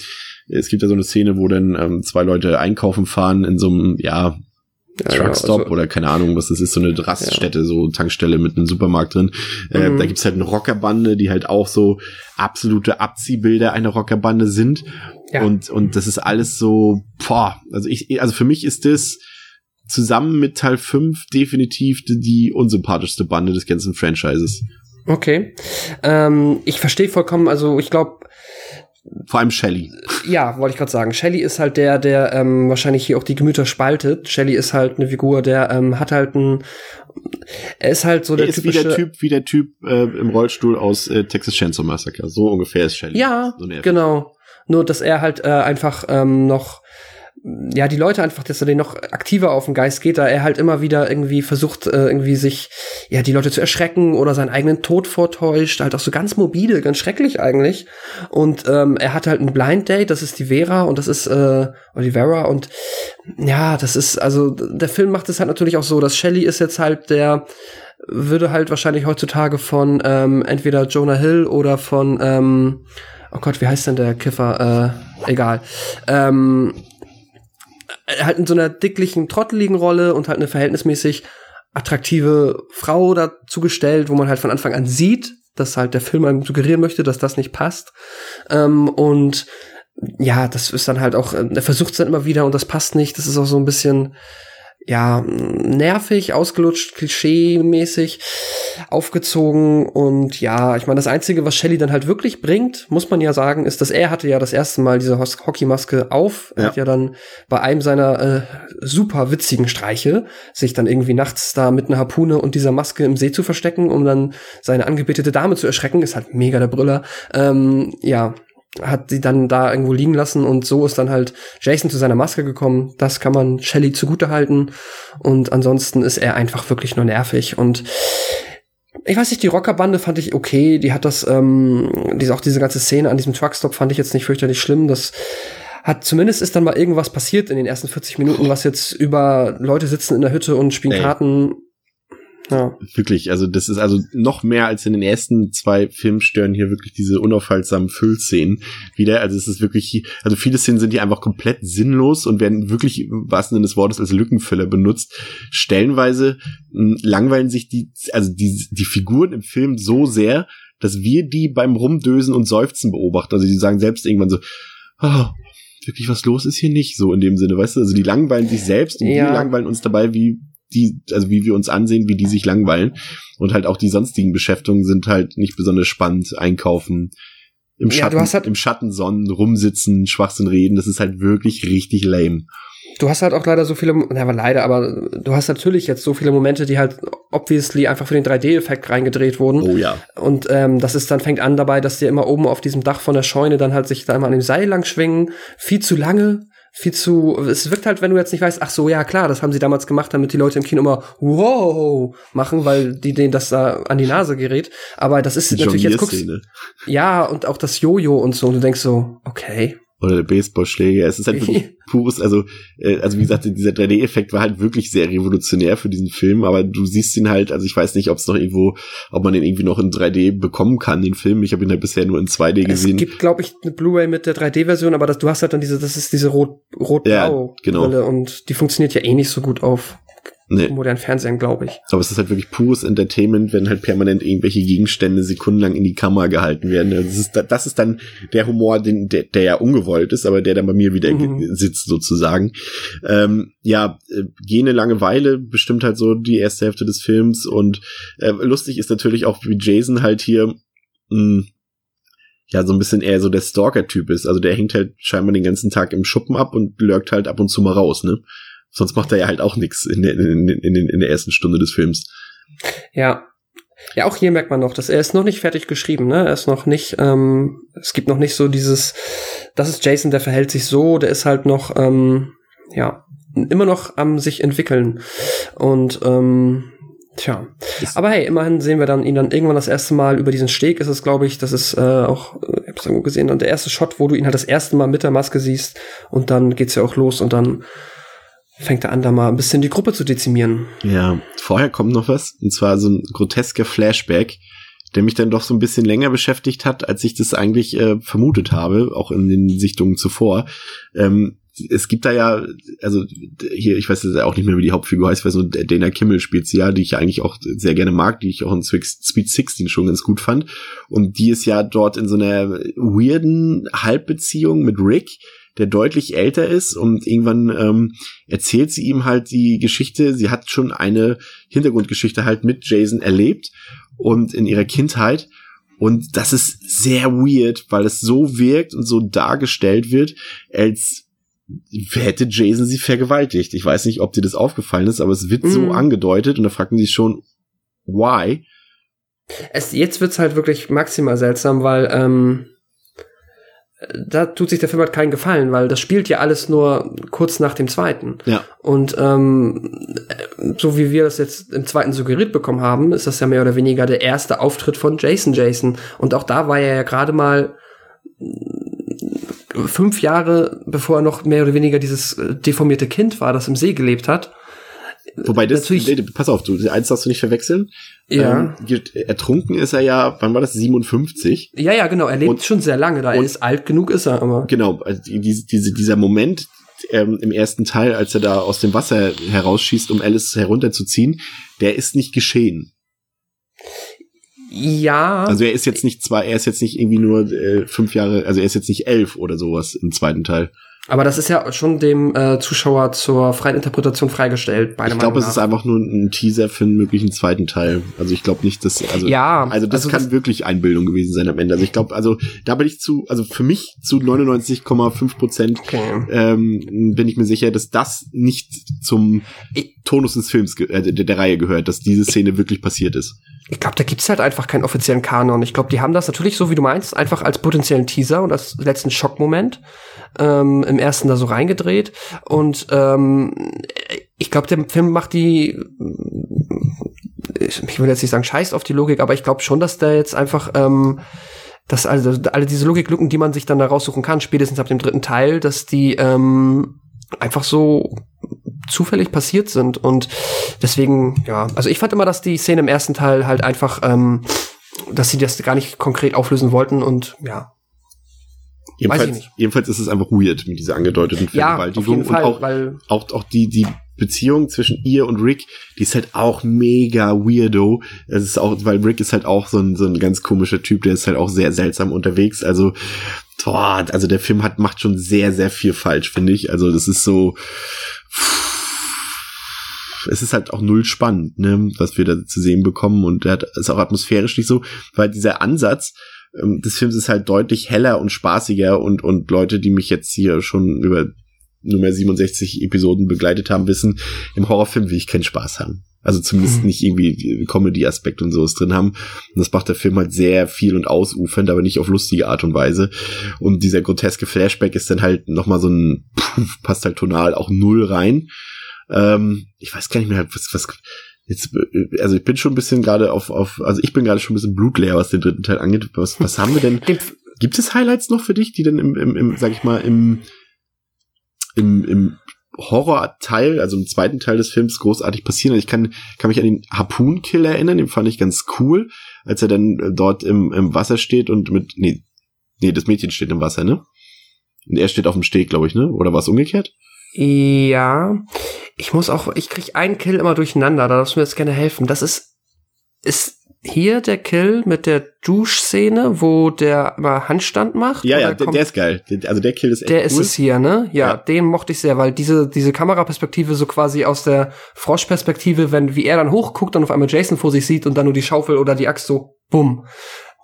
S2: es gibt ja so eine Szene, wo dann ähm, zwei Leute einkaufen fahren in so einem, ja,
S3: Ja,
S2: Truckstop
S3: also-
S2: oder keine Ahnung, was das ist, so eine Raststätte, so Tankstelle mit einem Supermarkt drin. Äh,
S3: Mhm.
S2: da gibt's halt eine Rockerbande, die halt auch so absolute Abziehbilder einer Rockerbande sind.
S3: Ja.
S2: Und, und das ist alles so, boah, also ich, also für mich ist das zusammen mit Teil 5 definitiv die, die unsympathischste Bande des ganzen Franchises.
S3: Okay. Ähm, ich verstehe vollkommen, also ich glaube,
S2: Vor allem Shelly.
S3: ja, wollte ich gerade sagen, Shelley ist halt der, der ähm, wahrscheinlich hier auch die Gemüter spaltet. Shelley ist halt eine Figur, der ähm, hat halt ein, er ist halt so
S2: Der
S3: der
S2: ist wie
S3: typische,
S2: der Typ, wie der Typ äh, im Rollstuhl aus äh, Texas Chainsaw Massacre. So ungefähr ist Shelly.
S3: Ja,
S2: so
S3: genau. Nur, dass er halt äh, einfach ähm, noch, ja, die Leute einfach, dass er den noch aktiver auf den Geist geht, da er halt immer wieder irgendwie versucht, äh, irgendwie sich, ja, die Leute zu erschrecken oder seinen eigenen Tod vortäuscht, halt auch so ganz mobile, ganz schrecklich eigentlich. Und ähm, er hat halt ein Blind Date, das ist die Vera und das ist äh, Olivera und ja, das ist, also der Film macht es halt natürlich auch so, dass Shelley ist jetzt halt der, würde halt wahrscheinlich heutzutage von ähm, entweder Jonah Hill oder von, ähm, oh Gott, wie heißt denn der Kiffer? Äh, egal. Ähm, äh, halt in so einer dicklichen, trotteligen Rolle und halt eine verhältnismäßig attraktive Frau dazu gestellt, wo man halt von Anfang an sieht, dass halt der Film einem suggerieren möchte, dass das nicht passt. Ähm, und ja, das ist dann halt auch, äh, er versucht es dann immer wieder und das passt nicht. Das ist auch so ein bisschen, ja, nervig, ausgelutscht, klischee-mäßig aufgezogen und ja, ich meine, das Einzige, was Shelley dann halt wirklich bringt, muss man ja sagen, ist, dass er hatte ja das erste Mal diese Hockeymaske auf. Er
S2: Ja.
S3: hat ja dann bei einem seiner äh, super witzigen Streiche sich dann irgendwie nachts da mit einer Harpune und dieser Maske im See zu verstecken, um dann seine angebetete Dame zu erschrecken, ist halt mega der Brüller. Ähm, ja, hat sie dann da irgendwo liegen lassen und so ist dann halt Jason zu seiner Maske gekommen. Das kann man Shelley zugute halten und ansonsten ist er einfach wirklich nur nervig und ich weiß nicht, die Rockerbande fand ich okay. Die hat das, ähm, diese, auch diese ganze Szene an diesem Truckstop fand ich jetzt nicht fürchterlich schlimm. Das hat zumindest ist dann mal irgendwas passiert in den ersten 40 Minuten, was jetzt über Leute sitzen in der Hütte und spielen
S2: Ey.
S3: Karten.
S2: Ja. Wirklich, also das ist also noch mehr als in den ersten zwei Filmen stören hier wirklich diese unaufhaltsamen Füllszenen wieder. Also es ist wirklich, also viele Szenen sind hier einfach komplett sinnlos und werden wirklich, was denn des Wortes, als Lückenfüller benutzt. Stellenweise mh, hm, langweilen sich die, also die, die Figuren im Film so sehr, dass wir die beim Rumdösen und Seufzen beobachten. Also die sagen selbst irgendwann so, oh, wirklich was los ist hier nicht, so in dem Sinne, weißt du? Also die langweilen sich selbst und ja. wir langweilen uns dabei, wie die, also wie wir uns ansehen, wie die sich langweilen. Und halt auch die sonstigen Beschäftigungen sind halt nicht besonders spannend. Einkaufen, im Schatten, ja, halt im Schatten sonnen, rumsitzen, Schwachsinn reden, das ist halt wirklich richtig lame.
S3: Du hast halt auch leider so viele, na, aber leider, aber du hast natürlich jetzt so viele Momente, die halt obviously einfach für den 3D-Effekt reingedreht wurden.
S2: Oh ja.
S3: Und ähm, das ist dann fängt an dabei, dass die immer oben auf diesem Dach von der Scheune dann halt sich da immer an dem Seil lang schwingen, viel zu lange viel zu, es wirkt halt, wenn du jetzt nicht weißt, ach so, ja klar, das haben sie damals gemacht, damit die Leute im Kino immer wow machen, weil die denen das da an die Nase gerät. Aber das ist die natürlich jetzt guckst, ja und auch das Jojo und so und du denkst so, okay,
S2: oder der Baseballschläger. Es ist halt wirklich pures, also, äh, also wie gesagt, dieser 3D-Effekt war halt wirklich sehr revolutionär für diesen Film, aber du siehst ihn halt, also ich weiß nicht, ob es noch irgendwo, ob man den irgendwie noch in 3D bekommen kann, den Film. Ich habe ihn halt bisher nur in 2D gesehen.
S3: Es gibt, glaube ich, eine Blu-ray mit der 3D-Version, aber das, du hast halt dann diese, das ist diese rot-blau
S2: ja, genau.
S3: und die funktioniert ja eh nicht so gut auf nee. modernen Fernsehen, glaube ich.
S2: Aber es ist halt wirklich pures Entertainment, wenn halt permanent irgendwelche Gegenstände sekundenlang in die Kamera gehalten werden. Das ist, das ist dann der Humor, den, der, der ja ungewollt ist, aber der dann bei mir wieder mhm. sitzt sozusagen. Ähm, ja, äh, gene Langeweile bestimmt halt so die erste Hälfte des Films und äh, lustig ist natürlich auch, wie Jason halt hier mh, hm, ja so ein bisschen eher so der Stalker-Typ ist. Also der hängt halt scheinbar den ganzen Tag im Schuppen ab und lurkt halt ab und zu mal raus, ne? Sonst macht er ja halt auch nichts in der, in, in, in der ersten Stunde des Films.
S3: Ja. Ja, auch hier merkt man noch, dass er ist noch nicht fertig geschrieben, ne? Er ist noch nicht, ähm, es gibt noch nicht so dieses, das ist Jason, der verhält sich so, der ist halt noch, ähm, ja, immer noch am sich entwickeln. Und ähm, Tja, aber hey, immerhin sehen wir dann ihn dann irgendwann das erste Mal über diesen Steg. Ist es, glaube ich, das ist äh, auch, äh, ich hab's irgendwo gesehen, dann der erste Shot, wo du ihn halt das erste Mal mit der Maske siehst und dann geht's ja auch los und dann fängt er an, da mal ein bisschen die Gruppe zu dezimieren.
S2: Ja, vorher kommt noch was, und zwar so ein grotesker Flashback, der mich dann doch so ein bisschen länger beschäftigt hat, als ich das eigentlich äh, vermutet habe, auch in den Sichtungen zuvor. Ähm, es gibt da ja, also hier, ich weiß jetzt auch nicht mehr, wie die Hauptfigur heißt, weil so Dana Kimmel spielt sie ja, die ich eigentlich auch sehr gerne mag, die ich auch in Speed 16 schon ganz gut fand. Und die ist ja dort in so einer weirden Halbbeziehung mit Rick, der deutlich älter ist und irgendwann ähm, erzählt sie ihm halt die Geschichte. Sie hat schon eine Hintergrundgeschichte halt mit Jason erlebt und in ihrer Kindheit. Und das ist sehr weird, weil es so wirkt und so dargestellt wird, als hätte Jason sie vergewaltigt. Ich weiß nicht, ob dir das aufgefallen ist, aber es wird mm. so mhm. angedeutet und da fragt man sich schon, why?
S3: Es, jetzt wird's halt wirklich maximal seltsam, weil ähm, da tut sich der Film halt keinen Gefallen, weil das spielt ja alles nur kurz nach dem zweiten.
S2: Ja.
S3: Und ähm, so wie wir das jetzt im zweiten suggeriert bekommen haben, ist das ja mehr oder weniger der erste Auftritt von Jason Jason. Und auch da war er ja gerade mal fünf Jahre, bevor er noch mehr oder weniger dieses äh, deformierte Kind war, das im See gelebt hat.
S2: Wobei das, nee, pass auf, du, eins darfst du nicht verwechseln.
S3: Ja.
S2: Ähm, ertrunken ist er ja, wann war das? 57?
S3: Ja, ja, genau. Er lebt und, schon sehr lange da. Er ist alt genug, ist er aber.
S2: Genau, also diese, diese, dieser Moment ähm, im ersten Teil, als er da aus dem Wasser herausschießt, um Alice herunterzuziehen, der ist nicht geschehen.
S3: Ja.
S2: Also er ist jetzt nicht zwei, er ist jetzt nicht irgendwie nur äh, fünf Jahre, also er ist jetzt nicht elf oder sowas im zweiten Teil.
S3: Aber das ist ja schon dem äh, Zuschauer zur freien Interpretation freigestellt.
S2: Ich glaube, es ist einfach nur ein Teaser für einen möglichen zweiten Teil. Also ich glaube nicht, dass also
S3: ja,
S2: also das also kann das wirklich Einbildung gewesen sein am Ende. Also ich glaube, also da bin ich zu, also für mich zu 99,5 Prozent okay. ähm, bin ich mir sicher, dass das nicht zum Tonus des Films äh, der, der Reihe gehört, dass diese Szene wirklich passiert ist.
S3: Ich glaube, da gibt's halt einfach keinen offiziellen Kanon. Ich glaube, die haben das natürlich, so wie du meinst, einfach als potenziellen Teaser und als letzten Schockmoment ähm, im ersten da so reingedreht. Und ähm, ich glaube, der Film macht die ich will jetzt nicht sagen, scheiß auf die Logik, aber ich glaube schon, dass da jetzt einfach ähm, dass also alle diese Logiklücken, die man sich dann da raussuchen kann, spätestens ab dem dritten Teil, dass die ähm, einfach so zufällig passiert sind. Und deswegen, ja, also ich fand immer, dass die Szene im ersten Teil halt einfach, ähm, dass sie das gar nicht konkret auflösen wollten und ja.
S2: Jedenfalls, jedenfalls ist es einfach weird mit dieser angedeuteten
S3: Vergewaltigung. Ja,
S2: und auch, auch, auch die, die Beziehung zwischen ihr und Rick, die ist halt auch mega weirdo. Es ist auch, weil Rick ist halt auch so ein, so ein ganz komischer Typ, der ist halt auch sehr seltsam unterwegs. Also, boah, also der Film hat, macht schon sehr, sehr viel falsch, finde ich. Also, das ist so, es ist halt auch null spannend, ne, was wir da zu sehen bekommen und der hat, ist auch atmosphärisch nicht so, weil dieser Ansatz, ähm, des Films ist halt deutlich heller und spaßiger und, und Leute, die mich jetzt hier schon über Nummer 67 Episoden begleitet haben, wissen, im Horrorfilm will ich keinen Spaß haben. Also zumindest mhm. nicht irgendwie Comedy-Aspekt und sowas drin haben. Und das macht der Film halt sehr viel und ausufernd, aber nicht auf lustige Art und Weise. Und dieser groteske Flashback ist dann halt nochmal so ein, pff, passt halt tonal auch null rein. Ähm, ich weiß gar nicht mehr, was, was, jetzt, also ich bin schon ein bisschen gerade auf, auf, also ich bin gerade schon ein bisschen blutleer, was den dritten Teil angeht. Was, was haben wir denn? Gibt es Highlights noch für dich, die dann im, im, im sag ich mal, im, im, im Horror-Teil, also im zweiten Teil des Films großartig passieren. Also ich kann, kann mich an den Harpoon-Kill erinnern, den fand ich ganz cool, als er dann äh, dort im, im Wasser steht und mit, nee, nee, das Mädchen steht im Wasser, ne? Und er steht auf dem Steg, glaube ich, ne? Oder war es umgekehrt?
S3: Ja. Ich muss auch, ich krieg einen Kill immer durcheinander, da darfst du mir jetzt gerne helfen. Das ist, ist hier der Kill mit der Duschszene, wo der immer Handstand macht?
S2: Ja, ja, der, der, ist geil. Also der Kill ist echt
S3: Der
S2: cool.
S3: ist es hier, ne? Ja, ja, den mochte ich sehr, weil diese, diese Kameraperspektive so quasi aus der Froschperspektive, wenn, wie er dann hochguckt und auf einmal Jason vor sich sieht und dann nur die Schaufel oder die Axt so, bumm.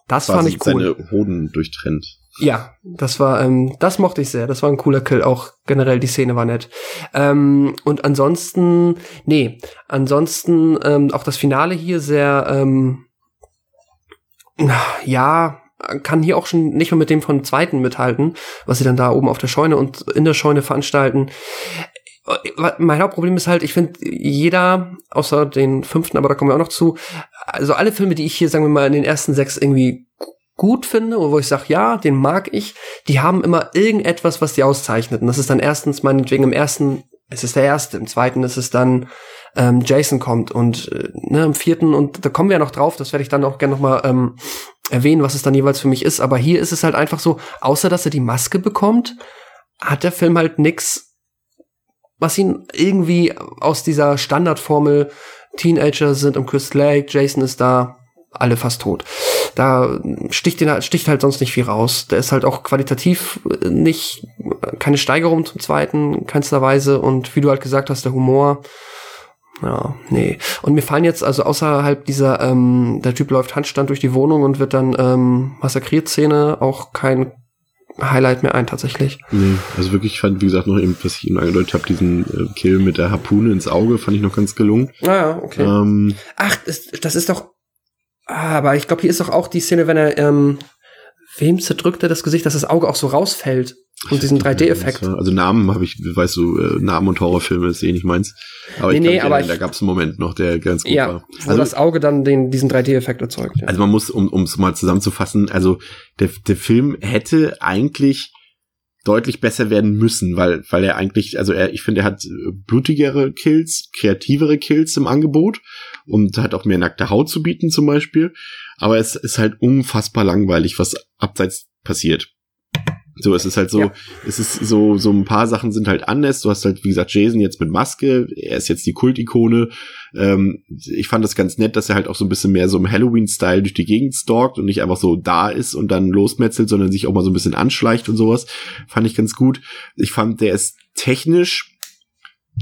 S3: Das fand ich cool.
S2: seine Hoden durchtrennt.
S3: Ja, das war, ähm, das mochte ich sehr. Das war ein cooler Kill. Auch generell die Szene war nett. Ähm, und ansonsten, nee, ansonsten ähm, auch das Finale hier sehr, ähm, ja, kann hier auch schon nicht mehr mit dem von zweiten mithalten, was sie dann da oben auf der Scheune und in der Scheune veranstalten. Mein Hauptproblem ist halt, ich finde, jeder, außer den fünften, aber da kommen wir auch noch zu, also alle Filme, die ich hier, sagen wir mal, in den ersten sechs irgendwie gut finde oder wo ich sage, ja, den mag ich, die haben immer irgendetwas, was die auszeichnet. Und das ist dann erstens meinetwegen im ersten, es ist der erste, im zweiten ist es dann ähm, Jason kommt und äh, ne, im vierten, und da kommen wir ja noch drauf, das werde ich dann auch gerne nochmal ähm, erwähnen, was es dann jeweils für mich ist. Aber hier ist es halt einfach so, außer dass er die Maske bekommt, hat der Film halt nix, was ihn irgendwie aus dieser Standardformel Teenager sind im Crystal Lake, Jason ist da, alle fast tot. Da sticht, den, sticht halt sonst nicht viel raus. Der ist halt auch qualitativ nicht, keine Steigerung zum zweiten, keinster Weise. Und wie du halt gesagt hast, der Humor, ja, nee. Und mir fallen jetzt also außerhalb dieser, ähm, der Typ läuft Handstand durch die Wohnung und wird dann ähm, massakriert Szene auch kein Highlight mehr ein tatsächlich.
S2: Nee, also wirklich, ich fand, wie gesagt, noch eben, was ich eben angedeutet habe, diesen äh, Kill mit der Harpune ins Auge, fand ich noch ganz gelungen.
S3: Ah ja, okay. Ähm, Ach, das, das ist doch. Aber ich glaube, hier ist doch auch die Szene, wenn er ähm, wem zerdrückt er das Gesicht, dass das Auge auch so rausfällt. Und diesen 3D-Effekt.
S2: Also Namen habe ich, weißt du, äh, Namen und Horrorfilme ist eh nicht meins. Aber nee, ich nee, aber ich, da gab es einen Moment noch, der ganz gut ja, war.
S3: Also das Auge dann den, diesen 3D-Effekt erzeugt.
S2: Ja. Also man muss, um es mal zusammenzufassen, also der, der Film hätte eigentlich deutlich besser werden müssen, weil, weil er eigentlich, also er, ich finde, er hat blutigere Kills, kreativere Kills im Angebot und hat auch mehr nackte Haut zu bieten zum Beispiel. Aber es ist halt unfassbar langweilig, was abseits passiert. So, es ist halt so, ja. es ist so, so ein paar Sachen sind halt anders. Du hast halt, wie gesagt, Jason jetzt mit Maske. Er ist jetzt die Kultikone. Ähm, ich fand das ganz nett, dass er halt auch so ein bisschen mehr so im Halloween-Style durch die Gegend stalkt und nicht einfach so da ist und dann losmetzelt, sondern sich auch mal so ein bisschen anschleicht und sowas. Fand ich ganz gut. Ich fand, der ist technisch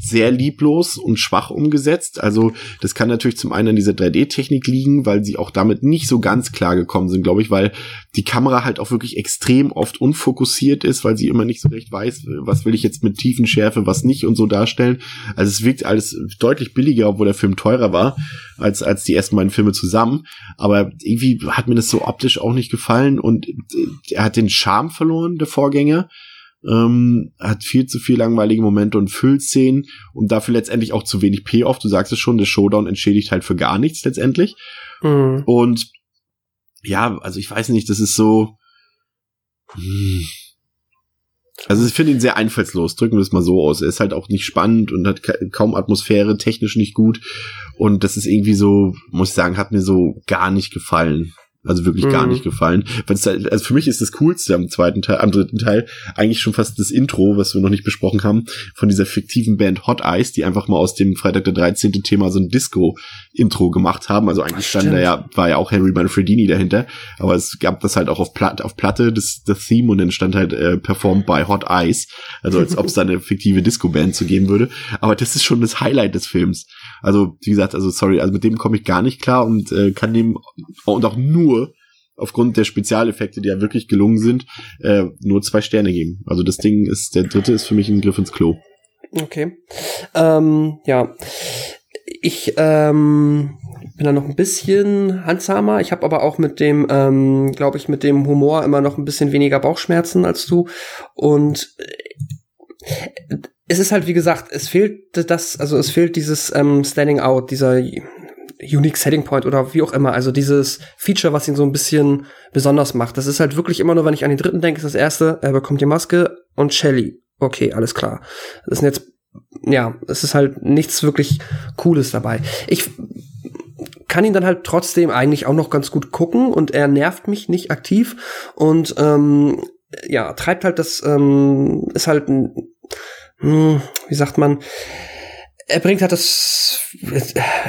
S2: sehr lieblos und schwach umgesetzt. Also das kann natürlich zum einen an dieser 3D-Technik liegen, weil sie auch damit nicht so ganz klar gekommen sind, glaube ich, weil die Kamera halt auch wirklich extrem oft unfokussiert ist, weil sie immer nicht so recht weiß, was will ich jetzt mit Tiefenschärfe, was nicht und so darstellen. Also es wirkt alles deutlich billiger, obwohl der Film teurer war als als die ersten beiden Filme zusammen. Aber irgendwie hat mir das so optisch auch nicht gefallen und äh, er hat den Charme verloren, der Vorgänger ähm, hat viel zu viel langweilige Momente und Füllszenen und dafür letztendlich auch zu wenig Payoff. Du sagst es schon, der Showdown entschädigt halt für gar nichts letztendlich. Mhm. Und ja, also ich weiß nicht, das ist so. Hm. Also ich finde ihn sehr einfallslos, drücken wir es mal so aus. Er ist halt auch nicht spannend und hat kaum Atmosphäre, technisch nicht gut. Und das ist irgendwie so, muss ich sagen, hat mir so gar nicht gefallen. Also wirklich mhm. gar nicht gefallen. Halt, also für mich ist das Coolste am zweiten Teil, am dritten Teil eigentlich schon fast das Intro, was wir noch nicht besprochen haben, von dieser fiktiven Band Hot Eyes, die einfach mal aus dem Freitag der 13. Thema so ein Disco-Intro gemacht haben. Also eigentlich stand da ja, war ja auch Harry Manfredini dahinter, aber es gab das halt auch auf Platte, auf Platte, das, das Theme und dann stand halt äh, performed by Hot Eyes. Also als ob es da eine fiktive Disco-Band zu geben würde. Aber das ist schon das Highlight des Films. Also, wie gesagt, also sorry, also mit dem komme ich gar nicht klar und äh, kann dem und auch nur aufgrund der Spezialeffekte, die ja wirklich gelungen sind, äh, nur zwei Sterne geben. Also das Ding ist, der dritte ist für mich ein Griff ins Klo.
S3: Okay. Ähm, ja. Ich ähm, bin da noch ein bisschen handsamer. Ich habe aber auch mit dem, ähm, glaube ich, mit dem Humor immer noch ein bisschen weniger Bauchschmerzen als du. Und es ist halt, wie gesagt, es fehlt das, also es fehlt dieses ähm, Standing Out, dieser Unique Setting Point oder wie auch immer. Also dieses Feature, was ihn so ein bisschen besonders macht. Das ist halt wirklich immer nur, wenn ich an den dritten denke, ist das erste, er bekommt die Maske und Shelly. Okay, alles klar. Das sind jetzt, ja, es ist halt nichts wirklich Cooles dabei. Ich kann ihn dann halt trotzdem eigentlich auch noch ganz gut gucken und er nervt mich nicht aktiv und ähm, ja, treibt halt das, ähm, ist halt ein, hm, wie sagt man, er bringt halt das,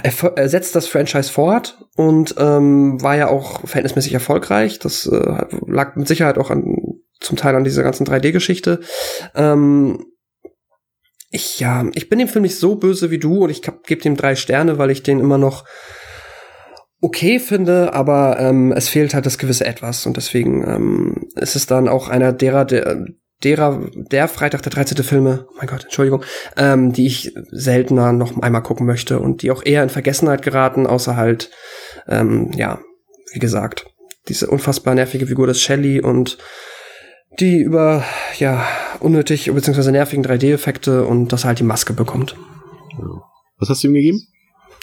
S3: er, setzt das Franchise fort und ähm, war ja auch verhältnismäßig erfolgreich. Das äh, lag mit Sicherheit auch an, zum Teil an dieser ganzen 3D-Geschichte. Ähm, ich, ja, ich bin dem Film nicht so böse wie du und ich gebe dem drei Sterne, weil ich den immer noch okay finde, aber ähm, es fehlt halt das gewisse Etwas und deswegen ähm, ist es dann auch einer derer, der, derer, der Freitag der 13. Filme, oh mein Gott, Entschuldigung, ähm, die ich seltener noch einmal gucken möchte und die auch eher in Vergessenheit geraten, außer halt, ähm, ja, wie gesagt, diese unfassbar nervige Figur des Shelley und die über, ja, unnötig bzw. nervigen 3D-Effekte und dass er halt die Maske bekommt.
S2: Was hast du ihm gegeben?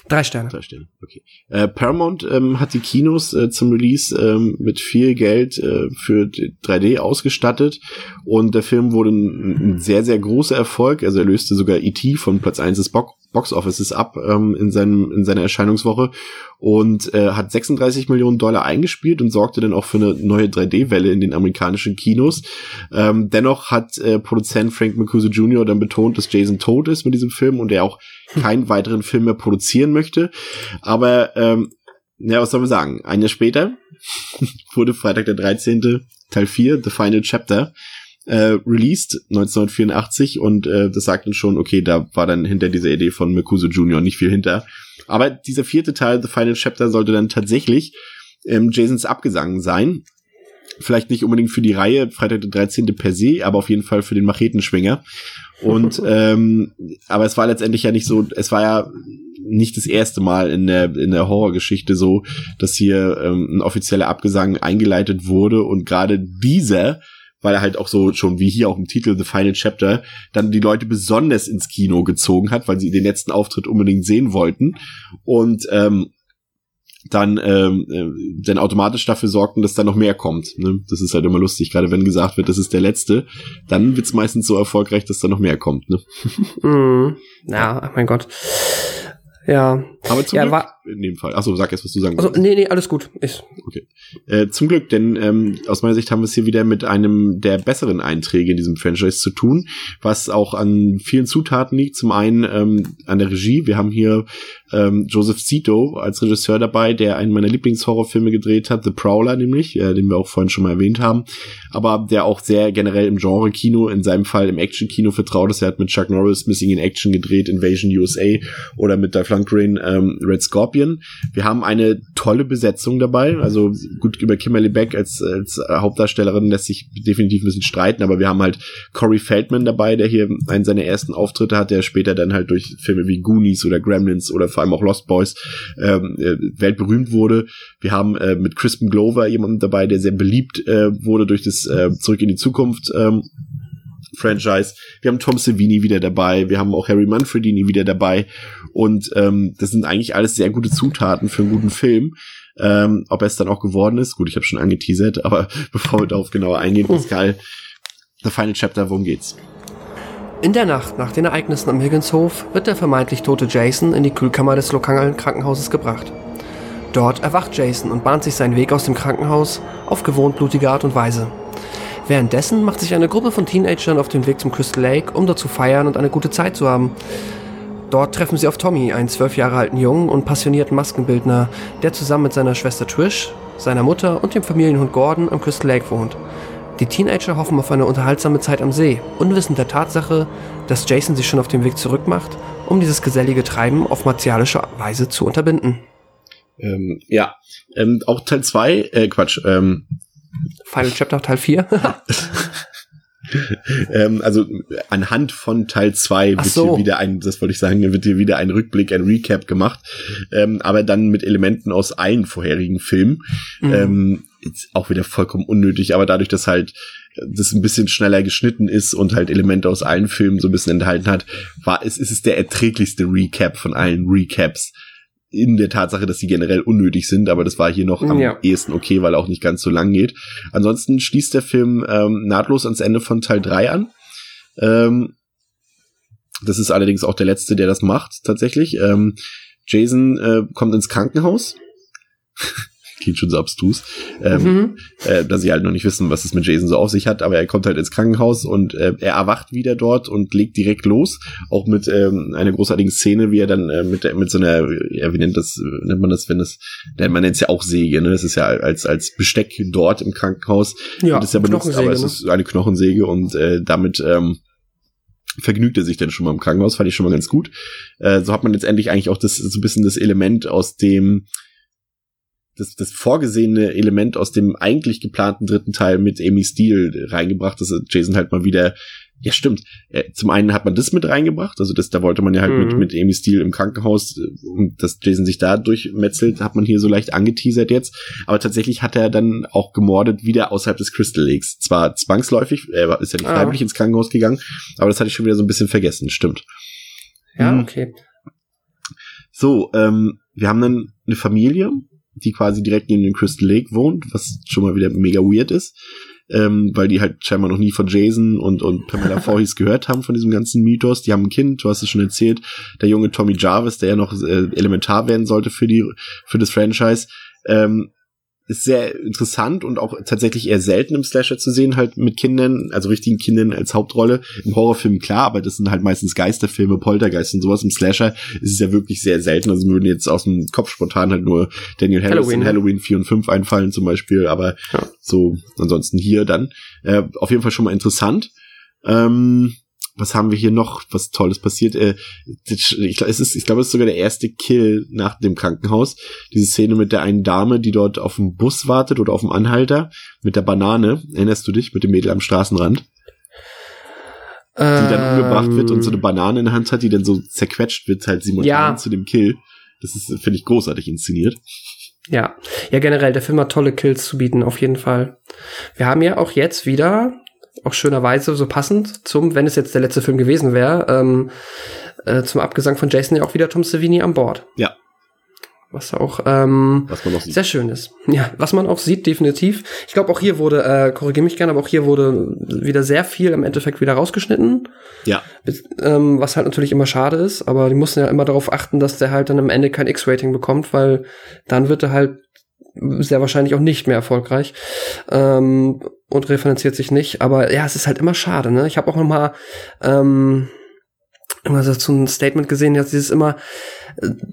S3: Drei Sterne.
S2: Drei Sterne, okay. Äh, Paramount ähm, hat die Kinos äh, zum Release ähm, mit viel Geld äh, für 3D ausgestattet und der Film wurde ein, ein, sehr, sehr großer Erfolg. Also er löste sogar E.T. von Platz 1 des Bo Box Offices ab ähm, in, seinem, in seiner Erscheinungswoche und äh, hat 36 Millionen Dollar eingespielt und sorgte dann auch für eine neue 3D-Welle in den amerikanischen Kinos. Ähm, dennoch hat äh, Produzent Frank McCuso Jr. dann betont, dass Jason tot ist mit diesem Film und er auch keinen weiteren Film mehr produzieren möchte. Aber ähm, ja, was soll man sagen? Ein Jahr später wurde Freitag der 13. Teil 4, The Final Chapter, äh, released 1984 und äh, das sagt uns schon, okay, da war dann hinter dieser Idee von Mekuso Jr. nicht viel hinter. Aber dieser vierte Teil, The Final Chapter, sollte dann tatsächlich ähm, Jasons Abgesang sein. Vielleicht nicht unbedingt für die Reihe Freitag der 13. per se, aber auf jeden Fall für den Machetenschwinger. Und ähm, aber es war letztendlich ja nicht so, es war ja nicht das erste Mal in der in der Horrorgeschichte so, dass hier ähm, ein offizieller Abgesang eingeleitet wurde und gerade dieser weil er halt auch so schon wie hier auch im Titel The Final Chapter dann die Leute besonders ins Kino gezogen hat, weil sie den letzten Auftritt unbedingt sehen wollten und ähm, dann ähm, äh, dann automatisch dafür sorgten, dass da noch mehr kommt. Ne? Das ist halt immer lustig, gerade wenn gesagt wird, das ist der letzte, dann wird's meistens so erfolgreich, dass da noch mehr kommt. Ne?
S3: Mm, ja, mein Gott. Ja.
S2: Aber zum
S3: ja,
S2: Glück in dem Fall. Achso, sag jetzt, was du sagen
S3: also, Nee, nee, alles gut. Ich.
S2: Okay. Äh, zum Glück, denn ähm, aus meiner Sicht haben wir es hier wieder mit einem der besseren Einträge in diesem Franchise zu tun, was auch an vielen Zutaten liegt. Zum einen ähm, an der Regie. Wir haben hier ähm, Joseph Zito als Regisseur dabei, der einen meiner Lieblingshorrorfilme gedreht hat, The Prowler nämlich, äh, den wir auch vorhin schon mal erwähnt haben, aber der auch sehr generell im Genre-Kino, in seinem Fall im Action-Kino vertraut ist. Er hat mit Chuck Norris Missing in Action gedreht, Invasion USA oder mit Dolph Lundgren ähm, Red Scorpion. Wir haben eine tolle Besetzung dabei, also gut über Kimberly Beck als, als Hauptdarstellerin lässt sich definitiv ein bisschen streiten, aber wir haben halt Corey Feldman dabei, der hier einen seiner ersten Auftritte hat, der später dann halt durch Filme wie Goonies oder Gremlins oder vor allem auch Lost Boys ähm, äh, weltberühmt wurde. Wir haben äh, mit Crispin Glover jemanden dabei, der sehr beliebt äh, wurde durch das äh, Zurück in die Zukunft ähm, Franchise. Wir haben Tom Savini wieder dabei, wir haben auch Harry Manfredini wieder dabei und ähm, das sind eigentlich alles sehr gute Zutaten für einen guten Film. Ähm, ob er es dann auch geworden ist, gut, ich habe schon angeteasert, aber bevor wir darauf genauer eingehen, Pascal, The Final Chapter, worum geht's?
S3: In der Nacht nach den Ereignissen am Higgins-Hof wird der vermeintlich tote Jason in die Kühlkammer des lokalen Krankenhauses gebracht. Dort erwacht Jason und bahnt sich seinen Weg aus dem Krankenhaus auf gewohnt blutige Art und Weise. Währenddessen macht sich eine Gruppe von Teenagern auf den Weg zum Crystal Lake, um dort zu feiern und eine gute Zeit zu haben. Dort treffen sie auf Tommy, einen zwölf Jahre alten Jungen und passionierten Maskenbildner, der zusammen mit seiner Schwester Trish, seiner Mutter und dem Familienhund Gordon am Crystal Lake wohnt. Die Teenager hoffen auf eine unterhaltsame Zeit am See, unwissend der Tatsache, dass Jason sich schon auf dem Weg zurück macht, um dieses gesellige Treiben auf martialische Weise zu unterbinden.
S2: Ähm, ja, ähm, auch Teil 2, äh, Quatsch, ähm,
S3: Final Chapter Teil 4.
S2: ähm, also anhand von Teil 2 wird
S3: so.
S2: hier wieder ein, das wollte ich sagen, wird hier wieder ein Rückblick, ein Recap gemacht, ähm, aber dann mit Elementen aus allen vorherigen Filmen.
S3: Mhm.
S2: Ähm, ist auch wieder vollkommen unnötig, aber dadurch, dass halt das ein bisschen schneller geschnitten ist und halt Elemente aus allen Filmen so ein bisschen enthalten hat, war es, ist es der erträglichste Recap von allen Recaps in der Tatsache, dass sie generell unnötig sind, aber das war hier noch am
S3: Ja.
S2: ehesten okay, weil er auch nicht ganz so lang geht. Ansonsten schließt der Film ähm, nahtlos ans Ende von Teil 3 an. Ähm, das ist allerdings auch der letzte, der das macht, tatsächlich. Ähm, Jason äh, kommt ins Krankenhaus. Klingt schon so abstrus. Ähm,
S3: Mhm.
S2: äh, dass sie halt noch nicht wissen, was es mit Jason so auf sich hat, aber er kommt halt ins Krankenhaus und äh, er erwacht wieder dort und legt direkt los, auch mit ähm, einer großartigen Szene, wie er dann äh, mit der, mit so einer, ja, wie nennt das, nennt man das, wenn das, ja, man nennt es ja auch Säge, ne? Das ist ja als als Besteck dort im Krankenhaus
S3: Ja,
S2: wird es ja benutzt, aber es
S3: ne?
S2: ist eine Knochensäge und äh, damit ähm, vergnügt er sich dann schon mal im Krankenhaus, fand ich schon mal ganz gut. Äh, so hat man letztendlich eigentlich auch das so ein bisschen das Element aus dem das, das vorgesehene Element aus dem eigentlich geplanten dritten Teil mit Amy Steele reingebracht, dass Jason halt mal wieder ja, stimmt. Äh, Zum einen hat man das mit reingebracht, also das, da wollte man ja halt mit,
S3: Mhm.
S2: mit Amy Steele im Krankenhaus, äh, und dass Jason sich da durchmetzelt, hat man hier so leicht angeteasert jetzt. Aber tatsächlich hat er dann auch gemordet, wieder außerhalb des Crystal Lakes. Zwar zwangsläufig, er ist ja nicht
S3: Ah.
S2: freiwillig ins Krankenhaus gegangen, aber das hatte ich schon wieder so ein bisschen vergessen, stimmt.
S3: Ja,
S2: Mhm.
S3: okay.
S2: So, ähm, wir haben dann eine Familie, die quasi direkt neben dem Crystal Lake wohnt, was schon mal wieder mega weird ist, ähm, weil die halt scheinbar noch nie von Jason und, und Pamela Voorhees gehört haben von diesem ganzen Mythos. Die haben ein Kind, du hast es schon erzählt, der junge Tommy Jarvis, der ja noch äh, elementar werden sollte für die für das Franchise. Ähm, ist sehr interessant und auch tatsächlich eher selten im Slasher zu sehen, halt mit Kindern, also richtigen Kindern als Hauptrolle. Im Horrorfilm klar, aber das sind halt meistens Geisterfilme, Poltergeist und sowas. Im Slasher ist es ja wirklich sehr selten. Also mir würden jetzt aus dem Kopf spontan halt nur Daniel Harris
S3: Halloween,
S2: in
S3: ne?
S2: Halloween 4 und 5 einfallen zum Beispiel, aber
S3: Ja.
S2: so ansonsten hier dann. Äh, auf jeden Fall schon mal interessant. Ähm, was haben wir hier noch, was Tolles passiert? Äh, ich glaube, es ist, ich glaube, es ist sogar der erste Kill nach dem Krankenhaus. Diese Szene mit der einen Dame, die dort auf dem Bus wartet oder auf dem Anhalter mit der Banane. Erinnerst du dich mit dem Mädel am Straßenrand, die dann umgebracht wird und so eine Banane in der Hand hat, die dann so zerquetscht wird, halt simultan
S3: Ja.
S2: zu dem Kill. Das ist, finde ich, großartig inszeniert.
S3: Ja, ja generell, der Film hat tolle Kills zu bieten, auf jeden Fall. Wir haben ja auch jetzt wieder, auch schönerweise so passend zum, wenn es jetzt der letzte Film gewesen wäre, ähm, äh, zum Abgesang von Jason ja auch wieder Tom Savini an Bord.
S2: Ja.
S3: Was auch ähm,
S2: Was man noch sieht.
S3: sehr schön ist. Ja, was man auch sieht, definitiv. Ich glaube, auch hier wurde, äh, korrigiere mich gerne, aber auch hier wurde wieder sehr viel im Endeffekt wieder rausgeschnitten.
S2: Ja.
S3: Bis- Ähm, was halt natürlich immer schade ist, aber die mussten ja immer darauf achten, dass der halt dann am Ende kein X-Rating bekommt, weil dann wird er halt sehr wahrscheinlich auch nicht mehr erfolgreich ähm, und refinanziert sich nicht. Aber ja, es ist halt immer schade. Ne? Ich habe auch noch mal ähm, immer so ein Statement gesehen, dass dieses immer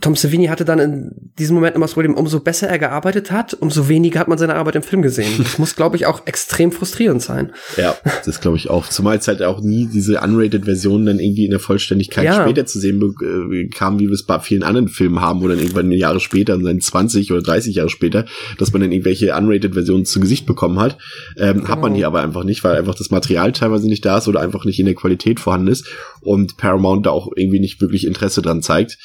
S3: Tom Savini hatte dann in diesem Moment immer das Problem, umso besser er gearbeitet hat, umso weniger hat man seine Arbeit im Film gesehen. Das muss, glaube ich, auch extrem frustrierend sein.
S2: Ja, das glaube ich auch. Zumal es halt auch nie diese unrated-Version dann irgendwie in der Vollständigkeit
S3: Ja.
S2: später zu sehen äh, kam, wie wir es bei vielen anderen Filmen haben, wo dann irgendwann Jahre später, dann 20 oder 30 Jahre später, dass man dann irgendwelche unrated-Versionen zu Gesicht bekommen hat. Ähm, Hat man
S3: Genau.
S2: hier aber einfach nicht, weil einfach das Material teilweise nicht da ist oder einfach nicht in der Qualität vorhanden ist und Paramount da auch irgendwie nicht wirklich Interesse dran zeigt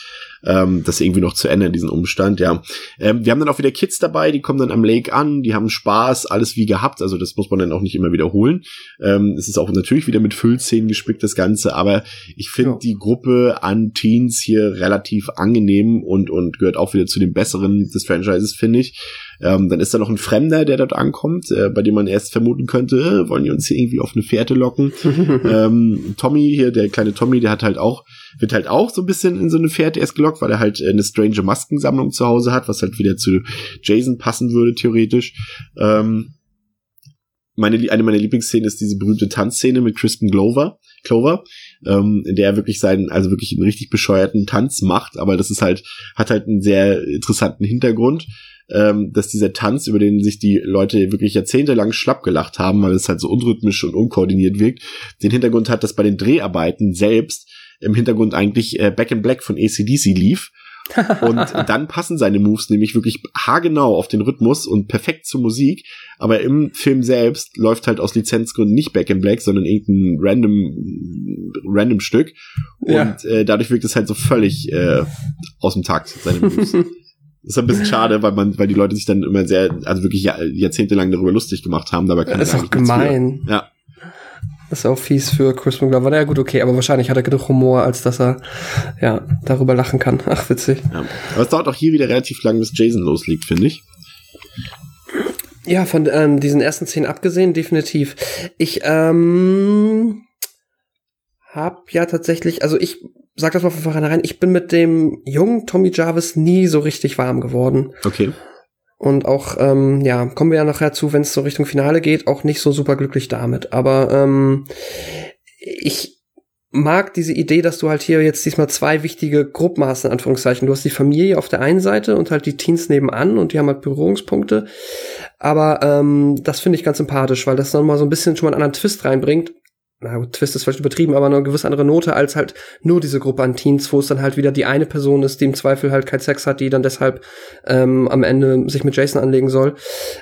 S2: ähm, das irgendwie noch zu ändern, diesen Umstand, ja. Ähm, wir haben dann auch wieder Kids dabei, die kommen dann am Lake an, die haben Spaß, alles wie gehabt, also das muss man dann auch nicht immer wiederholen. Ähm, es ist auch natürlich wieder mit Füllszenen gespickt, das Ganze, aber ich finde
S3: Ja.
S2: die Gruppe an Teens hier relativ angenehm und, und gehört auch wieder zu den besseren des Franchises, finde ich. Ähm, dann ist da noch ein Fremder, der dort ankommt, äh, bei dem man erst vermuten könnte, äh, wollen die uns hier irgendwie auf eine Fährte locken. ähm, Tommy hier, der kleine Tommy, der hat halt auch, wird halt auch so ein bisschen in so eine Fährte erst gelockt, weil er halt äh, eine strange Maskensammlung zu Hause hat, was halt wieder zu Jason passen würde, theoretisch. Ähm, meine, eine meiner Lieblingsszenen ist diese berühmte Tanzszene mit Crispin Glover, Clover, ähm, in der er wirklich seinen, also wirklich einen richtig bescheuerten Tanz macht, aber das ist halt, hat halt einen sehr interessanten Hintergrund, ähm, dass dieser Tanz, über den sich die Leute wirklich jahrzehntelang schlapp gelacht haben, weil es halt so unrhythmisch und unkoordiniert wirkt, den Hintergrund hat, dass bei den Dreharbeiten selbst im Hintergrund eigentlich äh, Back in Black von ACDC lief und dann passen seine Moves nämlich wirklich haargenau auf den Rhythmus und perfekt zur Musik. Aber im Film selbst läuft halt aus Lizenzgründen nicht Back in Black, sondern irgendein random, random Stück. Und ja. äh, dadurch wirkt es halt so völlig äh, aus dem Takt, seine Moves. das ist ein bisschen schade, weil man, weil die Leute sich dann immer sehr, also wirklich jahrzehntelang darüber lustig gemacht haben. Dabei kann
S3: das ist auch gemein.
S2: Ja.
S3: Das ist auch fies für Chris McGlover. Ja gut, okay, aber wahrscheinlich hat er genug Humor, als dass er ja darüber lachen kann. Ach, witzig. Ja.
S2: Aber es dauert auch hier wieder relativ lang, bis Jason loslegt, finde ich.
S3: Ja, von ähm, diesen ersten zehn abgesehen, definitiv. Ich ähm, hab ja tatsächlich, also ich sag das mal von vornherein, ich bin mit dem jungen Tommy Jarvis nie so richtig warm geworden.
S2: Okay.
S3: Und auch, ähm, ja, kommen wir ja nachher zu, wenn es so Richtung Finale geht, auch nicht so super glücklich damit. Aber ähm, ich mag diese Idee, dass du halt hier jetzt diesmal zwei wichtige Gruppen hast, in Anführungszeichen. Du hast die Familie auf der einen Seite und halt die Teens nebenan und die haben halt Berührungspunkte. Aber ähm, das finde ich ganz sympathisch, weil das nochmal so ein bisschen schon mal einen anderen Twist reinbringt na gut, Twist ist vielleicht übertrieben, aber eine gewisse andere Note als halt nur diese Gruppe an Teens, wo es dann halt wieder die eine Person ist, die im Zweifel halt kein Sex hat, die dann deshalb ähm, am Ende sich mit Jason anlegen soll.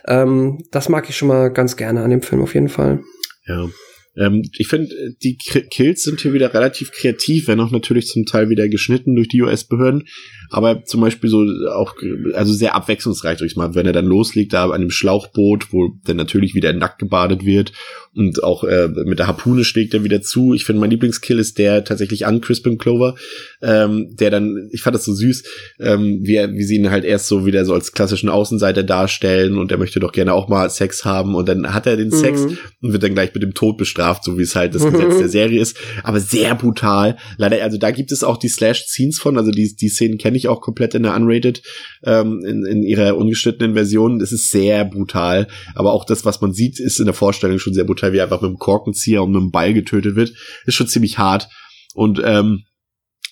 S3: Ähm, das mag ich schon mal ganz gerne an dem Film auf jeden Fall.
S2: Ja. Ähm, ich finde, die Kills sind hier wieder relativ kreativ, wenn auch natürlich zum Teil wieder geschnitten durch die US-Behörden aber zum Beispiel so auch, also sehr abwechslungsreich durchs Mal, wenn er dann loslegt, da an einem Schlauchboot, wo dann natürlich wieder nackt gebadet wird und auch äh, mit der Harpune schlägt er wieder zu. Ich finde, mein Lieblingskill ist der tatsächlich an Crispin Clover, ähm, der dann, ich fand das so süß, ähm, wie, er, wie sie ihn halt erst so wieder so als klassischen Außenseiter darstellen und er möchte doch gerne auch mal Sex haben und dann hat er den mhm. Sex und wird dann gleich mit dem Tod bestraft, so wie es halt das Gesetz der Serie ist, aber sehr brutal. Leider, also da gibt es auch die Slash-Scenes von, also die, die Szenen kenne ich auch komplett in der Unrated, ähm, in, in ihrer ungeschnittenen Version. Es ist sehr brutal, aber auch das, was man sieht, ist in der Vorstellung schon sehr brutal, wie er einfach mit einem Korkenzieher und mit einem Ball getötet wird. Ist schon ziemlich hart. Und ähm,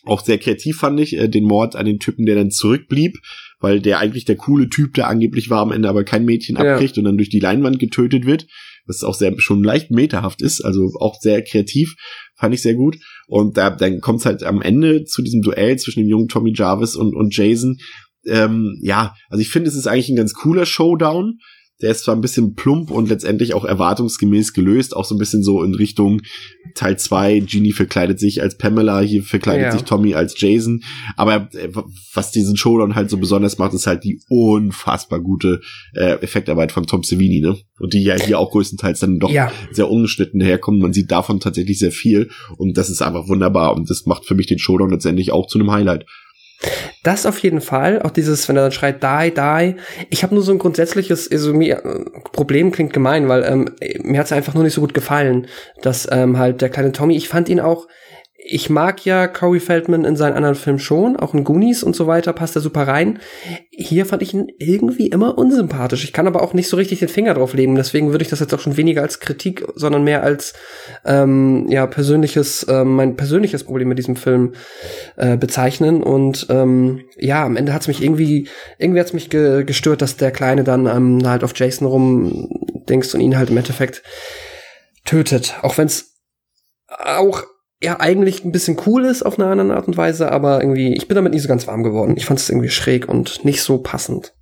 S2: auch sehr kreativ fand ich äh, den Mord an den Typen, der dann zurückblieb, weil der eigentlich der coole Typ, der angeblich war, am Ende aber kein Mädchen abkriegt ja. und dann durch die Leinwand getötet wird, was auch sehr schon leicht meterhaft ist, also auch sehr kreativ, fand ich sehr gut. Und da, dann kommt es halt am Ende zu diesem Duell zwischen dem jungen Tommy Jarvis und, und Jason. Ähm, ja, also ich finde, es ist eigentlich ein ganz cooler Showdown. Der ist zwar ein bisschen plump und letztendlich auch erwartungsgemäß gelöst, auch so ein bisschen so in Richtung Teil 2, Genie verkleidet sich als Pamela, hier verkleidet ja. sich Tommy als Jason. Aber äh, was diesen Showdown halt so besonders macht, ist halt die unfassbar gute äh, Effektarbeit von Tom Savini, ne? Und die ja hier auch größtenteils dann doch ja. sehr ungeschnitten herkommen. Man sieht davon tatsächlich sehr viel und das ist einfach wunderbar und das macht für mich den Showdown letztendlich auch zu einem Highlight.
S3: Das auf jeden Fall. Auch dieses, wenn er dann schreit, die, die. Ich habe nur so ein grundsätzliches also mir, Problem, klingt gemein, weil ähm, mir hat es einfach nur nicht so gut gefallen, dass ähm, halt der kleine Tommy, ich fand ihn auch ich mag ja Corey Feldman in seinen anderen Filmen schon, auch in Goonies und so weiter, passt er super rein. Hier fand ich ihn irgendwie immer unsympathisch. Ich kann aber auch nicht so richtig den Finger drauf legen. Deswegen würde ich das jetzt auch schon weniger als Kritik, sondern mehr als ähm, ja persönliches, äh, mein persönliches Problem mit diesem Film äh, bezeichnen. Und ähm, ja, am Ende hat es mich irgendwie, irgendwie hat es mich ge gestört, dass der Kleine dann ähm, halt auf Jason rumdenkst und ihn halt im Endeffekt tötet. Auch wenn es auch ja eigentlich ein bisschen cool ist auf eine andere Art und Weise, aber irgendwie, ich bin damit nicht so ganz warm geworden. Ich fand es irgendwie schräg und nicht so passend.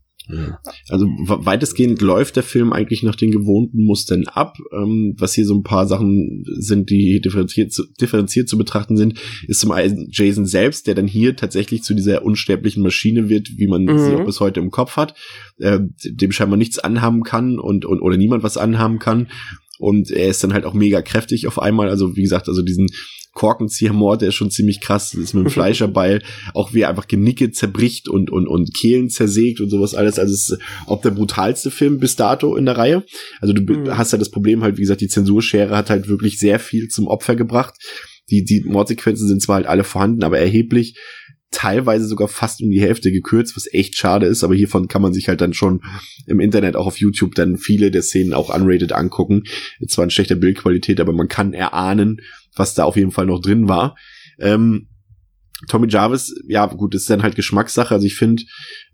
S2: Also weitestgehend läuft der Film eigentlich nach den gewohnten Mustern ab. Ähm, was hier so ein paar Sachen sind, die differenziert zu, differenziert zu betrachten sind, ist zum einen Jason selbst, der dann hier tatsächlich zu dieser unsterblichen Maschine wird, wie man mhm. sie auch bis heute im Kopf hat, äh, dem scheinbar nichts anhaben kann und, und oder niemand was anhaben kann. Und er ist dann halt auch mega kräftig auf einmal. Also wie gesagt, also diesen Korkenziehermord, der ist schon ziemlich krass, das ist mit dem Fleischerbeil, auch wie er einfach Genicke zerbricht und, und, und Kehlen zersägt und sowas alles. Also es ist auch der brutalste Film bis dato in der Reihe. Also du mhm. hast ja das Problem halt, wie gesagt, die Zensurschere hat halt wirklich sehr viel zum Opfer gebracht. Die, die Mordsequenzen sind zwar halt alle vorhanden, aber erheblich teilweise sogar fast um die Hälfte gekürzt, was echt schade ist, aber hiervon kann man sich halt dann schon im Internet auch auf YouTube dann viele der Szenen auch unrated angucken. Zwar in schlechter Bildqualität, aber man kann erahnen, was da auf jeden Fall noch drin war. Ähm, Tommy Jarvis, ja gut, ist dann halt Geschmackssache. Also ich finde,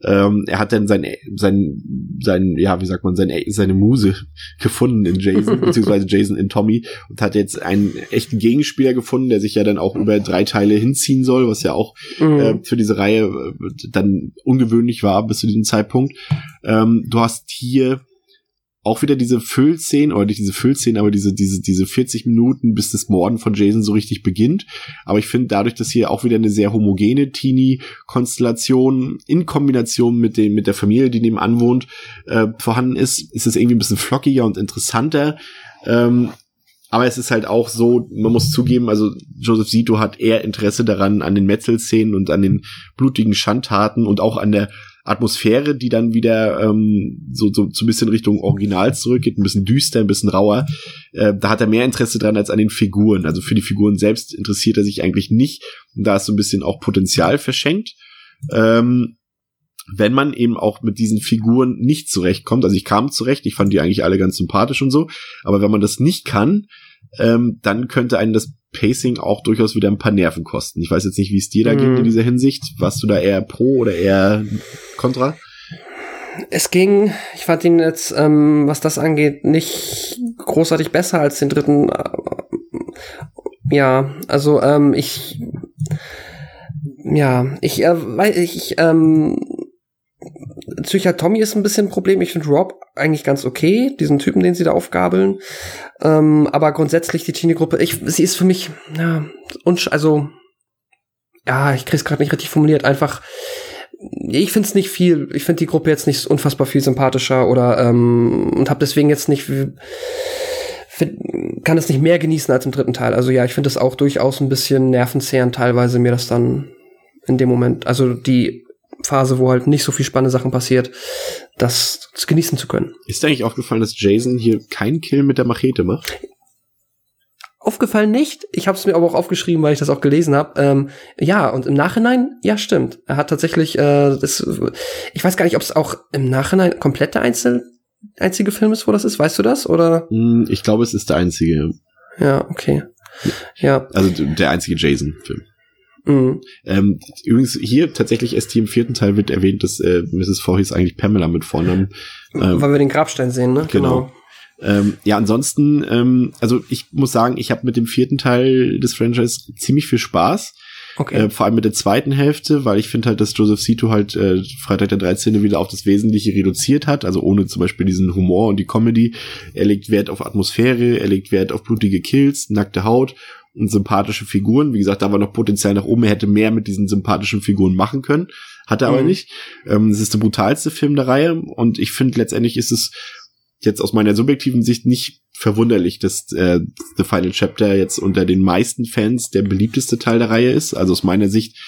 S2: ähm, er hat dann sein, sein, sein, ja, wie sagt man, seine, seine Muse gefunden in Jason, beziehungsweise Jason in Tommy und hat jetzt einen echten Gegenspieler gefunden, der sich ja dann auch über drei Teile hinziehen soll, was ja auch mhm. äh, für diese Reihe äh, dann ungewöhnlich war bis zu diesem Zeitpunkt. Ähm, du hast hier auch wieder diese Füllszenen, oder nicht diese Füllszenen, aber diese, diese, diese 40 Minuten, bis das Morden von Jason so richtig beginnt. Aber ich finde dadurch, dass hier auch wieder eine sehr homogene Teenie-Konstellation in Kombination mit dem, mit der Familie, die nebenan wohnt, äh, vorhanden ist, ist es irgendwie ein bisschen flockiger und interessanter. Ähm, aber es ist halt auch so, man muss zugeben, also Joseph Sito hat eher Interesse daran, an den Metzelszenen und an den blutigen Schandtaten und auch an der Atmosphäre, die dann wieder ähm, so, so, so ein bisschen Richtung Original zurückgeht, ein bisschen düster, ein bisschen rauer. Äh, da hat er mehr Interesse dran als an den Figuren. Also für die Figuren selbst interessiert er sich eigentlich nicht. Und da ist so ein bisschen auch Potenzial verschenkt. Ähm, wenn man eben auch mit diesen Figuren nicht zurechtkommt, also ich kam zurecht, ich fand die eigentlich alle ganz sympathisch und so, aber wenn man das nicht kann, ähm, dann könnte einen das Pacing auch durchaus wieder ein paar Nerven kosten. Ich weiß jetzt nicht, wie es dir da mm. geht in dieser Hinsicht. Warst du da eher pro oder eher contra?
S3: Es ging, ich fand ihn jetzt, ähm, was das angeht, nicht großartig besser als den dritten. Äh, ja, also ähm, ich, ja, ich, äh, weiß ich, ähm, Psychiat Tommy ist ein bisschen ein Problem. Ich finde Rob eigentlich ganz okay, diesen Typen, den sie da aufgabeln. Ähm, aber grundsätzlich die Teenie-Gruppe, sie ist für mich, ja, also, ja, ich krieg's gerade nicht richtig formuliert, einfach, ich find's nicht viel, ich finde die Gruppe jetzt nicht unfassbar viel sympathischer oder, ähm, und habe deswegen jetzt nicht, kann es nicht mehr genießen als im dritten Teil. Also ja, ich finde es auch durchaus ein bisschen nervenzehrend teilweise mir das dann in dem Moment, also die Phase, wo halt nicht so viel spannende Sachen passiert, das genießen zu können.
S2: Ist dir eigentlich aufgefallen, dass Jason hier keinen Kill mit der Machete macht?
S3: Aufgefallen nicht. Ich habe es mir aber auch aufgeschrieben, weil ich das auch gelesen habe. Ähm, ja, und im Nachhinein, ja, stimmt. Er hat tatsächlich, äh, das, ich weiß gar nicht, ob es auch im Nachhinein komplett der Einzel einzige Film ist, wo das ist. Weißt du das? Oder?
S2: Hm, ich glaube, es ist der einzige.
S3: Ja, okay. Ja.
S2: Also der einzige Jason-Film. Mhm. Ähm, übrigens, hier tatsächlich erst hier im vierten Teil wird erwähnt, dass äh, Mrs. Voorhees eigentlich Pamela mit Vornamen.
S3: Ähm, Weil wir den Grabstein sehen, ne?
S2: Genau. genau. Ähm, ja, ansonsten, ähm, also ich muss sagen, ich habe mit dem vierten Teil des Franchise ziemlich viel Spaß. Okay. Äh, vor allem mit der zweiten Hälfte, weil ich finde halt, dass Joseph Sito halt äh, Freitag der 13. wieder auf das Wesentliche reduziert hat, also ohne zum Beispiel diesen Humor und die Comedy. Er legt Wert auf Atmosphäre, er legt Wert auf blutige Kills, nackte Haut und sympathische Figuren. Wie gesagt, da war noch Potenzial nach oben. Er hätte mehr mit diesen sympathischen Figuren machen können. Hat er mhm. aber nicht. Ähm, es ist der brutalste Film der Reihe und ich finde letztendlich ist es jetzt aus meiner subjektiven Sicht nicht verwunderlich, dass äh, The Final Chapter jetzt unter den meisten Fans der beliebteste Teil der Reihe ist. Also aus meiner Sicht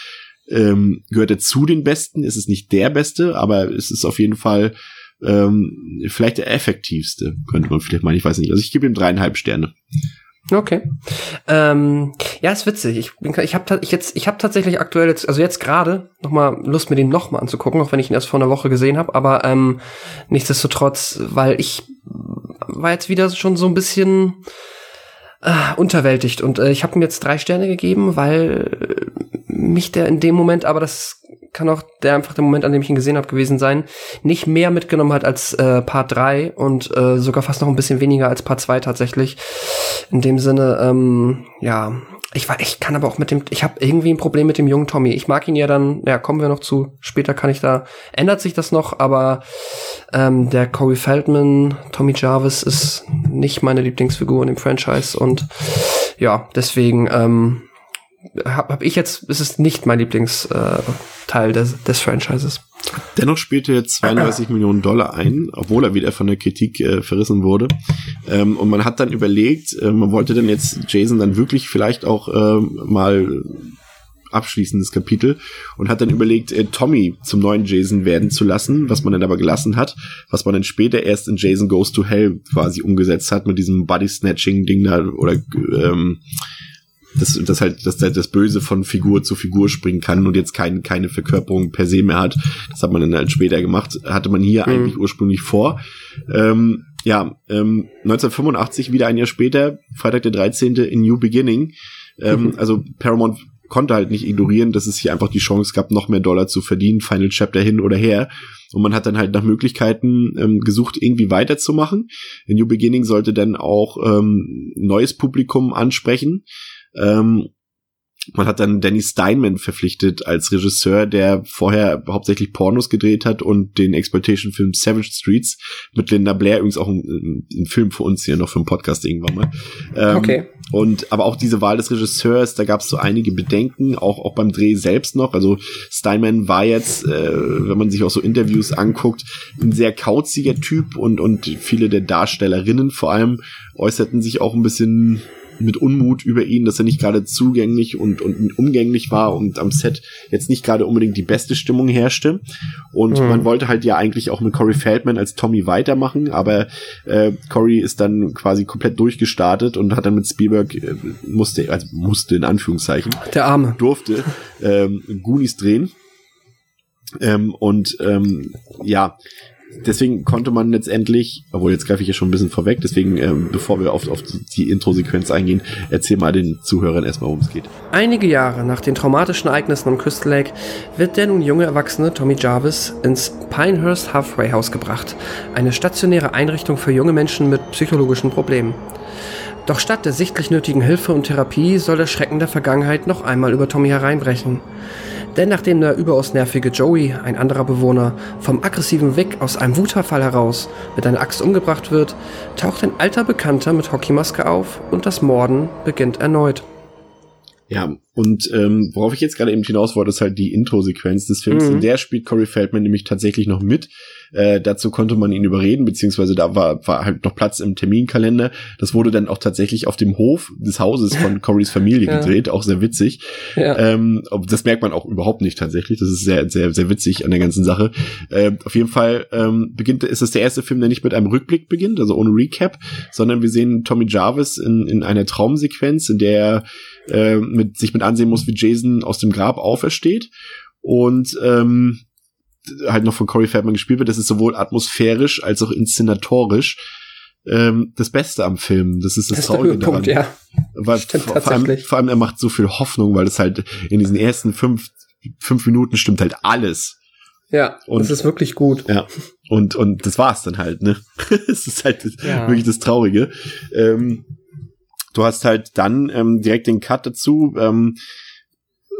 S2: ähm, gehört er zu den besten. Es ist nicht der beste, aber es ist auf jeden Fall ähm, vielleicht der effektivste, könnte man vielleicht meinen. Ich weiß nicht. Also ich gebe ihm dreieinhalb Sterne.
S3: Okay. Ähm, ja, ist witzig. Ich, bin, ich habe ich ich habe tatsächlich aktuell jetzt, also jetzt gerade noch mal Lust, mir den noch mal anzugucken, auch wenn ich ihn erst vor einer Woche gesehen habe. Aber ähm, nichtsdestotrotz, weil ich war jetzt wieder schon so ein bisschen äh, unterwältigt und äh, ich habe ihm jetzt drei Sterne gegeben, weil mich der in dem Moment, aber das kann auch der einfach der Moment, an dem ich ihn gesehen habe, gewesen sein, nicht mehr mitgenommen hat als äh, Part 3 und äh, sogar fast noch ein bisschen weniger als Part 2 tatsächlich. In dem Sinne, ähm, ja, ich war, ich kann aber auch mit dem, ich habe irgendwie ein Problem mit dem jungen Tommy. Ich mag ihn ja dann, ja, kommen wir noch zu. Später kann ich da, ändert sich das noch, aber ähm, der Corey Feldman, Tommy Jarvis ist nicht meine Lieblingsfigur in dem Franchise und ja, deswegen ähm, habe hab ich jetzt, ist es nicht mein Lieblingsteil äh, des, des Franchises.
S2: Dennoch spielte er 32 Millionen Dollar ein, obwohl er wieder von der Kritik äh, verrissen wurde. Ähm, und man hat dann überlegt, äh, man wollte dann jetzt Jason dann wirklich vielleicht auch äh, mal abschließendes Kapitel und hat dann überlegt, äh, Tommy zum neuen Jason werden zu lassen, was man dann aber gelassen hat, was man dann später erst in Jason Goes to Hell quasi umgesetzt hat mit diesem Body Snatching Ding da oder ähm, dass, dass halt dass das Böse von Figur zu Figur springen kann und jetzt kein, keine Verkörperung per se mehr hat. Das hat man dann halt später gemacht. Hatte man hier mhm. eigentlich ursprünglich vor. Ähm, ja, ähm, 1985, wieder ein Jahr später, Freitag der 13. in New Beginning. Ähm, mhm. Also Paramount konnte halt nicht ignorieren, dass es hier einfach die Chance gab, noch mehr Dollar zu verdienen, Final Chapter hin oder her. Und man hat dann halt nach Möglichkeiten ähm, gesucht, irgendwie weiterzumachen. In New Beginning sollte dann auch ähm, neues Publikum ansprechen. Ähm, man hat dann Danny Steinman verpflichtet als Regisseur, der vorher hauptsächlich Pornos gedreht hat und den Exploitation-Film Savage Streets mit Linda Blair, übrigens auch ein, ein, Film für uns hier noch für einen Podcast irgendwann mal. Ähm, okay. Und aber auch diese Wahl des Regisseurs, da gab es so einige Bedenken, auch auch beim Dreh selbst noch. Also Steinman war jetzt, äh, wenn man sich auch so Interviews anguckt, ein sehr kauziger Typ und und viele der Darstellerinnen vor allem äußerten sich auch ein bisschen mit Unmut über ihn, dass er nicht gerade zugänglich und, und umgänglich war und am Set jetzt nicht gerade unbedingt die beste Stimmung herrschte. Und mhm. man wollte halt ja eigentlich auch mit Corey Feldman als Tommy weitermachen, aber äh, Corey ist dann quasi komplett durchgestartet und hat dann mit Spielberg äh, musste, also musste in Anführungszeichen,
S3: der Arme
S2: durfte ähm, Goonies drehen. Ähm, und ähm, ja, deswegen konnte man letztendlich, obwohl jetzt greife ich ja schon ein bisschen vorweg, deswegen, ähm, bevor wir auf, auf die Intro-Sequenz eingehen, erzähl mal den Zuhörern erstmal, worum es geht.
S3: Einige Jahre nach den traumatischen Ereignissen am Crystal Lake wird der nun junge Erwachsene Tommy Jarvis ins Pinehurst Halfway House gebracht, eine stationäre Einrichtung für junge Menschen mit psychologischen Problemen. Doch statt der sichtlich nötigen Hilfe und Therapie soll der Schrecken der Vergangenheit noch einmal über Tommy hereinbrechen. Denn nachdem der überaus nervige Joey, ein anderer Bewohner, vom aggressiven Vic aus einem Wutverfall heraus mit einer Axt umgebracht wird, taucht ein alter Bekannter mit Hockeymaske auf und das Morden beginnt erneut.
S2: Ja, und ähm, worauf ich jetzt gerade eben hinaus wollte, ist halt die Intro-Sequenz des Films. Mhm. In der spielt Corey Feldman nämlich tatsächlich noch mit. Äh, dazu konnte man ihn überreden, beziehungsweise da war, war halt noch Platz im Terminkalender. Das wurde dann auch tatsächlich auf dem Hof des Hauses von Corys Familie ja. gedreht, auch sehr witzig. Ja. Ähm, das merkt man auch überhaupt nicht tatsächlich. Das ist sehr, sehr, sehr witzig an der ganzen Sache. Äh, auf jeden Fall ähm, beginnt, ist es der erste Film, der nicht mit einem Rückblick beginnt, also ohne Recap, sondern wir sehen Tommy Jarvis in, in einer Traumsequenz, in der er äh, mit, sich mit ansehen muss, wie Jason aus dem Grab aufersteht. Und ähm, halt noch von Corey Feldman gespielt wird, das ist sowohl atmosphärisch als auch inszenatorisch ähm, das Beste am Film. Das ist das, das Traurige daran. Ja. Weil Stimmt, vor, vor, allem, vor allem er macht so viel Hoffnung, weil es halt in diesen ersten fünf, fünf Minuten stimmt halt alles.
S3: Ja, und das ist wirklich gut.
S2: Ja, und, und das war's dann halt, ne? Es ist halt ja. wirklich das Traurige. Ähm, du hast halt dann ähm, direkt den Cut dazu ähm,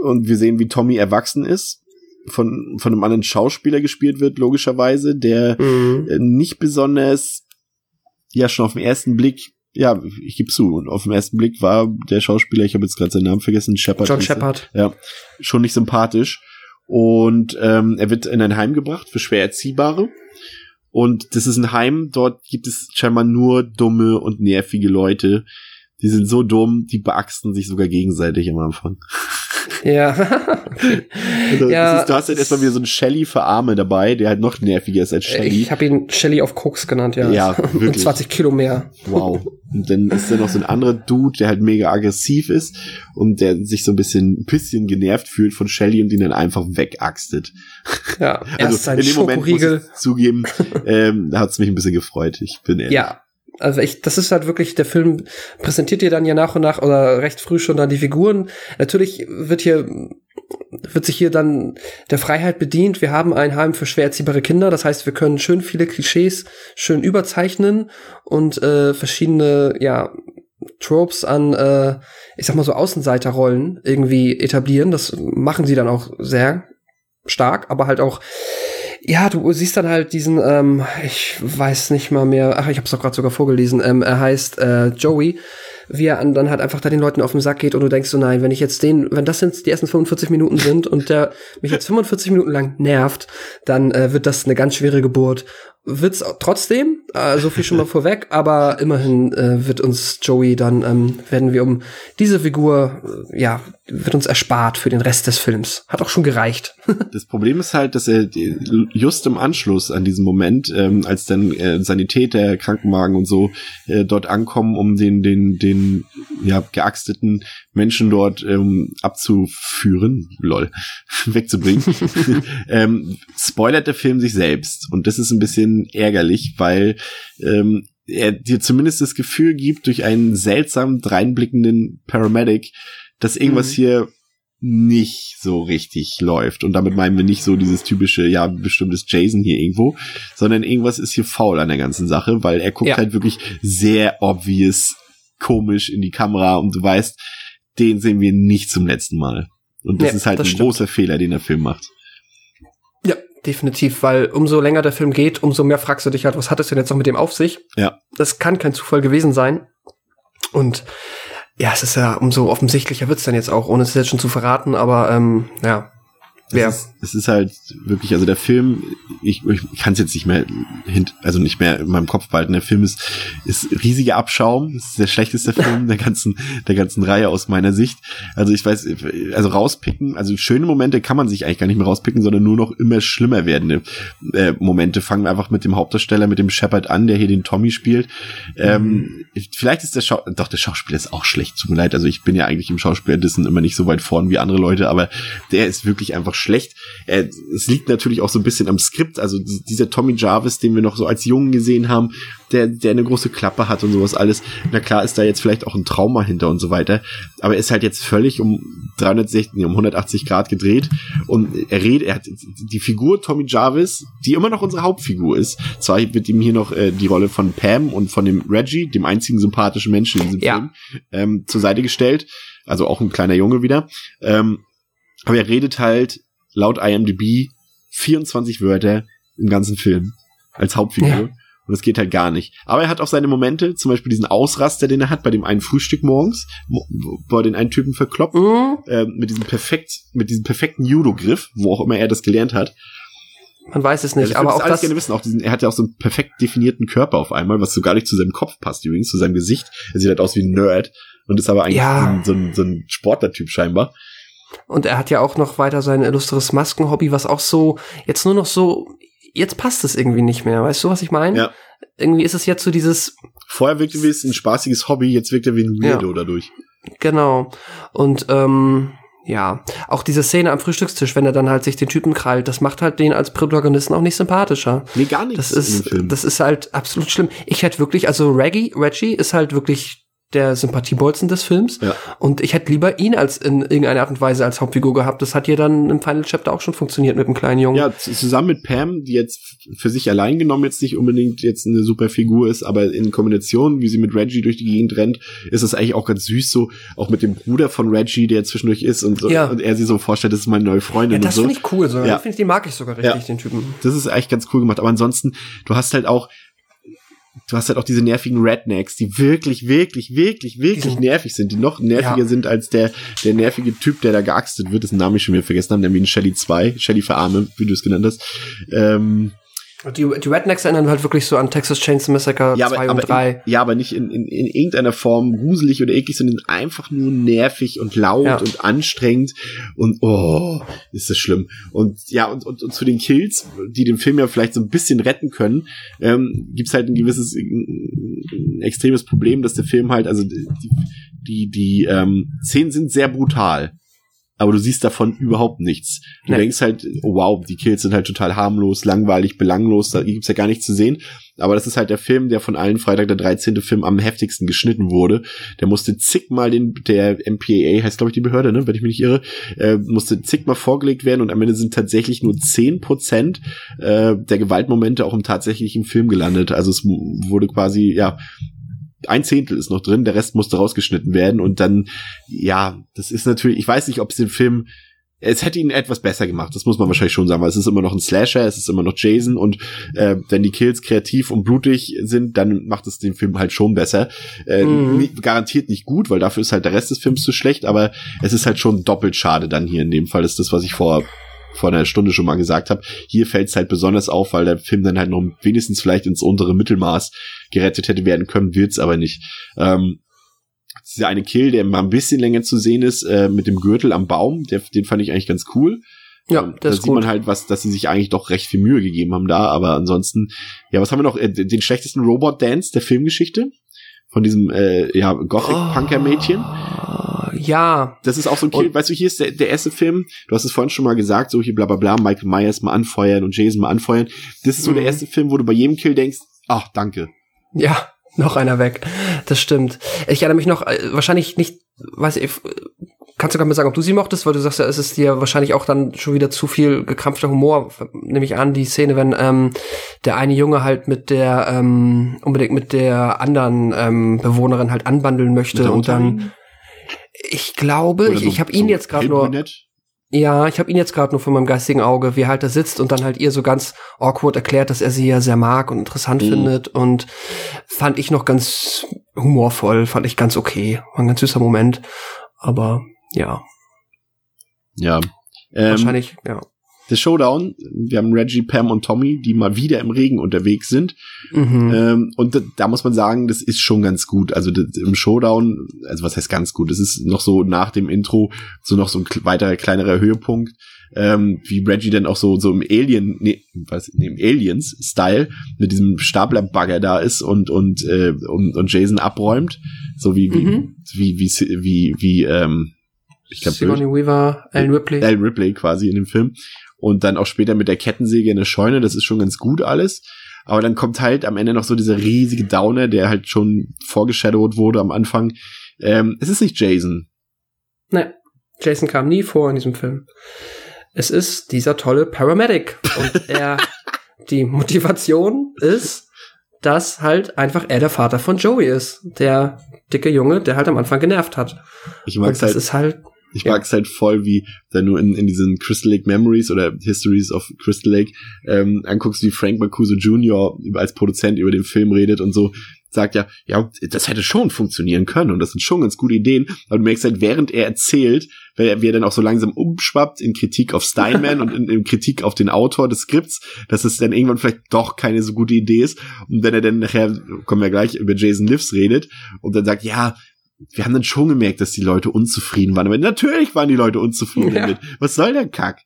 S2: und wir sehen, wie Tommy erwachsen ist von, von einem anderen Schauspieler gespielt wird, logischerweise, der mhm. Äh, nicht besonders, ja, schon auf den ersten Blick, ja, ich gebe zu, und auf den ersten Blick war der Schauspieler, ich habe jetzt gerade seinen Namen vergessen, Shepard.
S3: John Shepard.
S2: Ja, schon nicht sympathisch. Und ähm, er wird in ein Heim gebracht für schwer Erziehbare. Und das ist ein Heim, dort gibt es scheinbar nur dumme und nervige Leute. Die sind so dumm, die beaxten sich sogar gegenseitig am Anfang.
S3: Ja.
S2: also, ja ist, du hast halt erstmal wieder so einen Shelly für Arme dabei, der halt noch nerviger ist als Shelly.
S3: Ich habe ihn Shelly auf Koks genannt, ja.
S2: Ja, wirklich.
S3: 20 Kilo mehr.
S2: Wow. Und dann ist da noch so ein anderer Dude, der halt mega aggressiv ist und der sich so ein bisschen, ein bisschen genervt fühlt von Shelly und ihn dann einfach wegaxtet.
S3: Ja,
S2: also in dem Moment muss ich zugeben, ähm, da hat's mich ein bisschen gefreut. Ich bin ehrlich.
S3: Ja, also ich, das ist halt wirklich, der Film präsentiert dir dann ja nach und nach oder recht früh schon dann die Figuren. Natürlich wird hier, wird sich hier dann der Freiheit bedient. Wir haben ein Heim für schwer erziehbare Kinder. Das heißt, wir können schön viele Klischees schön überzeichnen und äh, verschiedene, ja, Tropes an, äh, ich sag mal so Außenseiterrollen irgendwie etablieren. Das machen sie dann auch sehr stark, aber halt auch ja, du siehst dann halt diesen, ähm, ich weiß nicht mal mehr, ach, ich habe es doch gerade sogar vorgelesen, ähm, er heißt äh, Joey, wie er dann halt einfach da den Leuten auf den Sack geht und du denkst so, nein, wenn ich jetzt den, wenn das jetzt die ersten 45 Minuten sind und der mich jetzt 45 Minuten lang nervt, dann äh, wird das eine ganz schwere Geburt wird's trotzdem, äh, so viel schon mal vorweg, aber immerhin äh, wird uns Joey dann, ähm, werden wir um diese Figur, äh, ja, wird uns erspart für den Rest des Films. Hat auch schon gereicht.
S2: das Problem ist halt, dass er just im Anschluss an diesem Moment, ähm, als dann äh, Sanitäter, Krankenwagen und so äh, dort ankommen, um den, den, den, ja, geaxteten Menschen dort ähm, abzuführen, lol, wegzubringen, ähm, spoilert der Film sich selbst. Und das ist ein bisschen ärgerlich, weil ähm, er dir zumindest das Gefühl gibt, durch einen seltsam dreinblickenden Paramedic, dass irgendwas mhm. hier nicht so richtig läuft. Und damit meinen wir nicht so dieses typische, ja, bestimmtes Jason hier irgendwo, sondern irgendwas ist hier faul an der ganzen Sache, weil er guckt ja. halt wirklich sehr obvious komisch in die Kamera und du weißt, den sehen wir nicht zum letzten Mal. Und das nee, ist halt das ein stimmt. großer Fehler, den der Film macht.
S3: Definitiv, weil umso länger der Film geht, umso mehr fragst du dich halt, was hat es denn jetzt noch mit dem auf sich?
S2: Ja.
S3: Das kann kein Zufall gewesen sein. Und ja, es ist ja umso offensichtlicher wird's dann jetzt auch, ohne es jetzt schon zu verraten, aber ähm, ja,
S2: ja. Es, ist, es ist halt wirklich, also der Film, ich, ich kann es jetzt nicht mehr hint, also nicht mehr in meinem Kopf behalten. Der Film ist, ist riesiger Abschaum. Ist der schlechteste Film der ganzen, der ganzen Reihe aus meiner Sicht. Also ich weiß, also rauspicken, also schöne Momente kann man sich eigentlich gar nicht mehr rauspicken, sondern nur noch immer schlimmer werdende äh, Momente. Fangen wir einfach mit dem Hauptdarsteller, mit dem Shepard an, der hier den Tommy spielt. Ähm, mhm. vielleicht ist der Schau doch der Schauspieler ist auch schlecht. Tut mir leid. Also ich bin ja eigentlich im Schauspielerdissen immer nicht so weit vorn wie andere Leute, aber der ist wirklich einfach schlecht. Äh, es liegt natürlich auch so ein bisschen am Skript. Also dieser Tommy Jarvis, den wir noch so als Jungen gesehen haben, der, der eine große Klappe hat und sowas alles. Na klar ist da jetzt vielleicht auch ein Trauma hinter und so weiter. Aber er ist halt jetzt völlig um 360, um 180 Grad gedreht. Und er redet, er hat die Figur Tommy Jarvis, die immer noch unsere Hauptfigur ist. Zwar wird ihm hier noch äh, die Rolle von Pam und von dem Reggie, dem einzigen sympathischen Menschen in diesem ja. Film, ähm, zur Seite gestellt. Also auch ein kleiner Junge wieder. Ähm, aber er redet halt laut IMDb 24 Wörter im ganzen Film als Hauptfigur. Ja. Und das geht halt gar nicht. Aber er hat auch seine Momente, zum Beispiel diesen Ausraster, den er hat bei dem einen Frühstück morgens, wo er den einen Typen verkloppt, mhm. äh, mit diesem perfekt, mit diesem perfekten Judo-Griff, wo auch immer er das gelernt hat.
S3: Man weiß es nicht,
S2: also
S3: aber
S2: auch das gerne wissen. Auch diesen, er hat ja auch so einen perfekt definierten Körper auf einmal, was so gar nicht zu seinem Kopf passt übrigens, zu seinem Gesicht. Er sieht halt aus wie ein Nerd und ist aber eigentlich ja. so, ein, so ein Sportler-Typ scheinbar.
S3: Und er hat ja auch noch weiter sein illustres Maskenhobby, was auch so, jetzt nur noch so, jetzt passt es irgendwie nicht mehr. Weißt du, was ich meine?
S2: Ja.
S3: Irgendwie ist es jetzt so dieses.
S2: Vorher wirkte wie ein spaßiges Hobby, jetzt wirkt er wie ein Weirdo ja. dadurch.
S3: Genau. Und, ähm, ja, auch diese Szene am Frühstückstisch, wenn er dann halt sich den Typen krallt, das macht halt den als Protagonisten auch nicht sympathischer.
S2: Nee, gar nicht.
S3: Das ist, das ist halt absolut schlimm. Ich hätte wirklich, also Reggie, Reggie ist halt wirklich der Sympathiebolzen des Films.
S2: Ja.
S3: Und ich hätte lieber ihn als in irgendeiner Art und Weise als Hauptfigur gehabt. Das hat ja dann im Final Chapter auch schon funktioniert mit dem kleinen Jungen.
S2: Ja, zusammen mit Pam, die jetzt für sich allein genommen jetzt nicht unbedingt jetzt eine super Figur ist, aber in Kombination, wie sie mit Reggie durch die Gegend rennt, ist es eigentlich auch ganz süß so, auch mit dem Bruder von Reggie, der zwischendurch ist und, so,
S3: ja.
S2: und er sie so vorstellt, das ist meine neue Freundin.
S3: Ja, das
S2: so.
S3: finde ich cool, so. Ja. Find ich, die mag ich sogar richtig,
S2: ja.
S3: den Typen.
S2: Das ist eigentlich ganz cool gemacht. Aber ansonsten, du hast halt auch, du hast halt auch diese nervigen Rednecks, die wirklich, wirklich, wirklich, wirklich nervig sind, die noch nerviger ja. sind als der, der nervige Typ, der da geaxtet wird, dessen Namen ich schon wieder vergessen habe, nämlich Shelly 2, Shelly Verarme, wie du es genannt hast. Ähm,
S3: die, die Rednecks erinnern halt wirklich so an Texas Chainsaw Massacre
S2: ja,
S3: 2 und 3.
S2: ja, aber nicht in, in, in irgendeiner Form gruselig oder eklig, sondern einfach nur nervig und laut ja. und anstrengend und oh, ist das schlimm. Und ja, und, und, und zu den Kills, die den Film ja vielleicht so ein bisschen retten können, ähm, gibt's halt ein gewisses, ein, ein extremes Problem, dass der Film halt, also die, die, die ähm, Szenen sind sehr brutal aber du siehst davon überhaupt nichts. Du nee. denkst halt, oh wow, die Kills sind halt total harmlos, langweilig, belanglos, da gibt's ja gar nichts zu sehen. Aber das ist halt der Film, der von allen Freitag der 13. Film am heftigsten geschnitten wurde. Der musste zigmal den, der MPAA heißt glaube ich die Behörde, ne, wenn ich mich nicht irre, äh, musste zigmal vorgelegt werden und am Ende sind tatsächlich nur zehn Prozent äh, der Gewaltmomente auch im tatsächlichen Film gelandet. Also es wurde quasi, ja, ein Zehntel ist noch drin, der Rest musste rausgeschnitten werden und dann, ja, das ist natürlich, ich weiß nicht, ob es den Film es hätte ihn etwas besser gemacht, das muss man wahrscheinlich schon sagen, weil es ist immer noch ein Slasher, es ist immer noch Jason und äh, wenn die Kills kreativ und blutig sind, dann macht es den Film halt schon besser. Äh,
S3: Mhm.
S2: garantiert nicht gut, weil dafür ist halt der Rest des Films zu schlecht, aber es ist halt schon doppelt schade dann hier in dem Fall, ist das, was ich vor vor einer Stunde schon mal gesagt habe. Hier fällt es halt besonders auf, weil der Film dann halt noch wenigstens vielleicht ins untere Mittelmaß gerettet hätte werden können, wird's aber nicht. Ähm, dieser eine Kill, der mal ein bisschen länger zu sehen ist, äh, mit dem Gürtel am Baum, der, den fand ich eigentlich ganz cool.
S3: Ja,
S2: Ähm,
S3: der
S2: da
S3: ist
S2: sieht
S3: gut.
S2: man halt, was, dass sie sich eigentlich doch recht viel Mühe gegeben haben da, aber ansonsten, ja, was haben wir noch? Äh, den schlechtesten Robot-Dance der Filmgeschichte von diesem, äh, ja, Gothic-Punker-Mädchen.
S3: Ah, Ja,
S2: Das ist auch so ein Kill, weißt du, hier ist der, der erste Film, du hast es vorhin schon mal gesagt, so hier bla bla bla, Michael Myers mal anfeuern und Jason mal anfeuern. Das ist so der
S3: Mhm.
S2: erste Film, wo du bei jedem Kill denkst, ach, danke.
S3: ja, noch einer weg. Das stimmt. Ich erinnere mich noch, äh, wahrscheinlich nicht, weiß ich, kannst du gar mal sagen, ob du sie mochtest, weil du sagst ja, es ist dir wahrscheinlich auch dann schon wieder zu viel gekrampfter Humor, nehme ich an, die Szene, wenn ähm, der eine Junge halt mit der, ähm, unbedingt mit der anderen ähm, Bewohnerin halt anbandeln möchte und dann? Ich glaube,
S2: Oder
S3: ich,
S2: so-
S3: ich habe ihn
S2: so
S3: jetzt gerade nur. Ja, ich habe ihn jetzt gerade nur vor meinem geistigen Auge, wie er halt da sitzt und dann halt ihr so ganz awkward erklärt, dass er sie ja sehr mag und interessant
S2: Mhm.
S3: findet und fand ich noch ganz humorvoll, fand ich ganz okay, war ein ganz süßer Moment, aber ja,
S2: Ja. Ähm,
S3: wahrscheinlich, ja.
S2: Der Showdown, wir haben Reggie, Pam und Tommy, die mal wieder im Regen unterwegs sind.
S3: Mhm.
S2: Ähm, und da, da muss man sagen, das ist schon ganz gut. Also das, im Showdown, also was heißt ganz gut? Das ist noch so nach dem Intro so noch so ein weiterer kleinerer Höhepunkt, ähm, wie Reggie dann auch so so im Alien, nee, was, nee, im Aliens-Style mit diesem Staplerbagger da ist und und äh, und, und Jason abräumt, so wie wie
S3: Mhm.
S2: wie wie wie, wie ähm, ich glaube
S3: Sigourney Weaver, Alan Ripley.
S2: Al Ripley quasi in dem Film. Und dann auch später mit der Kettensäge in der Scheune, das ist schon ganz gut alles. Aber dann kommt halt am Ende noch so dieser riesige Downer, der halt schon vorgeshadowed wurde am Anfang. Ähm, es ist nicht Jason.
S3: Ne, Jason kam nie vor in diesem Film. Es ist dieser tolle Paramedic und er, die Motivation ist, dass halt einfach er der Vater von Joey ist, der dicke Junge, der halt am Anfang genervt hat.
S2: Ich
S3: Und
S2: mag's
S3: das
S2: halt,
S3: ist halt
S2: ich
S3: ja.
S2: mag's halt voll, wie wenn du in, in diesen Crystal Lake Memories oder Histories of Crystal Lake ähm, anguckst, wie Frank Mancuso Jr. als Produzent über den Film redet und so sagt ja, ja, das hätte schon funktionieren können und das sind schon ganz gute Ideen. Aber du merkst halt, während er erzählt, weil er, wie er dann auch so langsam umschwappt in Kritik auf Steinman und in, in Kritik auf den Autor des Skripts, dass es dann irgendwann vielleicht doch keine so gute Idee ist. Und wenn er dann nachher, kommen wir gleich, über Jason Lives redet und dann sagt, ja, wir haben dann schon gemerkt, dass die Leute unzufrieden waren. Aber natürlich waren die Leute unzufrieden
S3: Ja.
S2: damit. Was soll der Kack?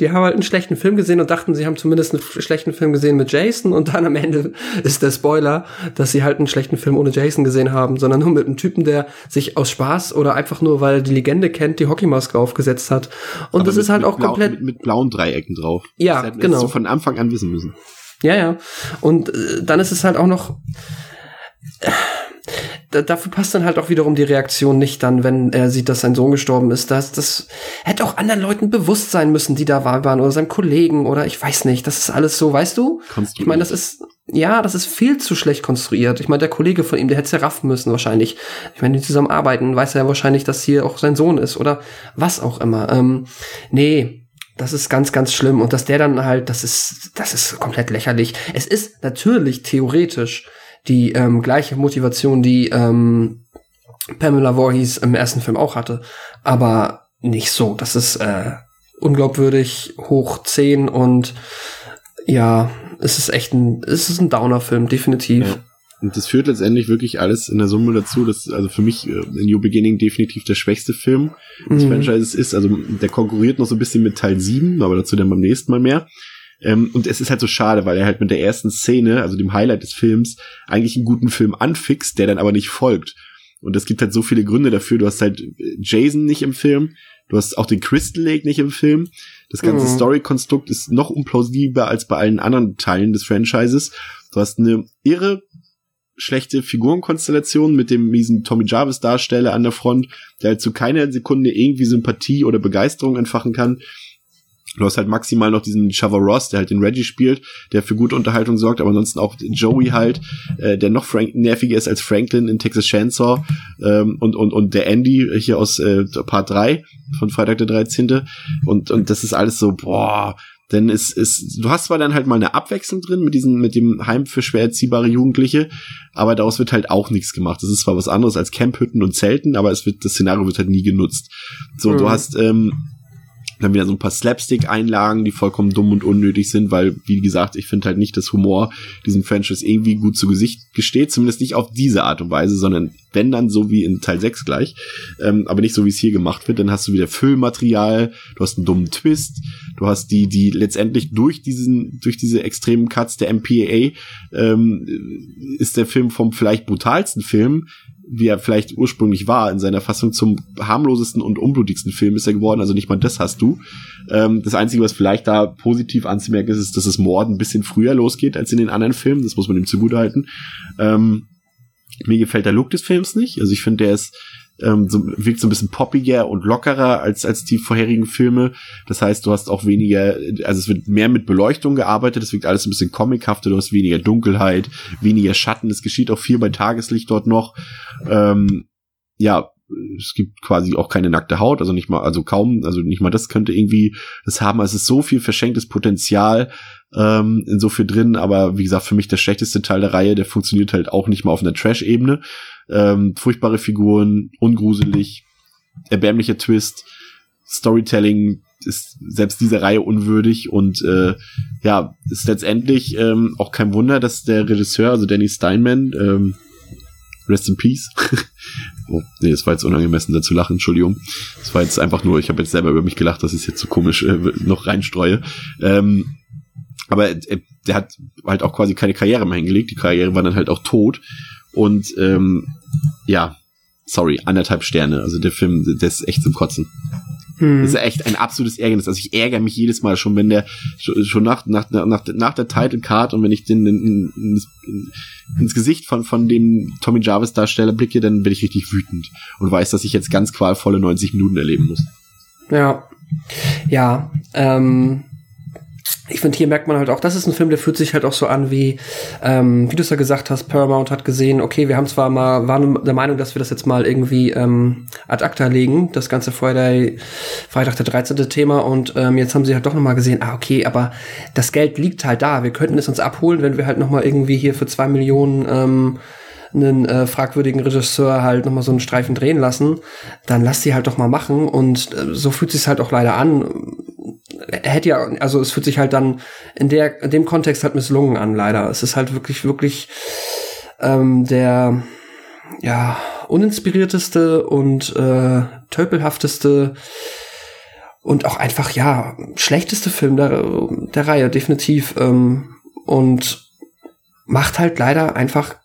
S3: Die haben halt einen schlechten Film gesehen und dachten, sie haben zumindest einen schlechten Film gesehen mit Jason und dann am Ende ist der Spoiler, dass sie halt einen schlechten Film ohne Jason gesehen haben, sondern nur mit einem Typen, der sich aus Spaß oder einfach nur, weil er die Legende kennt, die Hockeymaske aufgesetzt hat. Und
S2: Aber
S3: das
S2: mit-
S3: ist halt auch
S2: blau,
S3: komplett
S2: Mit, mit blauen Dreiecken drauf.
S3: Ja,
S2: das hätten-
S3: genau.
S2: du von Anfang an wissen müssen.
S3: Ja, ja. Und äh, dann ist es halt auch noch. Äh, da, dafür passt dann halt auch wiederum die Reaktion nicht dann, wenn er sieht, dass sein Sohn gestorben ist. Das, das hätte auch anderen Leuten bewusst sein müssen, die da waren, oder seinem Kollegen oder ich weiß nicht. Das ist alles so, weißt du? Ich meine, das ist, ja, das ist viel zu schlecht konstruiert. Ich meine, der Kollege von ihm, der hätte es ja raffen müssen wahrscheinlich. Ich meine, die zusammen arbeiten, weiß er ja wahrscheinlich, dass hier auch sein Sohn ist oder was auch immer. Ähm, nee, das ist ganz, ganz schlimm. Und dass der dann halt, das ist, das ist komplett lächerlich. Es ist natürlich theoretisch die ähm, gleiche Motivation, die ähm, Pamela Voorhees im ersten Film auch hatte. Aber nicht so. Das ist äh, unglaubwürdig, hoch 10 und ja, es ist echt ein, es ist ein Downer-Film, definitiv.
S2: Ja. Und das führt letztendlich wirklich alles in der Summe dazu, dass also für mich äh, in New Beginning definitiv der schwächste Film des
S3: Mhm.
S2: Franchises ist. Also der konkurriert noch so ein bisschen mit Teil 7, aber dazu dann beim nächsten Mal mehr. Ähm, und es ist halt so schade, weil er halt mit der ersten Szene, also dem Highlight des Films, eigentlich einen guten Film anfixt, der dann aber nicht folgt. Und es gibt halt so viele Gründe dafür. Du hast halt Jason nicht im Film, du hast auch den Crystal Lake nicht im Film. Das ganze
S3: Mhm.
S2: Story-Konstrukt ist noch unplausibler als bei allen anderen Teilen des Franchises. Du hast eine irre schlechte Figurenkonstellation mit dem miesen Tommy Jarvis Darsteller an der Front, der halt zu keiner Sekunde irgendwie Sympathie oder Begeisterung entfachen kann. Du hast halt maximal noch diesen Chava Ross, der halt den Reggie spielt, der für gute Unterhaltung sorgt, aber ansonsten auch Joey halt, äh, der noch Frank nerviger ist als Franklin in Texas Chainsaw ähm, und, und, und der Andy hier aus äh, Part 3 von Freitag der 13. Und, und das ist alles so, boah, denn es ist, du hast zwar dann halt mal eine Abwechslung drin mit diesem, mit dem Heim für schwer erziehbare Jugendliche, aber daraus wird halt auch nichts gemacht. Das ist zwar was anderes als Camphütten und Zelten, aber es wird, das Szenario wird halt nie genutzt. So, mhm. du hast, ähm, dann wieder so ein paar Slapstick-Einlagen, die vollkommen dumm und unnötig sind, weil, wie gesagt, ich finde halt nicht, dass Humor diesem Franchise irgendwie gut zu Gesicht gesteht, zumindest nicht auf diese Art und Weise, sondern wenn dann so wie in Teil 6 gleich, ähm, aber nicht so, wie es hier gemacht wird, dann hast du wieder Füllmaterial, du hast einen dummen Twist, du hast die, die letztendlich durch diesen, durch diese extremen Cuts der MPAA, ähm, ist der Film vom vielleicht brutalsten Film wie er vielleicht ursprünglich war, in seiner Fassung zum harmlosesten und unblutigsten Film ist er geworden. Also nicht mal das hast du. Ähm, das Einzige, was vielleicht da positiv anzumerken ist, ist, dass das Mord ein bisschen früher losgeht als in den anderen Filmen. Das muss man ihm zugutehalten. Ähm, mir gefällt der Look des Films nicht. Also ich finde, der ist ähm, so, wirkt so ein bisschen poppiger und lockerer als, als die vorherigen Filme. Das heißt, du hast auch weniger, also es wird mehr mit Beleuchtung gearbeitet, es wirkt alles ein bisschen comichafter, du hast weniger Dunkelheit, weniger Schatten, es geschieht auch viel bei Tageslicht dort noch. Ähm, ja, es gibt quasi auch keine nackte Haut, also nicht mal, also kaum, also nicht mal das könnte irgendwie das haben. Also es ist so viel verschenktes Potenzial ähm, in so viel drin, aber wie gesagt, für mich der schlechteste Teil der Reihe, der funktioniert halt auch nicht mal auf einer Trash-Ebene. Ähm, furchtbare Figuren, ungruselig, erbärmlicher Twist, Storytelling ist selbst dieser Reihe unwürdig und äh, ja, ist letztendlich ähm, auch kein Wunder, dass der Regisseur, also Danny Steinman, ähm, Rest in Peace. oh, nee, das war jetzt unangemessen, da zu lachen, Entschuldigung. Das war jetzt einfach nur, ich habe jetzt selber über mich gelacht, dass ich es jetzt so komisch äh, noch reinstreue. Ähm, aber äh, der hat halt auch quasi keine Karriere mehr hingelegt. Die Karriere war dann halt auch tot. Und ähm, ja, sorry, anderthalb Sterne. Also der Film, der ist echt zum Kotzen. Hm. Das ist echt ein absolutes Ärgernis. Also ich ärgere mich jedes Mal schon, wenn der schon nach, nach, nach, nach der Title Card und wenn ich den in, in, in, ins Gesicht von, von dem Tommy Jarvis Darsteller blicke, dann bin ich richtig wütend und weiß, dass ich jetzt ganz qualvolle 90 Minuten erleben muss.
S3: Ja. Ja, ähm, ich finde, hier merkt man halt auch, das ist ein Film, der fühlt sich halt auch so an wie, ähm, wie du es ja gesagt hast, Paramount hat gesehen, okay, wir haben zwar mal, waren der Meinung, dass wir das jetzt mal irgendwie ähm, ad acta legen, das ganze Friday, Freitag der 13. Thema und ähm, jetzt haben sie halt doch nochmal gesehen, ah, okay, aber das Geld liegt halt da, wir könnten es uns abholen, wenn wir halt nochmal irgendwie hier für zwei Millionen ähm, einen äh, fragwürdigen Regisseur halt nochmal so einen Streifen drehen lassen, dann lass sie halt doch mal machen und äh, so fühlt sich halt auch leider an hätte ja, also es fühlt sich halt dann in der, in dem Kontext halt misslungen an, leider. Es ist halt wirklich, wirklich ähm, der ja, uninspirierteste und äh, tölpelhafteste und auch einfach, ja, schlechteste Film der, der Reihe, definitiv. Ähm, und macht halt leider einfach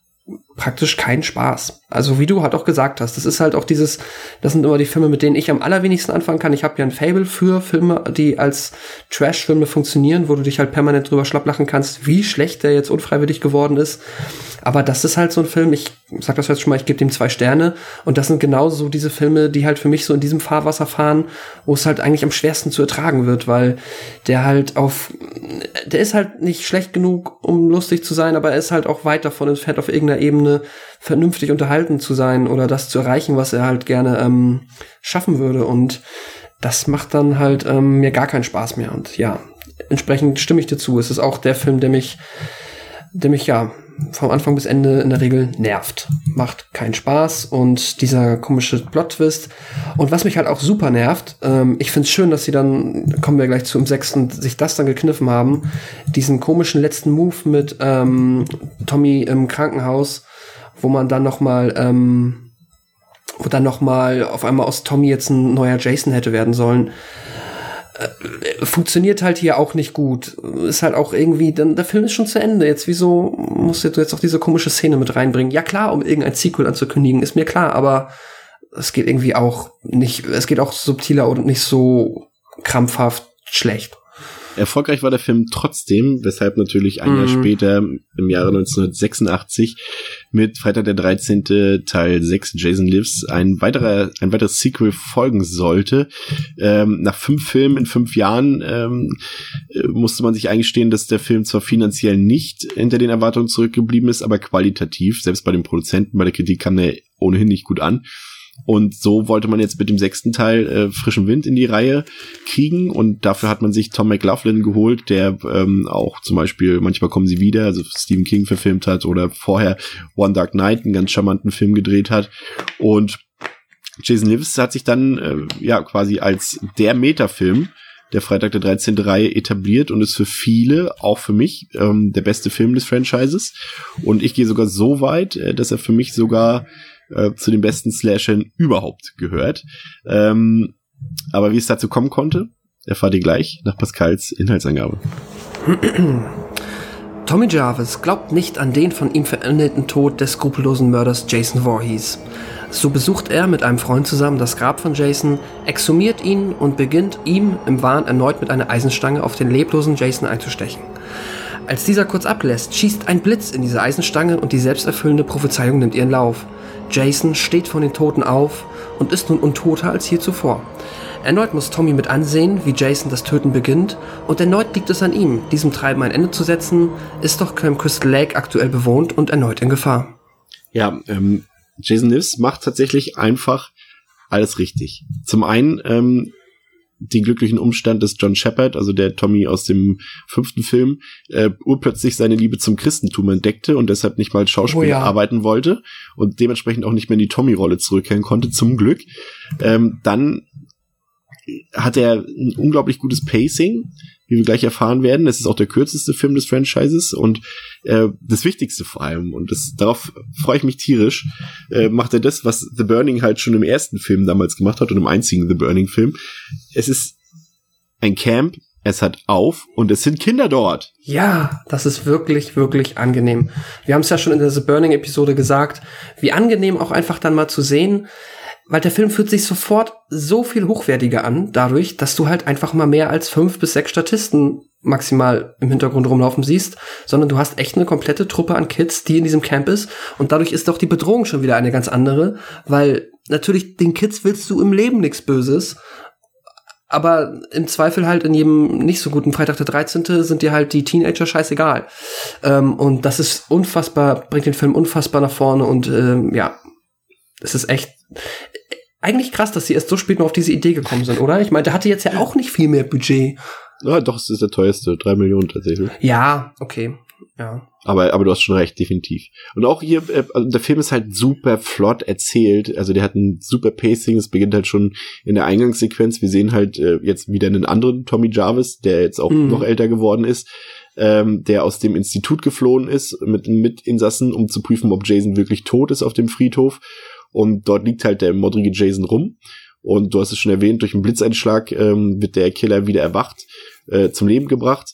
S3: praktisch keinen Spaß. Also wie du halt auch gesagt hast, das ist halt auch dieses, das sind immer die Filme, mit denen ich am allerwenigsten anfangen kann. Ich habe ja ein Fable für Filme, die als Trash-Filme funktionieren, wo du dich halt permanent drüber schlapplachen kannst, wie schlecht der jetzt unfreiwillig geworden ist. Aber das ist halt so ein Film, ich sag das jetzt schon mal, ich gebe dem zwei Sterne. Und das sind genauso diese Filme, die halt für mich so in diesem Fahrwasser fahren, wo es halt eigentlich am schwersten zu ertragen wird, weil der halt auf, der ist halt nicht schlecht genug, um lustig zu sein, aber er ist halt auch weit davon entfernt, auf irgendeiner Ebene vernünftig unterhalten zu sein oder das zu erreichen, was er halt gerne ähm, schaffen würde. Und das macht dann halt ähm, mir gar keinen Spaß mehr. Und ja, entsprechend stimme ich dir zu. Es ist auch der Film, der mich, der mich ja vom Anfang bis Ende in der Regel nervt. Macht keinen Spaß und dieser komische Plot-Twist. Und was mich halt auch super nervt, ähm, ich find's schön, dass sie dann, kommen wir gleich zu im sechsten, sich das dann gekniffen haben, diesen komischen letzten Move mit ähm, Tommy im Krankenhaus, wo man dann noch mal ähm, wo dann noch mal auf einmal aus Tommy jetzt ein neuer Jason hätte werden sollen funktioniert halt hier auch nicht gut. Ist halt auch irgendwie, dann der Film ist schon zu Ende. Jetzt wieso musst du jetzt auch diese komische Szene mit reinbringen? Ja klar, um irgendein Sequel anzukündigen, ist mir klar, aber es geht irgendwie auch nicht, es geht auch subtiler und nicht so krampfhaft schlecht.
S2: Erfolgreich war der Film trotzdem, weshalb natürlich ein Jahr
S3: Mhm.
S2: später, im Jahre 1986, mit Freitag der 13. Teil 6 Jason Lives ein weiterer, ein weiteres Sequel folgen sollte. Ähm, nach fünf Filmen in fünf Jahren ähm, äh, musste man sich eingestehen, dass der Film zwar finanziell nicht hinter den Erwartungen zurückgeblieben ist, aber qualitativ, selbst bei den Produzenten, bei der Kritik kam er ohnehin nicht gut an. Und so wollte man jetzt mit dem sechsten Teil äh, frischen Wind in die Reihe kriegen und dafür hat man sich Tom McLaughlin geholt, der ähm, auch zum Beispiel manchmal kommen sie wieder, also Stephen King verfilmt hat oder vorher One Dark Knight, einen ganz charmanten Film gedreht hat und Jason Lives hat sich dann äh, ja quasi als der Metafilm der Freitag der 13. Reihe etabliert und ist für viele, auch für mich, ähm, der beste Film des Franchises. Und ich gehe sogar so weit, äh, dass er für mich sogar äh, zu den besten Slashern überhaupt gehört. Ähm, aber wie es dazu kommen konnte, erfahrt ihr gleich nach Pascals Inhaltsangabe.
S3: Tommy Jarvis glaubt nicht an den von ihm veränderten Tod des skrupellosen Mörders Jason Voorhees. So besucht er mit einem Freund zusammen das Grab von Jason, exhumiert ihn und beginnt ihm im Wahn erneut mit einer Eisenstange auf den leblosen Jason einzustechen. Als dieser kurz ablässt, schießt ein Blitz in diese Eisenstange und die selbsterfüllende Prophezeiung nimmt ihren Lauf. Jason steht von den Toten auf und ist nun untoter als je zuvor. Erneut muss Tommy mit ansehen, wie Jason das Töten beginnt, und erneut liegt es an ihm, diesem Treiben ein Ende zu setzen, ist doch Camp Crystal Lake aktuell bewohnt und erneut in Gefahr.
S2: Ja, ähm, Jason Lives macht tatsächlich einfach alles richtig. Zum einen ähm, den glücklichen Umstand, dass John Shepard, also der Tommy aus dem fünften Film, äh, urplötzlich seine Liebe zum Christentum entdeckte und deshalb nicht mal als Schauspieler
S3: Oh ja.
S2: arbeiten wollte und dementsprechend auch nicht mehr in die Tommy-Rolle zurückkehren konnte, zum Glück. Ähm, dann hat er ein unglaublich gutes Pacing, wie wir gleich erfahren werden. Es ist auch der kürzeste Film des Franchises und äh, das Wichtigste vor allem, und das, darauf freue ich mich tierisch, äh, macht er das, was The Burning halt schon im ersten Film damals gemacht hat und im einzigen The Burning-Film. Es ist ein Camp, es hat auf und es sind Kinder dort.
S3: Ja, das ist wirklich, wirklich angenehm. Wir haben es ja schon in der The Burning-Episode gesagt, wie angenehm auch einfach dann mal zu sehen, weil der Film fühlt sich sofort so viel hochwertiger an, dadurch, dass du halt einfach mal mehr als fünf bis sechs Statisten maximal im Hintergrund rumlaufen siehst, sondern du hast echt eine komplette Truppe an Kids, die in diesem Camp ist und dadurch ist auch die Bedrohung schon wieder eine ganz andere, weil natürlich den Kids willst du im Leben nichts Böses, aber im Zweifel halt in jedem nicht so guten Freitag der 13. sind dir halt die Teenager scheißegal. Ähm, und das ist unfassbar, bringt den Film unfassbar nach vorne und ähm, ja, es ist echt eigentlich krass, dass sie erst so spät noch auf diese Idee gekommen sind, oder? Ich meine, der hatte jetzt ja auch nicht viel mehr Budget.
S2: Ja, doch, es ist der teuerste, drei Millionen tatsächlich.
S3: Ja, okay. Ja.
S2: Aber, aber du hast schon recht, definitiv. Und auch hier, äh, also der Film ist halt super flott erzählt. Also der hat ein super Pacing. Es beginnt halt schon in der Eingangssequenz. Wir sehen halt äh, jetzt wieder einen anderen Tommy Jarvis, der jetzt auch
S3: Mhm.
S2: noch älter geworden ist, ähm, der aus dem Institut geflohen ist mit Mitinsassen, um zu prüfen, ob Jason wirklich tot ist auf dem Friedhof. Und dort liegt halt der modrige Jason rum. Und du hast es schon erwähnt, durch einen Blitzeinschlag ähm, wird der Killer wieder erwacht, äh, zum Leben gebracht.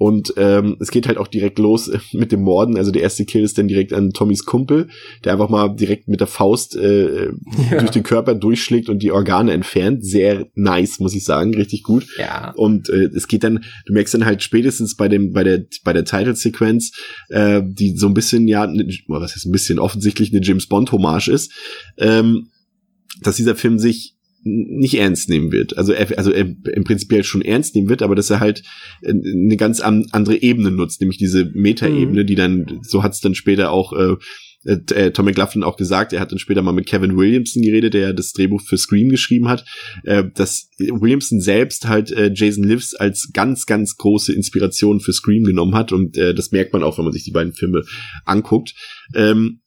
S2: Und ähm, es geht halt auch direkt los mit dem Morden. Also der erste Kill ist dann direkt an Tommys Kumpel, der einfach mal direkt mit der Faust äh,
S3: Ja.
S2: durch den Körper durchschlägt und die Organe entfernt. Sehr nice, muss ich sagen, richtig gut.
S3: Ja.
S2: Und äh, es geht dann, du merkst dann halt spätestens bei dem, bei der, bei der Title-Sequenz, äh, die so ein bisschen, ja, ne, was heißt ein bisschen offensichtlich eine James Bond-Hommage ist, ähm, dass dieser Film sich nicht ernst nehmen wird. Also er, also er im Prinzip schon ernst nehmen wird, aber dass er halt äh, eine ganz an, andere Ebene nutzt, nämlich diese Meta-Ebene, die dann, so hat es dann später auch äh, äh, Tom McLaughlin auch gesagt, er hat dann später mal mit Kevin Williamson geredet, der ja das Drehbuch für Scream geschrieben hat, äh, dass Williamson selbst halt äh, Jason Lives als ganz, ganz große Inspiration für Scream genommen hat und äh, das merkt man auch, wenn man sich die beiden Filme anguckt. Ähm,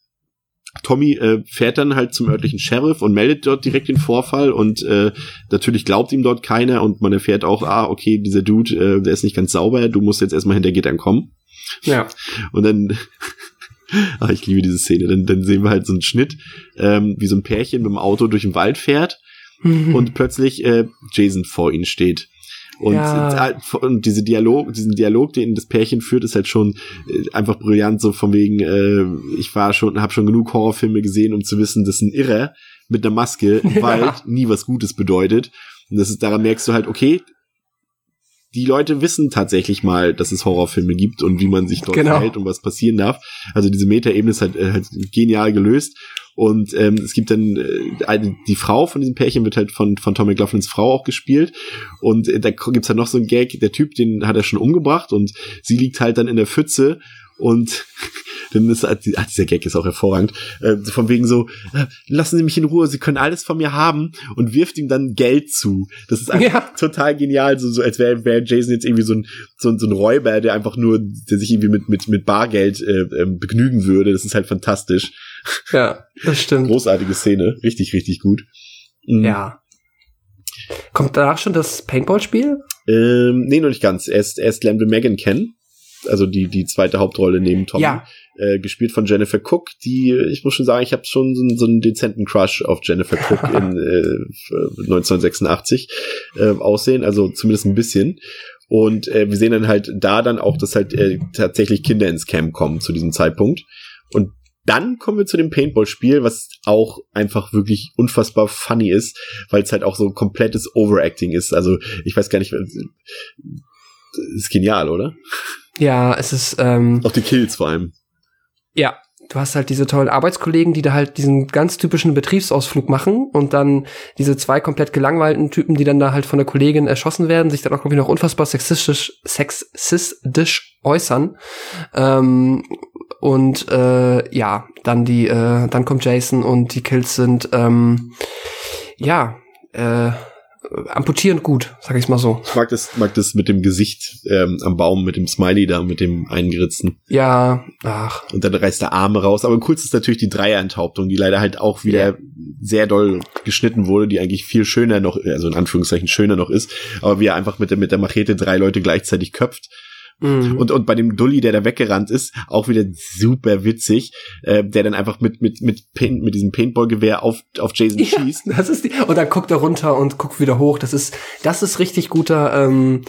S2: Tommy äh, fährt dann halt zum örtlichen Sheriff und meldet dort direkt den Vorfall und äh, natürlich glaubt ihm dort keiner und man erfährt auch, ah, okay, dieser Dude, äh, der ist nicht ganz sauber, du musst jetzt erstmal hinter Gittern kommen.
S3: Ja.
S2: Und dann, ach, ich liebe diese Szene, dann, dann sehen wir halt so einen Schnitt, ähm, wie so ein Pärchen mit dem Auto durch den Wald fährt und plötzlich äh, Jason vor ihnen steht. Und,
S3: Ja.
S2: äh, und diese Dialog, diesen Dialog, den das Pärchen führt, ist halt schon äh, einfach brillant, so von wegen, äh, ich war schon, habe schon genug Horrorfilme gesehen, um zu wissen, dass ein Irrer mit einer Maske im
S3: Ja.
S2: Wald nie was Gutes bedeutet. Und das ist, daran merkst du halt, okay, die Leute wissen tatsächlich mal, dass es Horrorfilme gibt und wie man sich dort
S3: Genau.
S2: verhält und was passieren darf. Also diese Metaebene ist halt, äh, halt genial gelöst. Und ähm, es gibt dann äh, die Frau von diesem Pärchen wird halt von von Tom McLaughlins Frau auch gespielt. Und äh, da gibt's halt noch so einen Gag, der Typ, den hat er schon umgebracht und sie liegt halt dann in der Pfütze und dann ist ach, dieser Gag ist auch hervorragend. Äh, von wegen so, äh, lassen Sie mich in Ruhe, Sie können alles von mir haben und wirft ihm dann Geld zu. Das ist einfach
S3: Ja.
S2: total genial, so, so als wäre wär Jason jetzt irgendwie so ein, so, ein- so ein Räuber, der einfach nur, der sich irgendwie mit, mit, mit Bargeld äh, ähm, begnügen würde. Das ist halt fantastisch.
S3: Ja, das stimmt.
S2: Großartige Szene. Richtig, richtig gut. Mhm.
S3: Ja. Kommt danach schon das Paintball-Spiel?
S2: Ähm, nee, noch nicht ganz. Erst, erst lernen wir Megan kennen. Also die, die zweite Hauptrolle neben Tommy.
S3: Ja.
S2: Äh, gespielt von Jennifer Cook, die, ich muss schon sagen, ich habe schon so, einen- so einen dezenten Crush auf Jennifer Cook in äh, 1986 äh, aussehen, also zumindest ein bisschen. Und äh, wir sehen dann halt da dann auch, dass halt äh, tatsächlich Kinder ins Camp kommen zu diesem Zeitpunkt. Und dann kommen wir zu dem Paintball-Spiel, was auch einfach wirklich unfassbar funny ist, weil es halt auch so komplettes Overacting ist. Also ich weiß gar nicht, ist genial, oder?
S3: Ja, es ist, ähm,
S2: Auch die Kills vor allem.
S3: ja, du hast halt diese tollen Arbeitskollegen, die da halt diesen ganz typischen Betriebsausflug machen und dann diese zwei komplett gelangweilten Typen, die dann da halt von der Kollegin erschossen werden, sich dann auch irgendwie noch unfassbar sexistisch, sexistisch äußern. Ähm, und äh, ja, dann die, äh, dann kommt Jason und die Kills sind ähm, ja äh, amputierend gut, sag ich mal so.
S2: Ich mag das, mag das mit dem Gesicht ähm, am Baum, mit dem Smiley da, mit dem eingeritzten.
S3: Ja, ach,
S2: Und dann reißt der Arme raus. Aber kurz ist natürlich die Dreierenthauptung, die leider halt auch wieder
S3: Ja.
S2: sehr doll geschnitten wurde, die eigentlich viel schöner noch, also in Anführungszeichen schöner noch ist. Aber wie er einfach mit der, mit der Machete drei Leute gleichzeitig köpft.
S3: Mhm.
S2: Und, und bei dem Dulli, der da weggerannt ist, auch wieder super witzig, äh, der dann einfach mit, mit, mit, Paint, mit diesem Paintball-Gewehr auf, auf Jason
S3: Ja,
S2: schießt.
S3: das ist die, und dann guckt er runter und guckt wieder hoch. Das ist, das ist richtig guter, ähm,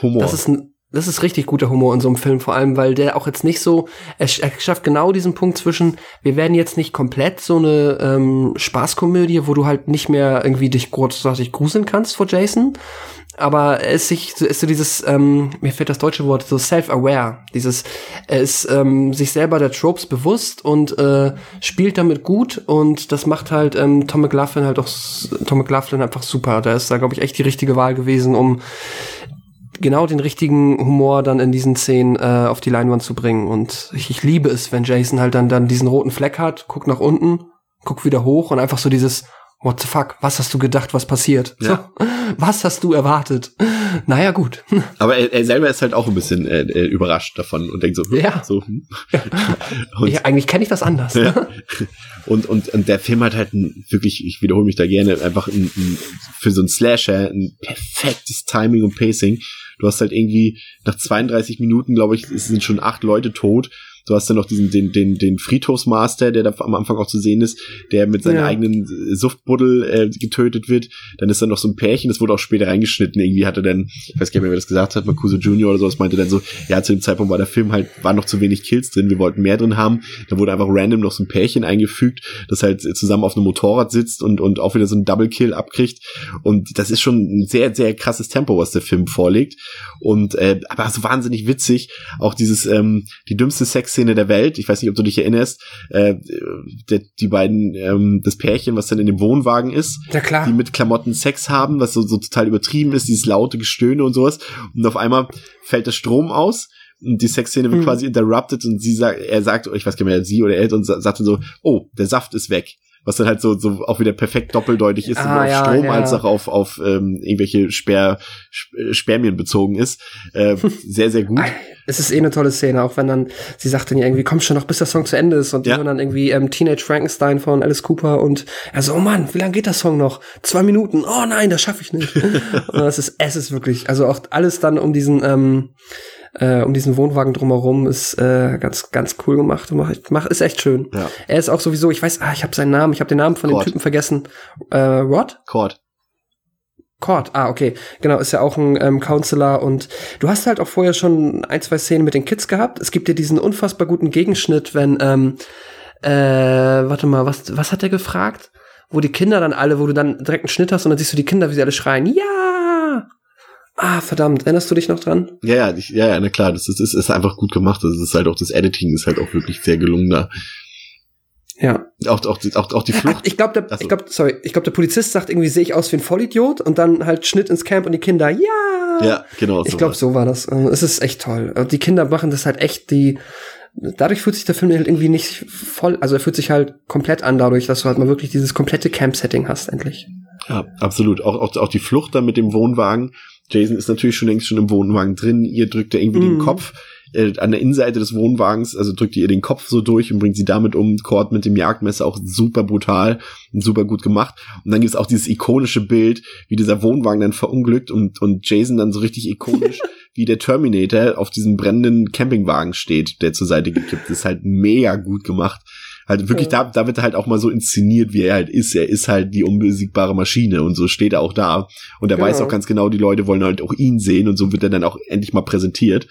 S2: Humor.
S3: das ist ein, das ist richtig guter Humor in so einem Film, vor allem, weil der auch jetzt nicht so, er, sch- schafft genau diesen Punkt zwischen, wir werden jetzt nicht komplett so eine ähm, Spaßkomödie, wo du halt nicht mehr irgendwie dich großartig gruseln kannst vor Jason, aber er ist sich, ist so dieses, ähm, mir fehlt das deutsche Wort, so self-aware, dieses, er ist ähm, sich selber der Tropes bewusst und äh, spielt damit gut und das macht halt ähm, Tom McLaughlin halt auch, Tom McLaughlin einfach super. Da ist da, glaube ich, echt die richtige Wahl gewesen, um genau den richtigen Humor dann in diesen Szenen äh, auf die Leinwand zu bringen. Und ich, ich liebe es, wenn Jason halt dann, dann diesen roten Fleck hat, guckt nach unten, guckt wieder hoch und einfach so dieses What the fuck? Was hast du gedacht, was passiert?
S2: Ja.
S3: So, was hast du erwartet? Naja, gut.
S2: Aber er, er selber ist halt auch ein bisschen äh, äh, überrascht davon und denkt so, hm,
S3: Ja.
S2: so hm. und,
S3: Ja, eigentlich kenne ich das anders.
S2: ja. und, und, und der Film hat halt ein, wirklich, ich wiederhole mich da gerne, einfach ein, ein, für so einen Slasher ein perfektes Timing und Pacing. Du hast halt irgendwie nach 32 Minuten, glaube ich, sind schon acht Leute tot. Du hast dann noch diesen, den, den, den Friedhofsmaster, der da am Anfang auch zu sehen ist, der mit seiner
S3: Ja.
S2: eigenen Suftbuddel äh, getötet wird. Dann ist da noch so ein Pärchen, das wurde auch später reingeschnitten. Irgendwie hatte dann, ich weiß gar nicht mehr, wer das gesagt hat, Makuso Junior oder sowas, meinte dann so, ja, zu dem Zeitpunkt war der Film halt, war noch zu wenig Kills drin, wir wollten mehr drin haben. Da wurde einfach random noch so ein Pärchen eingefügt, das halt zusammen auf einem Motorrad sitzt und, und auch wieder so einen Double Kill abkriegt. Und das ist schon ein sehr, sehr krasses Tempo, was der Film vorlegt. Und äh, aber so wahnsinnig witzig. Auch dieses, ähm, die dümmste Sexszene der Welt. Ich weiß nicht, ob du dich erinnerst. Äh, der, die beiden, ähm, das Pärchen, was dann in dem Wohnwagen ist,
S3: Ja, klar.
S2: die mit Klamotten Sex haben, was so, so total übertrieben ist, dieses laute Gestöhne und sowas. Und auf einmal fällt der Strom aus. Und die Sexszene wird
S3: Mhm.
S2: quasi interrupted und sie sagt, er sagt, ich weiß gar nicht mehr, sie oder er und sa- sagt dann so, oh, der Saft ist weg. Was dann halt so, so auch wieder perfekt doppeldeutig ist,
S3: Ah,
S2: sowohl auf
S3: ja,
S2: Strom
S3: ja.
S2: als auch auf, auf ähm, irgendwelche Sper, Sp- Spermien bezogen ist. Äh, sehr, sehr gut.
S3: Es ist eh eine tolle Szene, auch wenn dann, sie sagt dann ja irgendwie, komm schon noch, bis der Song zu Ende ist und die
S2: Ja.
S3: hören dann irgendwie ähm, Teenage Frankenstein von Alice Cooper und er so, oh Mann, wie lange geht der Song noch? Zwei Minuten, oh nein, das schaffe ich nicht. und es ist, es ist wirklich, also auch alles dann um diesen, ähm, äh, um diesen Wohnwagen drumherum ist äh, ganz, ganz cool gemacht. Mach, mach, ist echt schön.
S2: Ja.
S3: Er ist auch sowieso, ich weiß, ah, ich habe seinen Namen, ich habe den Namen von dem
S2: Cord.
S3: Typen vergessen. Äh, Rod?
S2: Cord.
S3: Cord, ah, okay. Genau, ist ja auch ein ähm, Counselor und du hast halt auch vorher schon ein, zwei Szenen mit den Kids gehabt. Es gibt dir diesen unfassbar guten Gegenschnitt, wenn, ähm, äh, warte mal, was, was hat er gefragt? Wo die Kinder dann alle, wo du dann direkt einen Schnitt hast und dann siehst du die Kinder, wie sie alle schreien, ja! Ah, verdammt, erinnerst du dich noch dran?
S2: Ja, ja, ich, ja, ja, na klar, das ist, ist, ist einfach gut gemacht. Das ist halt auch das Editing ist halt auch wirklich sehr gelungen da.
S3: Ja.
S2: Auch, auch, die- auch, auch die
S3: Ach,
S2: Flucht.
S3: ich glaube, der,
S2: Ach so.
S3: ich glaub, sorry, ich glaube, der Polizist sagt irgendwie, sehe ich aus wie ein Vollidiot und dann halt Schnitt ins Camp und die Kinder, ja.
S2: ja, genau.
S3: Ich glaube, so war das. Ähm, Es ist echt toll. Und Die Kinder machen das halt echt, die, dadurch fühlt sich der Film halt irgendwie nicht voll, also er fühlt sich halt komplett an dadurch, dass du halt mal wirklich dieses komplette Camp-Setting hast, endlich.
S2: Ja, absolut. Auch, auch, auch die Flucht dann mit dem Wohnwagen. Jason ist natürlich schon längst schon im Wohnwagen drin. Ihr drückt er irgendwie den
S3: Mhm.
S2: Kopf äh, an der Innenseite des Wohnwagens, also drückt ihr den Kopf so durch und bringt sie damit um. Cord mit dem Jagdmesser auch super brutal und super gut gemacht. Und dann gibt's auch dieses ikonische Bild, wie dieser Wohnwagen dann verunglückt und, und Jason dann so richtig ikonisch wie der Terminator auf diesem brennenden Campingwagen steht, der zur Seite gekippt ist. Halt mega gut gemacht. Halt wirklich, da, da wird er halt auch mal so inszeniert, wie er halt ist. Er ist halt die unbesiegbare Maschine und so steht er auch da. Und er
S3: Genau.
S2: weiß auch ganz genau, die Leute wollen halt auch ihn sehen und so wird er dann auch endlich mal präsentiert.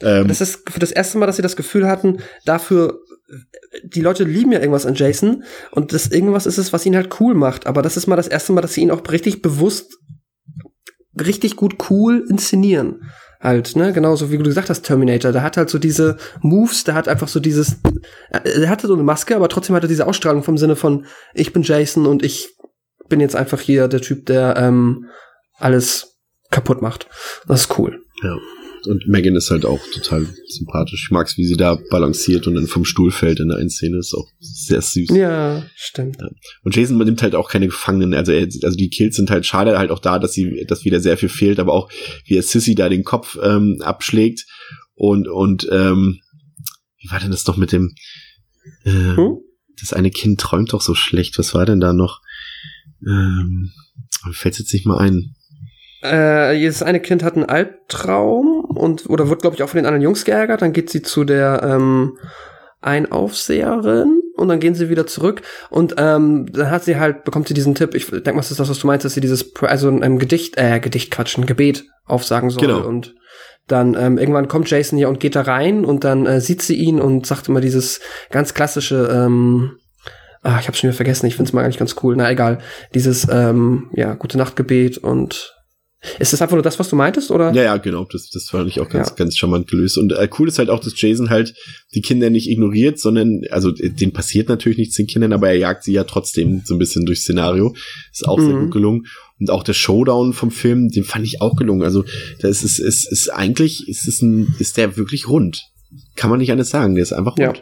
S2: Ähm,
S3: Das ist für das erste Mal, dass sie das Gefühl hatten, dafür, die Leute lieben ja irgendwas an Jason und das irgendwas ist es, was ihn halt cool macht. Aber das ist mal das erste Mal, dass sie ihn auch richtig bewusst, richtig gut cool inszenieren. Halt, ne, genauso wie du gesagt hast, Terminator, der hat halt so diese Moves, der hat einfach so dieses, er hatte so eine Maske, aber trotzdem hat er diese Ausstrahlung vom Sinne von, ich bin Jason und ich bin jetzt einfach hier der Typ, der ähm, alles kaputt macht. Das ist cool.
S2: ja. Und Megan ist halt auch total sympathisch. Ich mag's, wie sie da balanciert und dann vom Stuhl fällt in der einen Szene. Ist auch sehr süß.
S3: Ja, stimmt.
S2: Und Jason nimmt halt auch keine Gefangenen. Also, er, also die Kills sind halt schade halt auch da, dass sie, dass wieder sehr viel fehlt, aber auch wie er Sissy da den Kopf ähm, abschlägt und und ähm, wie war denn das doch mit dem äh,
S3: Hm?
S2: das eine Kind träumt doch so schlecht. Was war denn da noch? Ähm, mir fällt's jetzt nicht mal ein.
S3: Äh, jedes eine Kind hat einen Albtraum und oder wird, glaube ich, auch von den anderen Jungs geärgert. Dann geht sie zu der ähm, Einaufseherin und dann gehen sie wieder zurück und ähm, dann hat sie halt bekommt sie diesen Tipp. Ich denke mal, das ist das, was du meinst, dass sie dieses also ein Gedicht, äh, Gedicht quatschen, Gebet aufsagen soll
S2: Genau.
S3: und dann ähm, irgendwann kommt Jason hier und geht da rein und dann äh, sieht sie ihn und sagt immer dieses ganz klassische ähm, Ah, ich hab's schon wieder vergessen, ich find's mal eigentlich ganz cool. Na egal. Dieses, ähm, ja, gute Nachtgebet und ist das einfach nur das, was du meintest, oder?
S2: Ja, ja, genau. Das, das fand ich auch ganz,
S3: Ja.
S2: ganz charmant gelöst. Und äh, cool ist halt auch, dass Jason halt die Kinder nicht ignoriert, sondern, also denen passiert natürlich nichts den Kindern, aber er jagt sie ja trotzdem so ein bisschen durchs Szenario. Ist auch sehr
S3: Mhm.
S2: gut gelungen. Und auch der Showdown vom Film, den fand ich auch gelungen. Also, das ist, ist, ist eigentlich, ist es ein, ist der wirklich rund. Kann man nicht anders sagen. Der ist einfach
S3: Ja.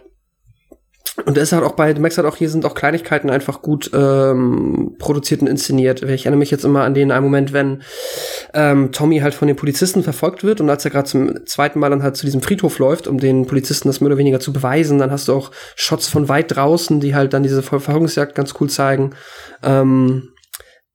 S3: Und er ist halt auch bei, merkst halt auch, hier sind auch Kleinigkeiten einfach gut ähm, produziert und inszeniert. Ich erinnere mich jetzt immer an den einen Moment, wenn ähm, Tommy halt von den Polizisten verfolgt wird und als er gerade zum zweiten Mal dann halt zu diesem Friedhof läuft, um den Polizisten das mehr oder weniger zu beweisen, dann hast du auch Shots von weit draußen, die halt dann diese Ver Verfolgungsjagd ganz cool zeigen. Ähm,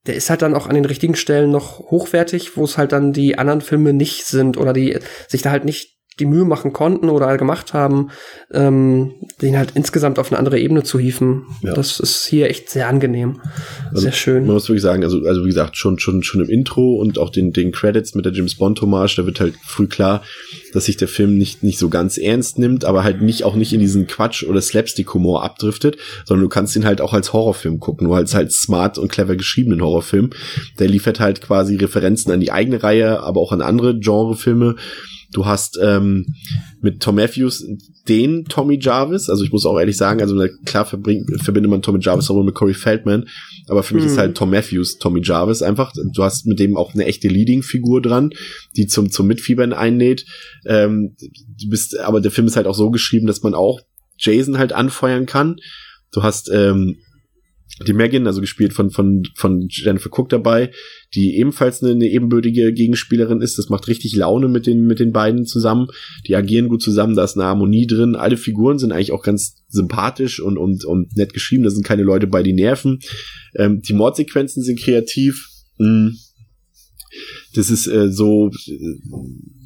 S3: der ist halt dann auch an den richtigen Stellen noch hochwertig, wo es halt dann die anderen Filme nicht sind oder die sich da halt nicht die Mühe machen konnten oder gemacht haben, ähm, den halt insgesamt auf eine andere Ebene zu hieven.
S2: Ja.
S3: Das ist hier echt sehr angenehm.
S2: Also,
S3: sehr schön.
S2: Man muss wirklich sagen, also, also wie gesagt, schon, schon, schon im Intro und auch den, den Credits mit der James Bond Hommage, da wird halt früh klar, dass sich der Film nicht, nicht so ganz ernst nimmt, aber halt nicht, auch nicht in diesen Quatsch oder Slapstick-Humor abdriftet, sondern du kannst ihn halt auch als Horrorfilm gucken, nur als halt smart und clever geschriebenen Horrorfilm. Der liefert halt quasi Referenzen an die eigene Reihe, aber auch an andere Genrefilme. Du hast ähm, mit Tom Matthews den Tommy Jarvis, also ich muss auch ehrlich sagen, also klar verbindet man Tommy Jarvis auch mit Corey Feldman, aber für mich
S3: Mhm.
S2: ist halt Tom Matthews Tommy Jarvis einfach. Du hast mit dem auch eine echte Leading-Figur dran, die zum, zum Mitfiebern einlädt. Ähm, du bist, aber der Film ist halt auch so geschrieben, dass man auch Jason halt anfeuern kann. Du hast ähm, die Megan, also gespielt von, von, von Jennifer Cook dabei, die ebenfalls eine, eine ebenbürtige Gegenspielerin ist. Das macht richtig Laune mit den, mit den beiden zusammen. Die agieren gut zusammen, da ist eine Harmonie drin. Alle Figuren sind eigentlich auch ganz sympathisch und, und, und nett geschrieben. Da sind keine Leute bei, die nerven. Ähm, die Mordsequenzen sind kreativ. Mm. Das ist äh, so,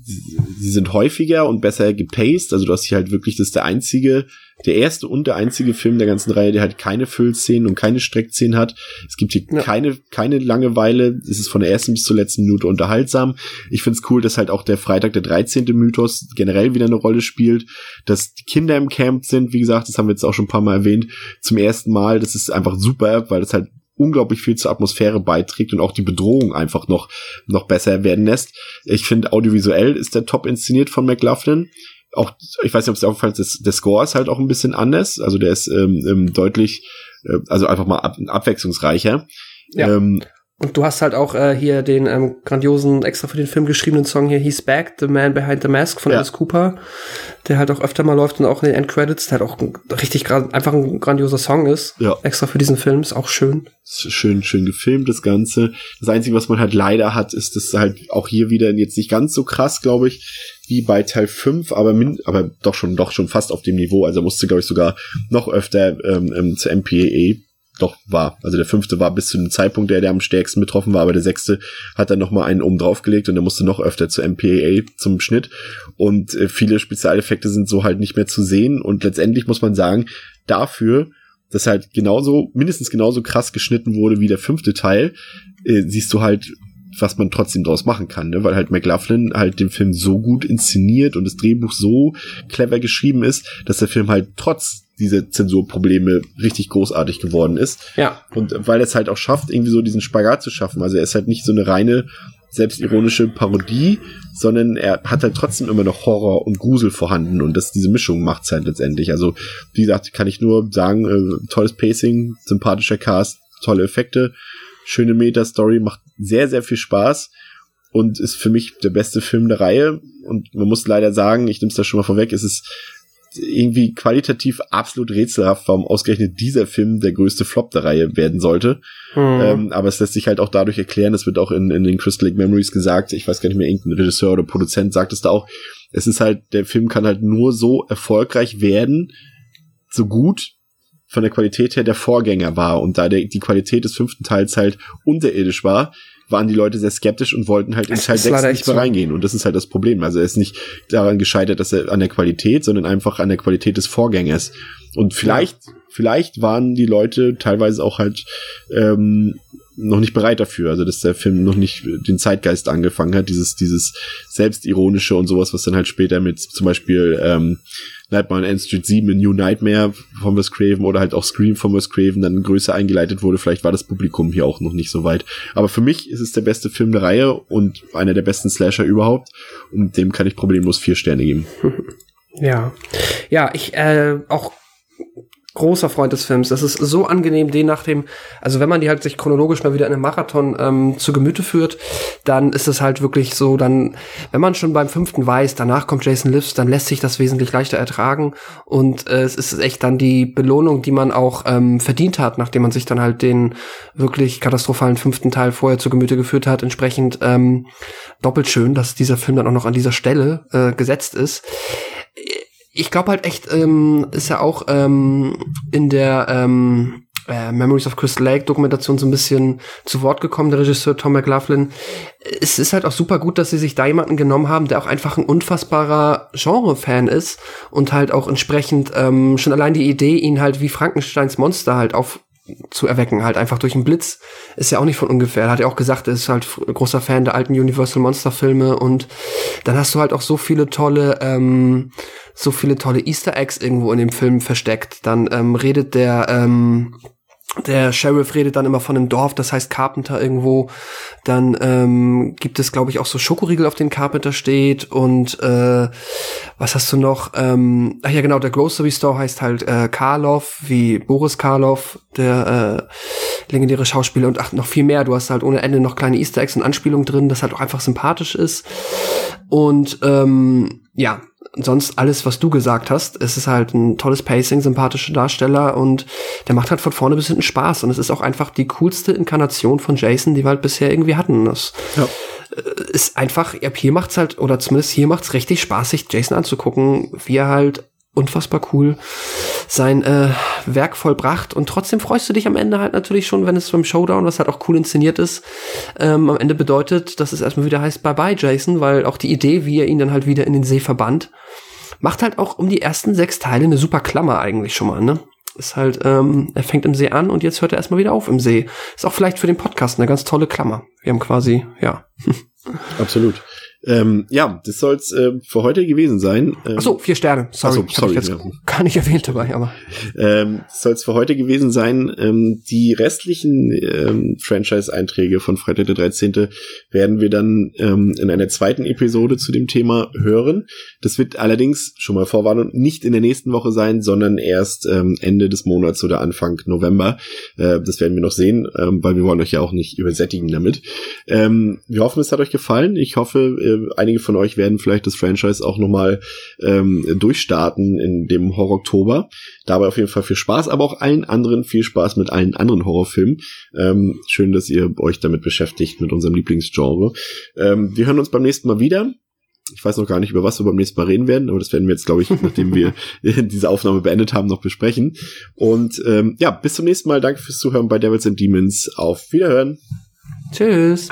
S2: sie sind häufiger und besser gepaced. Also du hast hier halt wirklich, das ist der einzige, der erste und der einzige Film der ganzen Reihe, der halt keine Füllszenen und keine Streckszenen hat. Es gibt hier
S3: Ja.
S2: keine, keine Langeweile. Es ist von der ersten bis zur letzten Minute unterhaltsam. Ich find's cool, dass halt auch der Freitag der 13. Mythos generell wieder eine Rolle spielt, dass die Kinder im Camp sind. Wie gesagt, das haben wir jetzt auch schon ein paar Mal erwähnt. Zum ersten Mal. Das ist einfach super, weil das halt unglaublich viel zur Atmosphäre beiträgt und auch die Bedrohung einfach noch, noch besser werden lässt. Ich finde, audiovisuell ist der top inszeniert von McLaughlin. Auch, ich weiß nicht, ob es dir auffällt, der Score ist halt auch ein bisschen anders. Also der ist ähm, ähm, deutlich, äh, also einfach mal ab, abwechslungsreicher.
S3: Ja. Ähm, und du hast halt auch äh, hier den ähm, grandiosen, extra für den Film geschriebenen Song hier, He's Back, The Man Behind the Mask von ja. Alice Cooper, der halt auch öfter mal läuft und auch in den Endcredits, der halt auch ein, richtig einfach ein grandioser Song ist. Ja. Extra für diesen Film, ist auch schön.
S2: Schön, schön gefilmt, das Ganze. Das Einzige, was man halt leider hat, ist, dass halt auch hier wieder jetzt nicht ganz so krass, glaube ich, wie bei Teil 5, aber min aber doch schon, doch schon fast auf dem Niveau. Also musste, glaube ich, sogar noch öfter ähm, ähm, zur MPAA doch war. Also der fünfte war bis zu dem Zeitpunkt, der, der am stärksten betroffen war, aber der sechste hat dann nochmal einen oben draufgelegt und der musste noch öfter zur MPAA zum Schnitt. Und äh, viele Spezialeffekte sind so halt nicht mehr zu sehen. Und letztendlich muss man sagen, dafür, dass halt genauso, mindestens genauso krass geschnitten wurde wie der fünfte Teil, äh, siehst du halt was man trotzdem draus machen kann, ne? weil halt McLaughlin halt den Film so gut inszeniert und das Drehbuch so clever geschrieben ist, dass der Film halt trotz diese Zensurprobleme richtig großartig geworden ist.
S3: Ja.
S2: Und weil es halt auch schafft, irgendwie so diesen Spagat zu schaffen. Also er ist halt nicht so eine reine selbstironische Parodie, sondern er hat halt trotzdem immer noch Horror und Grusel vorhanden und das diese Mischung macht's halt letztendlich. Also wie gesagt, kann ich nur sagen, äh, tolles Pacing, sympathischer Cast, tolle Effekte, schöne Meta-Story, macht sehr sehr viel Spaß und ist für mich der beste Film der Reihe und man muss leider sagen, ich nehme es da schon mal vorweg, es ist irgendwie qualitativ absolut rätselhaft, warum ausgerechnet dieser Film der größte Flop der Reihe werden sollte. Mhm. Ähm, aber es lässt sich halt auch dadurch erklären, es wird auch in, in den Crystal Lake Memories gesagt, ich weiß gar nicht mehr, irgendein Regisseur oder Produzent sagt es da auch, es ist halt, der Film kann halt nur so erfolgreich werden, so gut von der Qualität her der Vorgänger war. Und da der, die Qualität des fünften Teils halt unterirdisch war, waren die Leute sehr skeptisch und wollten halt in Teil 6 nicht mehr so. reingehen. Und das ist halt das Problem. Also er ist nicht daran gescheitert, dass er an der Qualität, sondern einfach an der Qualität des Vorgängers. Und vielleicht, ja. vielleicht waren die Leute teilweise auch halt ähm, noch nicht bereit dafür. Also, dass der Film noch nicht den Zeitgeist angefangen hat, dieses, dieses Selbstironische und sowas, was dann halt später mit zum Beispiel ähm, Nightmare on End Street 7 New Nightmare von Wes Craven oder halt auch Scream von Wes Craven dann größer eingeleitet wurde. Vielleicht war das Publikum hier auch noch nicht so weit. Aber für mich ist es der beste Film der Reihe und einer der besten Slasher überhaupt. Und dem kann ich problemlos vier Sterne geben.
S3: Ja, ja, ich äh, auch großer Freund des Films. Das ist so angenehm, den nach dem, also wenn man die halt sich chronologisch mal wieder in einem Marathon ähm, zu Gemüte führt, dann ist es halt wirklich so, dann, wenn man schon beim fünften weiß, danach kommt Jason Lives, dann lässt sich das wesentlich leichter ertragen und äh, es ist echt dann die Belohnung, die man auch ähm, verdient hat, nachdem man sich dann halt den wirklich katastrophalen fünften Teil vorher zu Gemüte geführt hat, entsprechend ähm, doppelt schön, dass dieser Film dann auch noch an dieser Stelle äh, gesetzt ist ich glaube halt echt, ähm, ist ja auch ähm, in der ähm, äh, Memories of Crystal Lake Dokumentation so ein bisschen zu Wort gekommen, der Regisseur Tom McLaughlin. Es ist halt auch super gut, dass sie sich da jemanden genommen haben, der auch einfach ein unfassbarer Genre-Fan ist und halt auch entsprechend ähm, schon allein die Idee, ihn halt wie Frankensteins Monster halt auf zu erwecken, halt einfach durch einen Blitz, ist ja auch nicht von ungefähr. Er hat ja auch gesagt, er ist halt großer Fan der alten Universal Monster Filme und dann hast du halt auch so viele tolle, ähm, so viele tolle Easter Eggs irgendwo in dem Film versteckt. Dann ähm, redet der, ähm, der Sheriff redet dann immer von einem Dorf, das heißt Carpenter irgendwo. Dann ähm, gibt es, glaube ich, auch so Schokoriegel, auf denen Carpenter steht. Und äh, was hast du noch? Ähm, ach ja, genau, der Grocery Store heißt halt äh, Karloff, wie Boris Karloff, der äh, legendäre Schauspieler. Und ach, noch viel mehr. Du hast halt ohne Ende noch kleine Easter Eggs und Anspielungen drin, das halt auch einfach sympathisch ist. Und ähm, ja, sonst alles, was du gesagt hast. Es ist halt ein tolles Pacing, sympathische Darsteller und der macht halt von vorne bis hinten Spaß. Und es ist auch einfach die coolste Inkarnation von Jason, die wir halt bisher irgendwie hatten. Das ja. Äh, ist einfach, ja, hier macht's halt, oder zumindest hier macht's richtig Spaß, sich Jason anzugucken, wie er halt unfassbar cool sein äh, Werk vollbracht und trotzdem freust du dich am Ende halt natürlich schon, wenn es beim Showdown, was halt auch cool inszeniert ist, ähm, am Ende bedeutet, dass es erstmal wieder heißt Bye bye Jason, weil auch die Idee, wie er ihn dann halt wieder in den See verbannt, macht halt auch um die ersten sechs Teile eine super Klammer eigentlich schon mal, ne? Ist halt, ähm, er fängt im See an und jetzt hört er erstmal wieder auf im See. Ist auch vielleicht für den Podcast eine ganz tolle Klammer. Wir haben quasi, ja.
S2: Absolut. Ähm, ja, das soll's äh, für heute gewesen sein.
S3: Ähm, Ach so, vier Sterne. Sorry,
S2: so, sorry
S3: ich jetzt ja. gar nicht erwähnt dabei, aber.
S2: Ähm, soll's für heute gewesen sein. Ähm, die restlichen ähm, Franchise-Einträge von Freitag der 13. werden wir dann ähm, in einer zweiten Episode zu dem Thema hören. Das wird allerdings schon mal Vorwarnung nicht in der nächsten Woche sein, sondern erst ähm, Ende des Monats oder Anfang November. Äh, das werden wir noch sehen, ähm, weil wir wollen euch ja auch nicht übersättigen damit. Ähm, wir hoffen, es hat euch gefallen. Ich hoffe, äh, einige von euch werden vielleicht das Franchise auch nochmal ähm, durchstarten in dem Horror-Oktober. Dabei auf jeden Fall viel Spaß, aber auch allen anderen viel Spaß mit allen anderen Horrorfilmen. Ähm, schön, dass ihr euch damit beschäftigt, mit unserem Lieblingsgenre. Ähm, wir hören uns beim nächsten Mal wieder. Ich weiß noch gar nicht, über was wir beim nächsten Mal reden werden, aber das werden wir jetzt, glaube ich, nachdem wir diese Aufnahme beendet haben, noch besprechen. Und ähm, ja, bis zum nächsten Mal. Danke fürs Zuhören bei Devils and Demons. Auf Wiederhören.
S3: Tschüss.